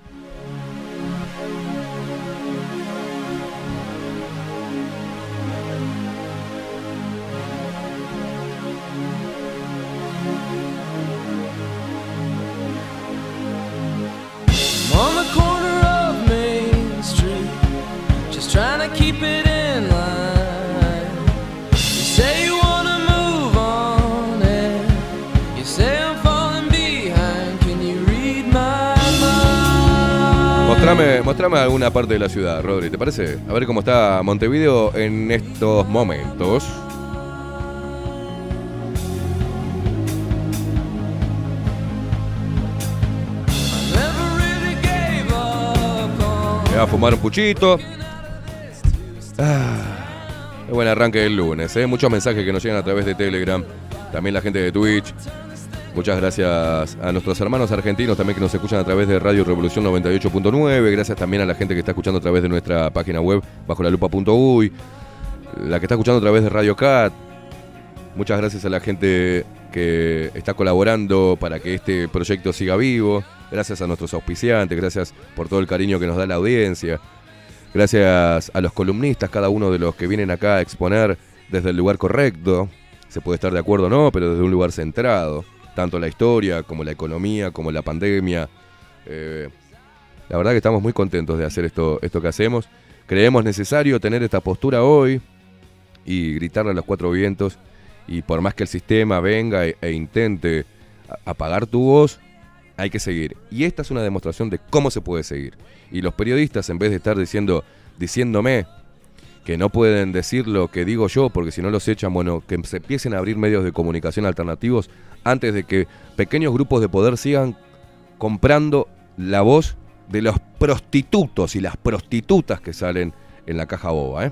Mostrame, mostrame alguna parte de la ciudad, Rodri, ¿te parece? A ver cómo está Montevideo en estos momentos. Me va a fumar un puchito. Ah, buen arranque del lunes, ¿eh? Muchos mensajes que nos llegan a través de Telegram. También la gente de Twitch. Muchas gracias a nuestros hermanos argentinos también que nos escuchan a través de Radio Revolución 98.9. Gracias también a la gente que está escuchando a través de nuestra página web bajo la lupa.uy. La que está escuchando a través de Radio Cat. Muchas gracias a la gente que está colaborando para que este proyecto siga vivo. Gracias a nuestros auspiciantes, gracias por todo el cariño que nos da la audiencia. Gracias a los columnistas, cada uno de los que vienen acá a exponer desde el lugar correcto. Se puede estar de acuerdo o no, pero desde un lugar centrado. Tanto la historia como la economía, como la pandemia. Eh, la verdad que estamos muy contentos de hacer esto, esto que hacemos. Creemos necesario tener esta postura hoy y gritarle a los cuatro vientos. Y por más que el sistema venga e, e intente apagar tu voz, hay que seguir. Y esta es una demostración de cómo se puede seguir. Y los periodistas, en vez de estar diciendo, diciéndome que no pueden decir lo que digo yo, porque si no los echan, bueno, que se empiecen a abrir medios de comunicación alternativos antes de que pequeños grupos de poder sigan comprando la voz de los prostitutos y las prostitutas que salen en la caja boba, ¿eh?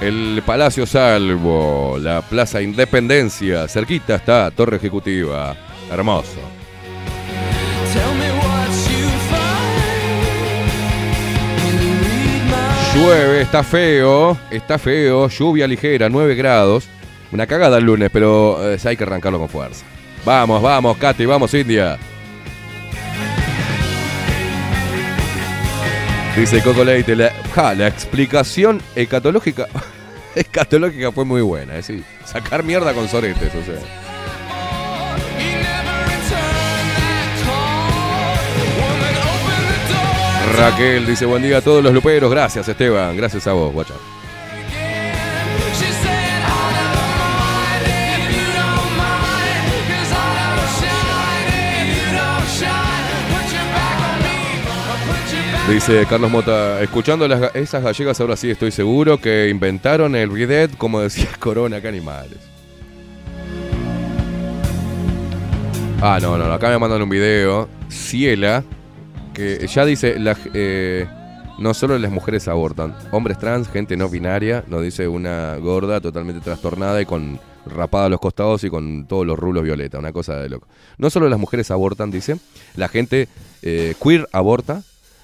El Palacio Salvo, la Plaza Independencia, cerquita está Torre Ejecutiva, hermoso. Llueve, está feo, está feo, lluvia ligera, 9 grados. Una cagada el lunes, pero eh, hay que arrancarlo con fuerza. Vamos, vamos, Katy, vamos, India. Dice Coco Leite, la, ja, la explicación escatológica, (laughs) escatológica fue muy buena. Eh, es decir, sacar mierda con soretes, o sea. Raquel dice, buen día a todos los luperos. Gracias, Esteban. Gracias a vos, guacha. Dice Carlos Mota, escuchando esas gallegas ahora sí estoy seguro que inventaron el bidet como decía (laughs) Corona, que animales. Ah, no, no, acá me mandan un video, Ciela, que ya dice, eh, no solo las mujeres abortan, hombres trans, gente no binaria, nos dice una gorda totalmente trastornada y con rapada a los costados y con todos los rulos violeta, una cosa de loco. No solo las mujeres abortan, dice, la gente eh, queer aborta,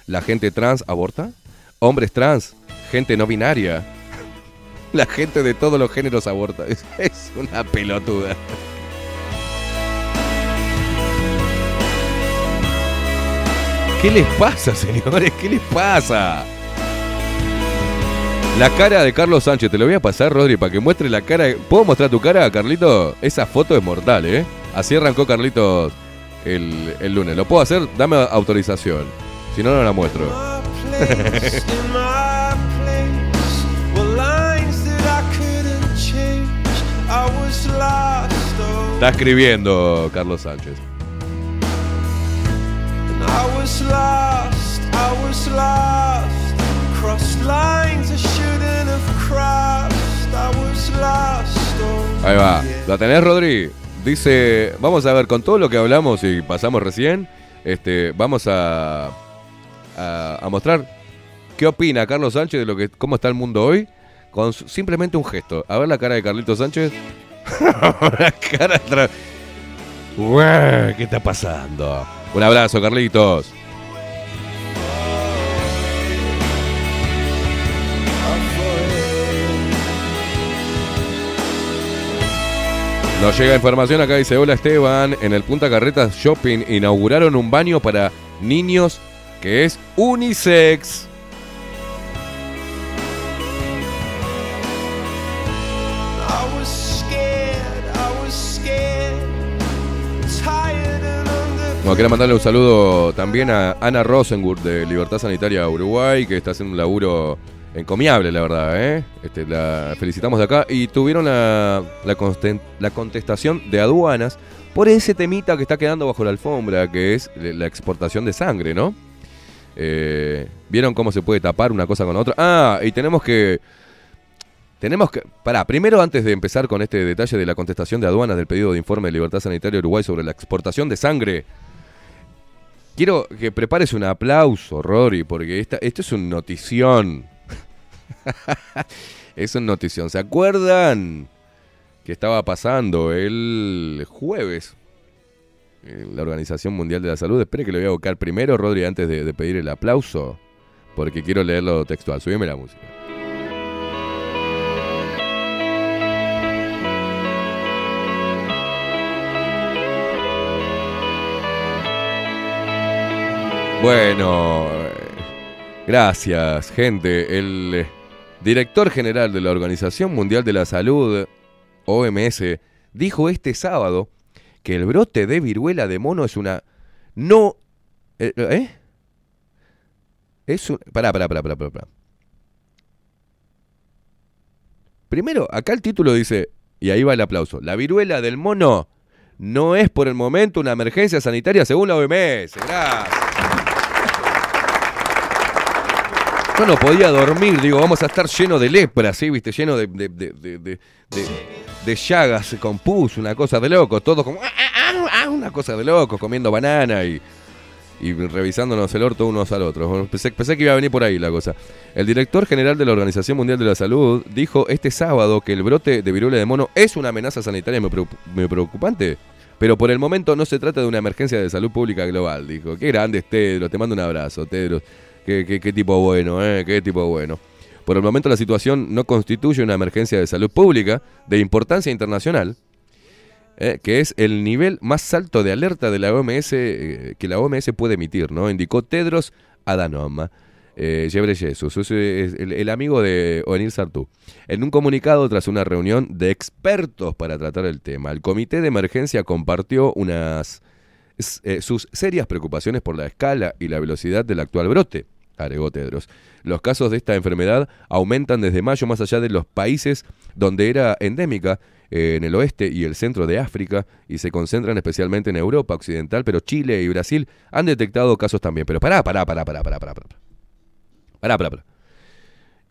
la gente trans aborta, hombres trans, gente no binaria, (laughs) la gente de todos los géneros aborta. (laughs) Es, una pelotuda. ¿Qué les pasa, señores? ¿Qué les pasa? La cara de Carlos Sánchez, te lo voy a pasar, Rodri, para que muestre la cara. ¿Puedo mostrar tu cara, Carlito? Esa foto es mortal, ¿eh? Así arrancó Carlitos el, el lunes. ¿Lo puedo hacer? Dame autorización. Si no, no la muestro. oh, Está escribiendo Carlos Sánchez. oh. Ahí va. ¿La tenés, Rodri? Dice, vamos a ver, con todo lo que hablamos y pasamos recién, este, vamos a, a, mostrar qué opina Carlos Sánchez de lo que, cómo está el mundo hoy, con simplemente un gesto. A ver la cara de Carlito Sánchez. (laughs) la cara tra- Ué, ¿Qué está pasando? Un abrazo, Carlitos. Nos llega información acá, dice, hola Esteban, en el Punta Carretas Shopping inauguraron un baño para niños que es unisex. Bueno, quiero mandarle un saludo también a Ana Rosenburg de Libertad Sanitaria Uruguay, que está haciendo un laburo encomiable, la verdad. ¿eh? Este, la felicitamos de acá. Y tuvieron la, la, consten- la contestación de aduanas por ese temita que está quedando bajo la alfombra, que es la exportación de sangre, ¿no? Eh, ¿Vieron cómo se puede tapar una cosa con otra? Ah, y tenemos que... Tenemos que... Pará, primero antes de empezar con este detalle de la contestación de aduanas del pedido de informe de Libertad Sanitaria Uruguay sobre la exportación de sangre, quiero que prepares un aplauso, Rory, porque esta, esto es un notición. (laughs) es un notición. ¿Se acuerdan que estaba pasando el jueves? En la Organización Mundial de la Salud. Espere que lo voy a buscar primero, Rodri, antes de, de pedir el aplauso, porque quiero leerlo textual. Subime la música. Bueno, eh, gracias, gente. El eh, director general de la Organización Mundial de la Salud, OMS, dijo este sábado que el brote de viruela de mono es una no eh, ¿eh? Es un pará, pará, pará, pará, pará. Primero, acá el título dice y ahí va el aplauso. La viruela del mono no es por el momento una emergencia sanitaria según la OMS. Gracias. Yo no podía dormir, digo, vamos a estar lleno de lepra, ¿sí? ¿Viste? Lleno de, de- llagas con pus, una cosa de loco, todo como, ah, ah, ah, una cosa de loco, comiendo banana y, y revisándonos el orto unos al otro. Pensé, que iba a venir por ahí la cosa. El director general de la Organización Mundial de la Salud dijo este sábado que el brote de viruela de mono es una amenaza sanitaria muy preocup- muy preocupante. Pero por el momento no se trata de una emergencia de salud pública global, dijo. Qué grande es Tedros, te mando un abrazo, Tedros. Qué- qué tipo bueno, eh, qué tipo bueno. Por el momento la situación no constituye una emergencia de salud pública de importancia internacional, eh, que es el nivel más alto de alerta de la OMS eh, que la OMS puede emitir, ¿no? Indicó Tedros Adhanom eh, es el, amigo de Onir Sartú. En un comunicado tras una reunión de expertos para tratar el tema, el comité de emergencia compartió unas eh, sus serias preocupaciones por la escala y la velocidad del actual brote. Agregó Tedros. Los casos de esta enfermedad aumentan desde mayo más allá de los países donde era endémica, eh, en el oeste y el centro de África, y se concentran especialmente en Europa Occidental, pero Chile y Brasil han detectado casos también. Pero pará, pará, pará, pará, pará, pará, pará. Pará, pará.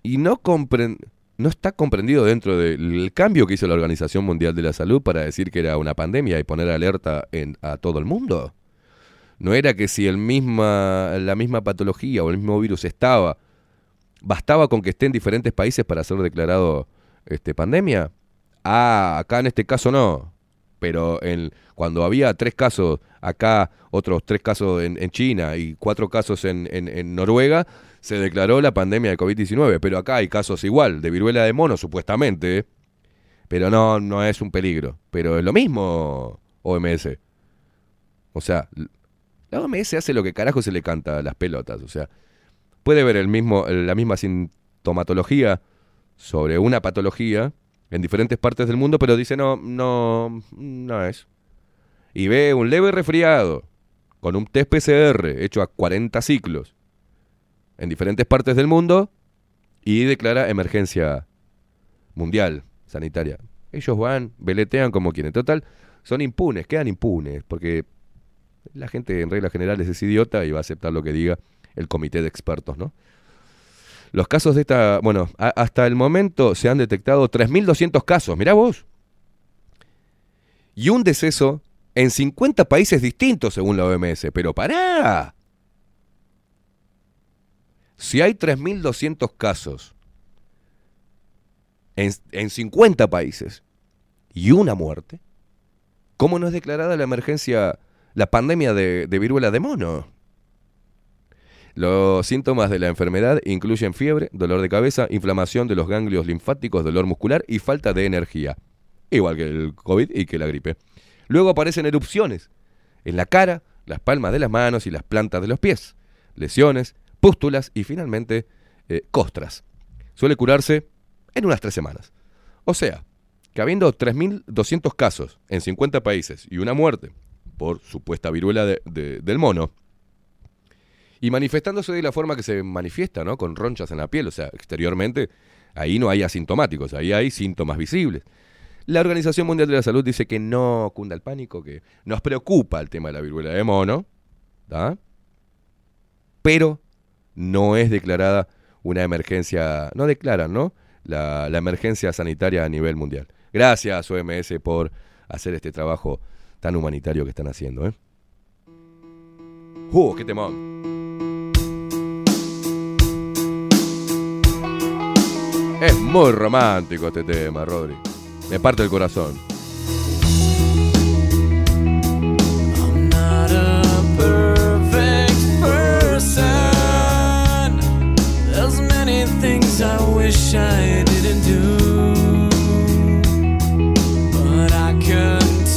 Y no compren- no está comprendido dentro del cambio que hizo la Organización Mundial de la Salud para decir que era una pandemia y poner alerta en- a todo el mundo. No era que si el misma, la misma patología o el mismo virus estaba, bastaba con que esté en diferentes países para ser declarado este, pandemia. Ah, acá en este caso no. Pero en, cuando había tres casos acá, otros tres casos en, China y cuatro casos en, en- en Noruega, se declaró la pandemia de COVID-19. Pero acá hay casos igual, de viruela de mono supuestamente. Pero no, no es un peligro. Pero es lo mismo, OMS. O sea, la OMS hace lo que carajo se le canta a las pelotas. O sea, puede ver el mismo, la misma sintomatología sobre una patología en diferentes partes del mundo, pero dice no, no, no es. Y ve un leve resfriado con un test PCR hecho a 40 ciclos en diferentes partes del mundo y declara emergencia mundial sanitaria. Ellos van, veletean como quieren. Total, son impunes, quedan impunes, porque la gente en reglas generales es idiota y va a aceptar lo que diga el comité de expertos, ¿no? Los casos de esta, bueno, hasta el momento se han detectado 3.200 casos, mirá vos. Y un deceso en 50 países distintos según la OMS, pero pará. Si hay 3.200 casos en, en 50 países y una muerte, ¿cómo no es declarada la emergencia, la pandemia de, de viruela de mono? Los síntomas de la enfermedad incluyen fiebre, dolor de cabeza, inflamación de los ganglios linfáticos, dolor muscular y falta de energía, igual que el COVID y que la gripe. Luego aparecen erupciones en la cara, las palmas de las manos y las plantas de los pies, lesiones, pústulas y finalmente eh, costras. Suele curarse en unas tres semanas. O sea, que habiendo 3.200 casos en 50 países y una muerte por supuesta viruela de- de- del mono, y manifestándose de la forma que se manifiesta, ¿no? Con ronchas en la piel, o sea, exteriormente, ahí no hay asintomáticos, ahí hay síntomas visibles. La Organización Mundial de la Salud dice que no cunda el pánico, que nos preocupa el tema de la viruela de mono, ¿tá? pero no es declarada una emergencia, no declaran, ¿no? La emergencia sanitaria a nivel mundial. Gracias, OMS, por hacer este trabajo tan humanitario que están haciendo, ¿eh? ¡Uh, qué temón! Es muy romántico este tema, Rodri. Me parte el corazón. not a perfect person. There's many things I wish I didn't do, but I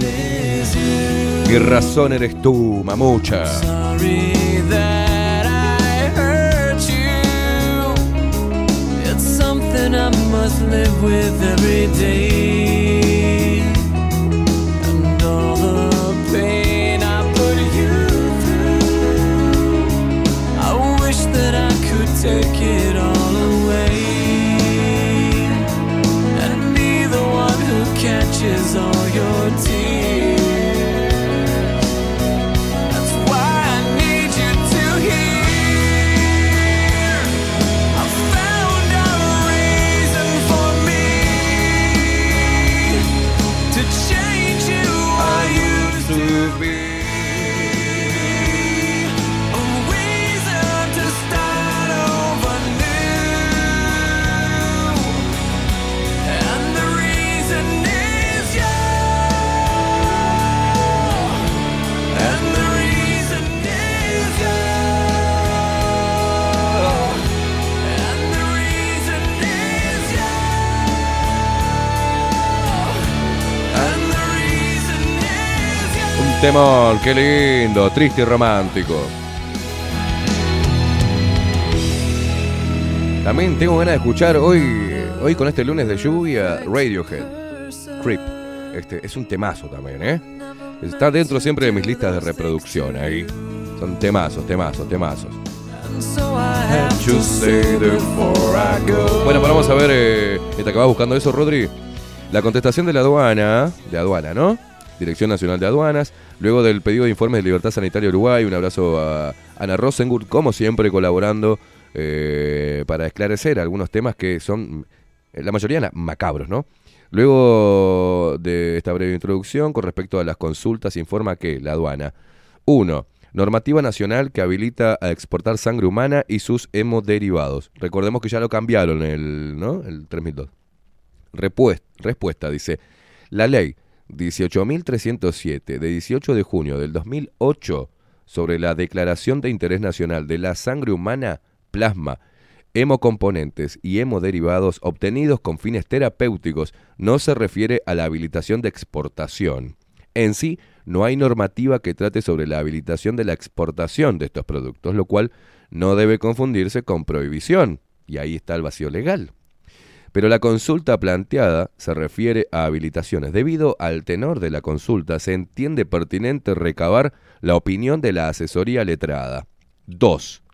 is you. Mi razón eres tú, mamucha. Live with every day. Qué lindo, triste y romántico. También tengo ganas de escuchar hoy, hoy con este lunes de lluvia, Radiohead, Creep. Este, es un temazo también, ¿eh? Está dentro siempre de mis listas de reproducción ahí. Son temazos, temazos, temazos. Bueno, vamos a ver, eh, ¿te acabas buscando eso, Rodri? La contestación de la aduana, de aduana, ¿no? Dirección Nacional de Aduanas, luego del pedido de informes de Libertad Sanitaria Uruguay, un abrazo a Ana Rosengut, como siempre colaborando eh, para esclarecer algunos temas que son, eh, la mayoría macabros, ¿no? Luego de esta breve introducción, con respecto a las consultas, informa que la aduana 1. Normativa nacional que habilita a exportar sangre humana y sus hemoderivados. Recordemos que ya lo cambiaron el, ¿no? el 3002. Repues- respuesta, dice. La ley 18.307 de 18 de junio del 2008 sobre la declaración de interés nacional de la sangre humana, plasma, hemocomponentes y hemoderivados obtenidos con fines terapéuticos no se refiere a la habilitación de exportación. En sí, no hay normativa que trate sobre la habilitación de la exportación de estos productos, lo cual no debe confundirse con prohibición, y ahí está el vacío legal. Pero la consulta planteada se refiere a habilitaciones. Debido al tenor de la consulta, se entiende pertinente recabar la opinión de la asesoría letrada. 2.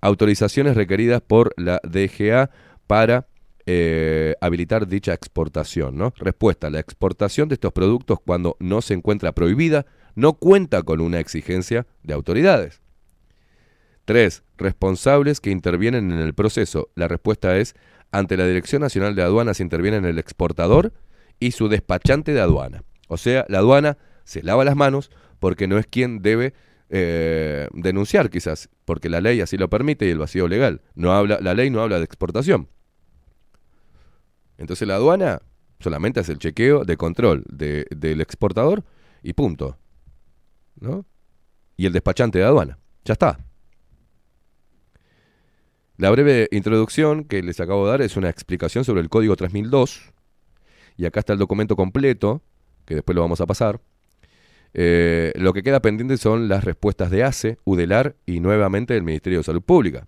Autorizaciones requeridas por la DGA para eh, habilitar dicha exportación. ¿no? Respuesta. La exportación de estos productos cuando no se encuentra prohibida no cuenta con una exigencia de autoridades. 3. Responsables que intervienen en el proceso. La respuesta es, ante la Dirección Nacional de Aduanas intervienen el exportador y su despachante de aduana. O sea, la aduana se lava las manos porque no es quien debe eh, denunciar quizás, porque la ley así lo permite y el vacío legal. No habla, la ley no habla de exportación. Entonces la aduana solamente hace el chequeo de control de- del exportador y punto. ¿No? Y el despachante de aduana. Ya está. La breve introducción que les acabo de dar es una explicación sobre el código 3002. Y acá está el documento completo, que después lo vamos a pasar. Eh, lo que queda pendiente son las respuestas de ACE, UDELAR y nuevamente del Ministerio de Salud Pública.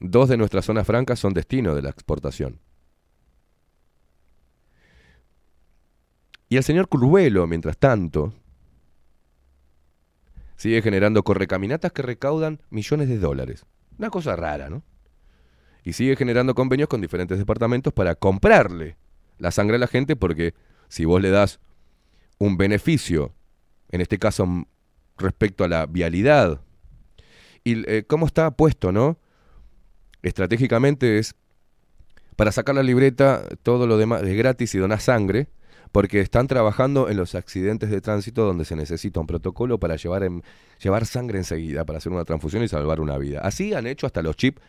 Dos de nuestras zonas francas son destino de la exportación. Y el señor Curvelo, mientras tanto, sigue generando correcaminatas que recaudan millones de dólares. Una cosa rara, ¿no? Y sigue generando convenios con diferentes departamentos para comprarle la sangre a la gente porque si vos le das un beneficio, en este caso respecto a la vialidad, y eh, cómo está puesto, ¿no? Estratégicamente es para sacar la libreta, todo lo demás es gratis y donar sangre, porque están trabajando en los accidentes de tránsito donde se necesita un protocolo para llevar, en- llevar sangre enseguida, para hacer una transfusión y salvar una vida. Así han hecho hasta los chips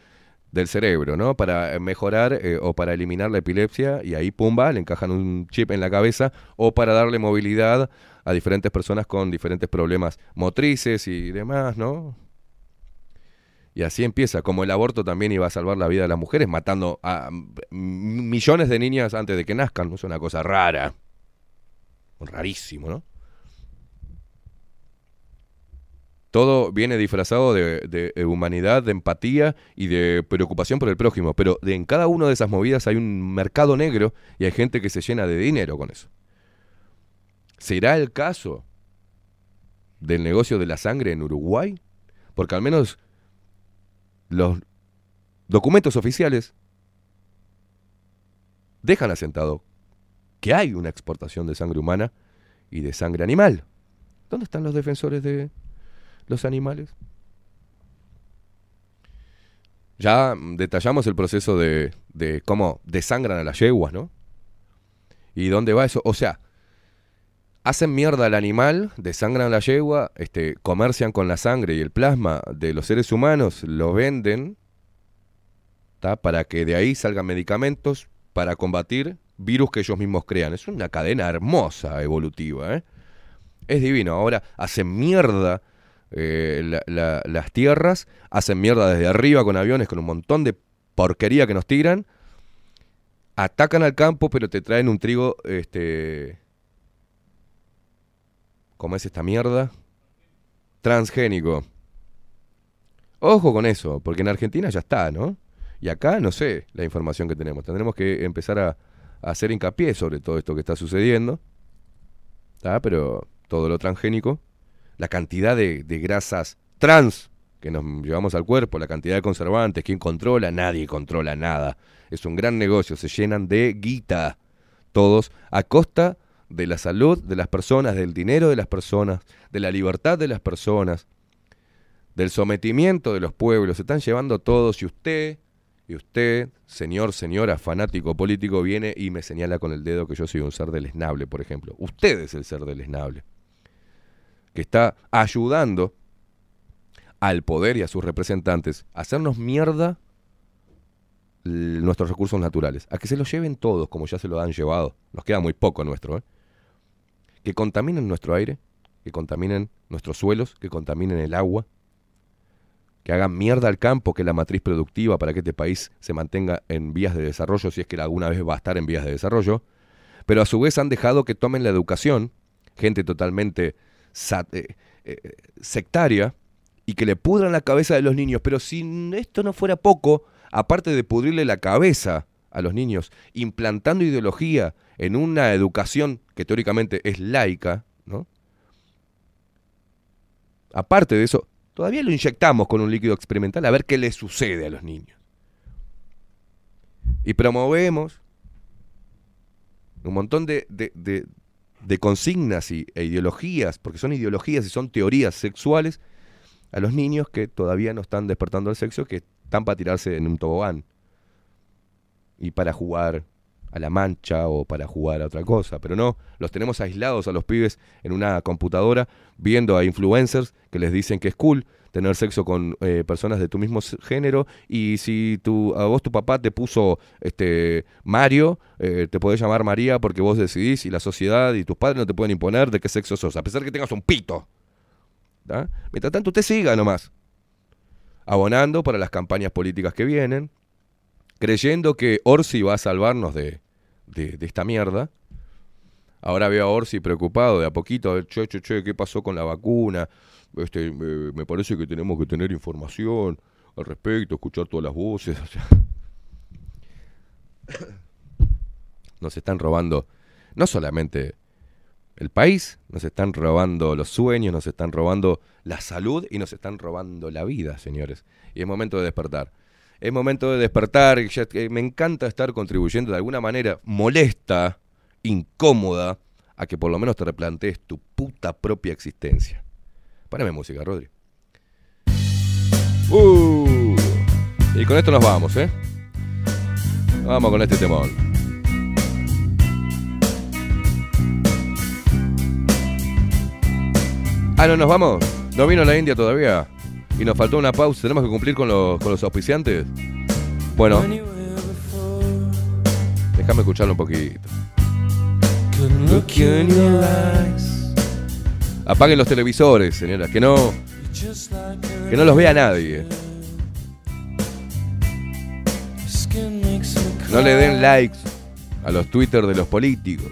del cerebro, ¿no? Para eh, mejorar eh, o para eliminar la epilepsia y ahí, pumba, le encajan un chip en la cabeza o para darle movilidad a diferentes personas con diferentes problemas motrices y demás, ¿no? Y así empieza, como el aborto también iba a salvar la vida de las mujeres, matando a mm, millones de niñas antes de que nazcan, ¿no? Es una cosa rara. Rarísimo, ¿no? Todo viene disfrazado de, eh, humanidad, de empatía y de preocupación por el prójimo. Pero en cada una de esas movidas hay un mercado negro y hay gente que se llena de dinero con eso. ¿Será el caso del negocio de la sangre en Uruguay? Porque al menos los documentos oficiales dejan asentado que hay una exportación de sangre humana y de sangre animal. ¿Dónde están los defensores de los animales? Ya detallamos el proceso de, de cómo desangran a las yeguas, ¿no? ¿Y dónde va eso? O sea, hacen mierda al animal, desangran a la yegua, este, comercian con la sangre y el plasma de los seres humanos, lo venden, ¿tá? para que de ahí salgan medicamentos para combatir virus que ellos mismos crean. Es una cadena hermosa, evolutiva. ¿eh? Es divino. Ahora hacen mierda eh, la- la- las tierras, hacen mierda desde arriba con aviones, con un montón de porquería que nos tiran. Atacan al campo, pero te traen un trigo este, ¿Cómo es esta mierda? Transgénico. Ojo con eso, porque en Argentina ya está, ¿no? Y acá no sé la información que tenemos. Tendremos que empezar a hacer hincapié sobre todo esto que está sucediendo. ¿Está? Pero todo lo transgénico, la cantidad de, de grasas trans que nos llevamos al cuerpo, la cantidad de conservantes, quién controla, nadie controla nada. Es un gran negocio, se llenan de guita todos a costa de la salud de las personas, del dinero de las personas, de la libertad de las personas, del sometimiento de los pueblos. Se están llevando todos y usted, y usted, señor, señora, fanático político, viene y me señala con el dedo que yo soy un ser deleznable, por ejemplo. Usted es el ser deleznable, que está ayudando al poder y a sus representantes a hacernos mierda nuestros recursos naturales, a que se los lleven todos como ya se lo han llevado. Nos queda muy poco nuestro, ¿eh? Que contaminen nuestro aire, que contaminen nuestros suelos, que contaminen el agua, que hagan mierda al campo, que es la matriz productiva para que este país se mantenga en vías de desarrollo, si es que alguna vez va a estar en vías de desarrollo, pero a su vez han dejado que tomen la educación, gente totalmente eh, eh, sectaria, y que le pudran la cabeza de los niños. Pero si esto no fuera poco, aparte de pudrirle la cabeza a los niños, implantando ideología en una educación que teóricamente es laica, ¿no? Aparte de eso, todavía lo inyectamos con un líquido experimental a ver qué le sucede a los niños. Y promovemos un montón de, consignas y, e ideologías, porque son ideologías y son teorías sexuales, a los niños que todavía no están despertando al sexo, que están para tirarse en un tobogán y para jugar a la mancha o para jugar a otra cosa, pero no, los tenemos aislados a los pibes en una computadora viendo a influencers que les dicen que es cool tener sexo con eh, personas de tu mismo género y si tu, a vos tu papá te puso este Mario, eh, te podés llamar María porque vos decidís y la sociedad y tus padres no te pueden imponer de qué sexo sos, a pesar que tengas un pito. ¿tá? Mientras tanto usted siga nomás, abonando para las campañas políticas que vienen, creyendo que Orsi va a salvarnos de, de, esta mierda. Ahora veo a Orsi preocupado de a poquito, a che, che, che, ¿qué pasó con la vacuna? Este, me, parece que tenemos que tener información al respecto, escuchar todas las voces. (laughs) Nos están robando no solamente el país, nos están robando los sueños, nos están robando la salud y nos están robando la vida, señores. Y es momento de despertar. Es momento de despertar. me encanta estar contribuyendo de alguna manera molesta, incómoda, a que por lo menos te replantees tu puta propia existencia. Párame música, Rodri. Uh, y con esto nos vamos, ¿eh? Vamos con este temón. Ah, no nos vamos. No vino la India todavía. Y nos faltó una pausa. Tenemos que cumplir con los, con los auspiciantes. Bueno, déjame escucharlo un poquito. Apaguen los televisores, señoras. Que no, que no los vea nadie. No le den likes a los Twitter de los políticos.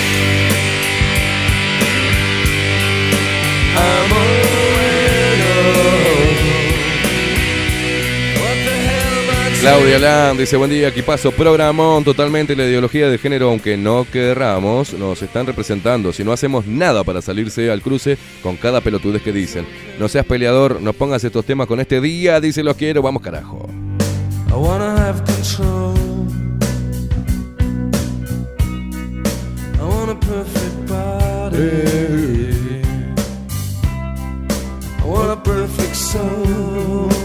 Claudia Lam dice, buen día, equipazo, programón, totalmente la ideología de género, aunque no querramos, nos están representando. Si no hacemos nada para salirse al cruce con cada pelotudez que dicen. No seas peleador, no pongas estos temas con este día, dice los quiero, vamos carajo. I wanna have control. I want a perfect body. I want a perfect soul.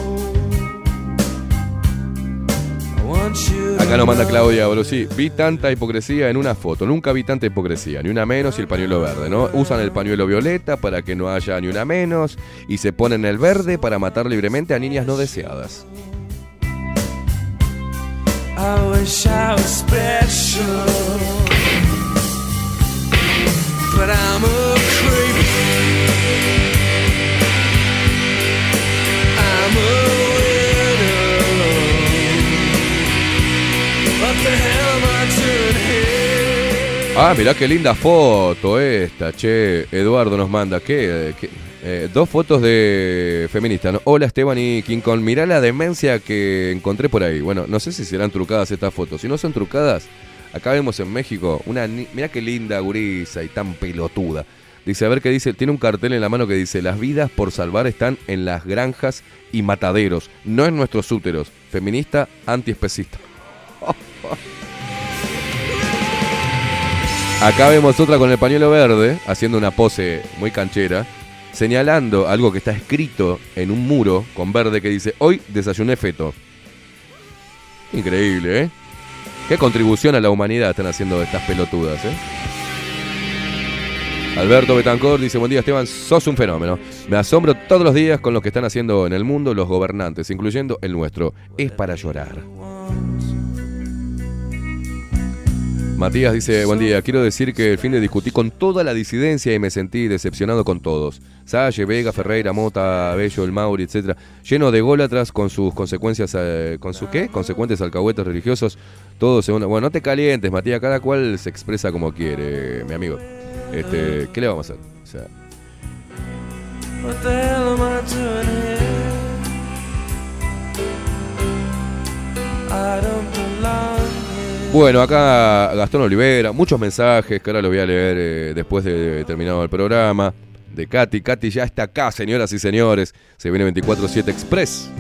Acá nos manda Claudia, bro, sí, vi tanta hipocresía en una foto, nunca vi tanta hipocresía, ni una menos y el pañuelo verde, ¿no? Usan el pañuelo violeta para que no haya ni una menos y se ponen el verde para matar libremente a niñas no deseadas. Ah, mirá qué linda foto esta, che. Eduardo nos manda. ¿Qué? Eh, dos fotos de feministas. ¿no? Hola Esteban y King Kong. Mirá la demencia que encontré por ahí. Bueno, no sé si serán trucadas estas fotos. Si no son trucadas, acá vemos en México una. Mirá qué linda gurisa y tan pelotuda. Dice, a ver qué dice. Tiene un cartel en la mano que dice: Las vidas por salvar están en las granjas y mataderos, no en nuestros úteros. Feminista antiespecista. (laughs) Acá vemos otra con el pañuelo verde, haciendo una pose muy canchera, señalando algo que está escrito en un muro con verde que dice, hoy desayuné feto. Increíble, ¿eh? Qué contribución a la humanidad están haciendo estas pelotudas, ¿eh? Alberto Betancor dice, buen día Esteban, sos un fenómeno. Me asombro todos los días con lo que están haciendo en el mundo los gobernantes, incluyendo el nuestro. Es para llorar. Matías dice, buen día, quiero decir que el fin de discutí con toda la disidencia y me sentí decepcionado con todos. Salle, Vega, Ferreira, Mota, Bello, El Mauri, etcétera, lleno de gólatras con sus consecuencias, eh, con sus qué? Consecuentes alcahuetes religiosos, todos según... Bueno, no te calientes, Matías, cada cual se expresa como quiere, mi amigo. Este, ¿qué le vamos a hacer? O sea, What the hell am I doing here? I don't belong here. Bueno, acá Gastón Olivera, muchos mensajes que ahora lo voy a leer eh, después de terminado el programa. De Katy. Katy ya está acá, señoras y señores. Se viene 24-7 Express.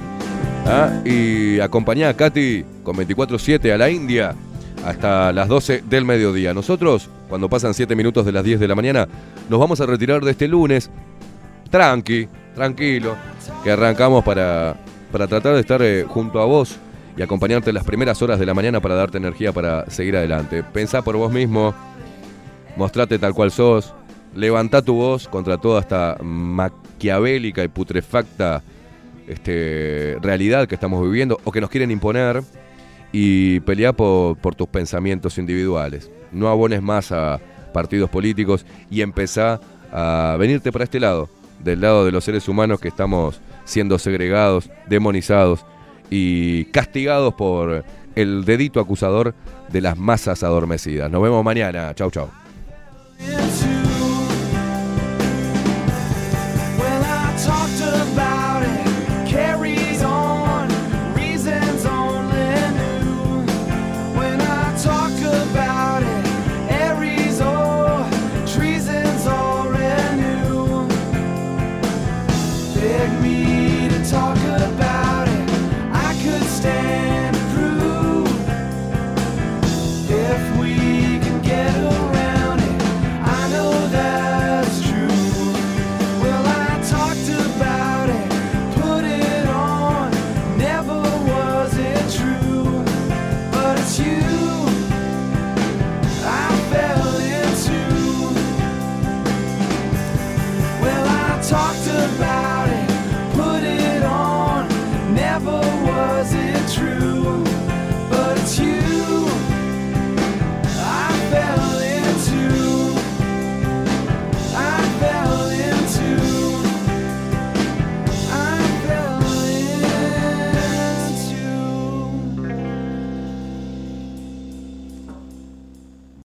¿Ah? Y acompañá a Katy con 24-7 a la India hasta las 12 del mediodía. Nosotros, cuando pasan 7 minutos de las 10 de la mañana, nos vamos a retirar de este lunes. Tranqui, tranquilo. Que arrancamos para, para tratar de estar eh, junto a vos y acompañarte las primeras horas de la mañana para darte energía para seguir adelante. Pensá por vos mismo, mostrate tal cual sos, levantá tu voz contra toda esta maquiavélica y putrefacta este, realidad que estamos viviendo o que nos quieren imponer y peleá por, por tus pensamientos individuales. No abones más a partidos políticos y empezá a venirte para este lado, del lado de los seres humanos que estamos siendo segregados, demonizados y castigados por el dedito acusador de las masas adormecidas. Nos vemos mañana. Chau, chau.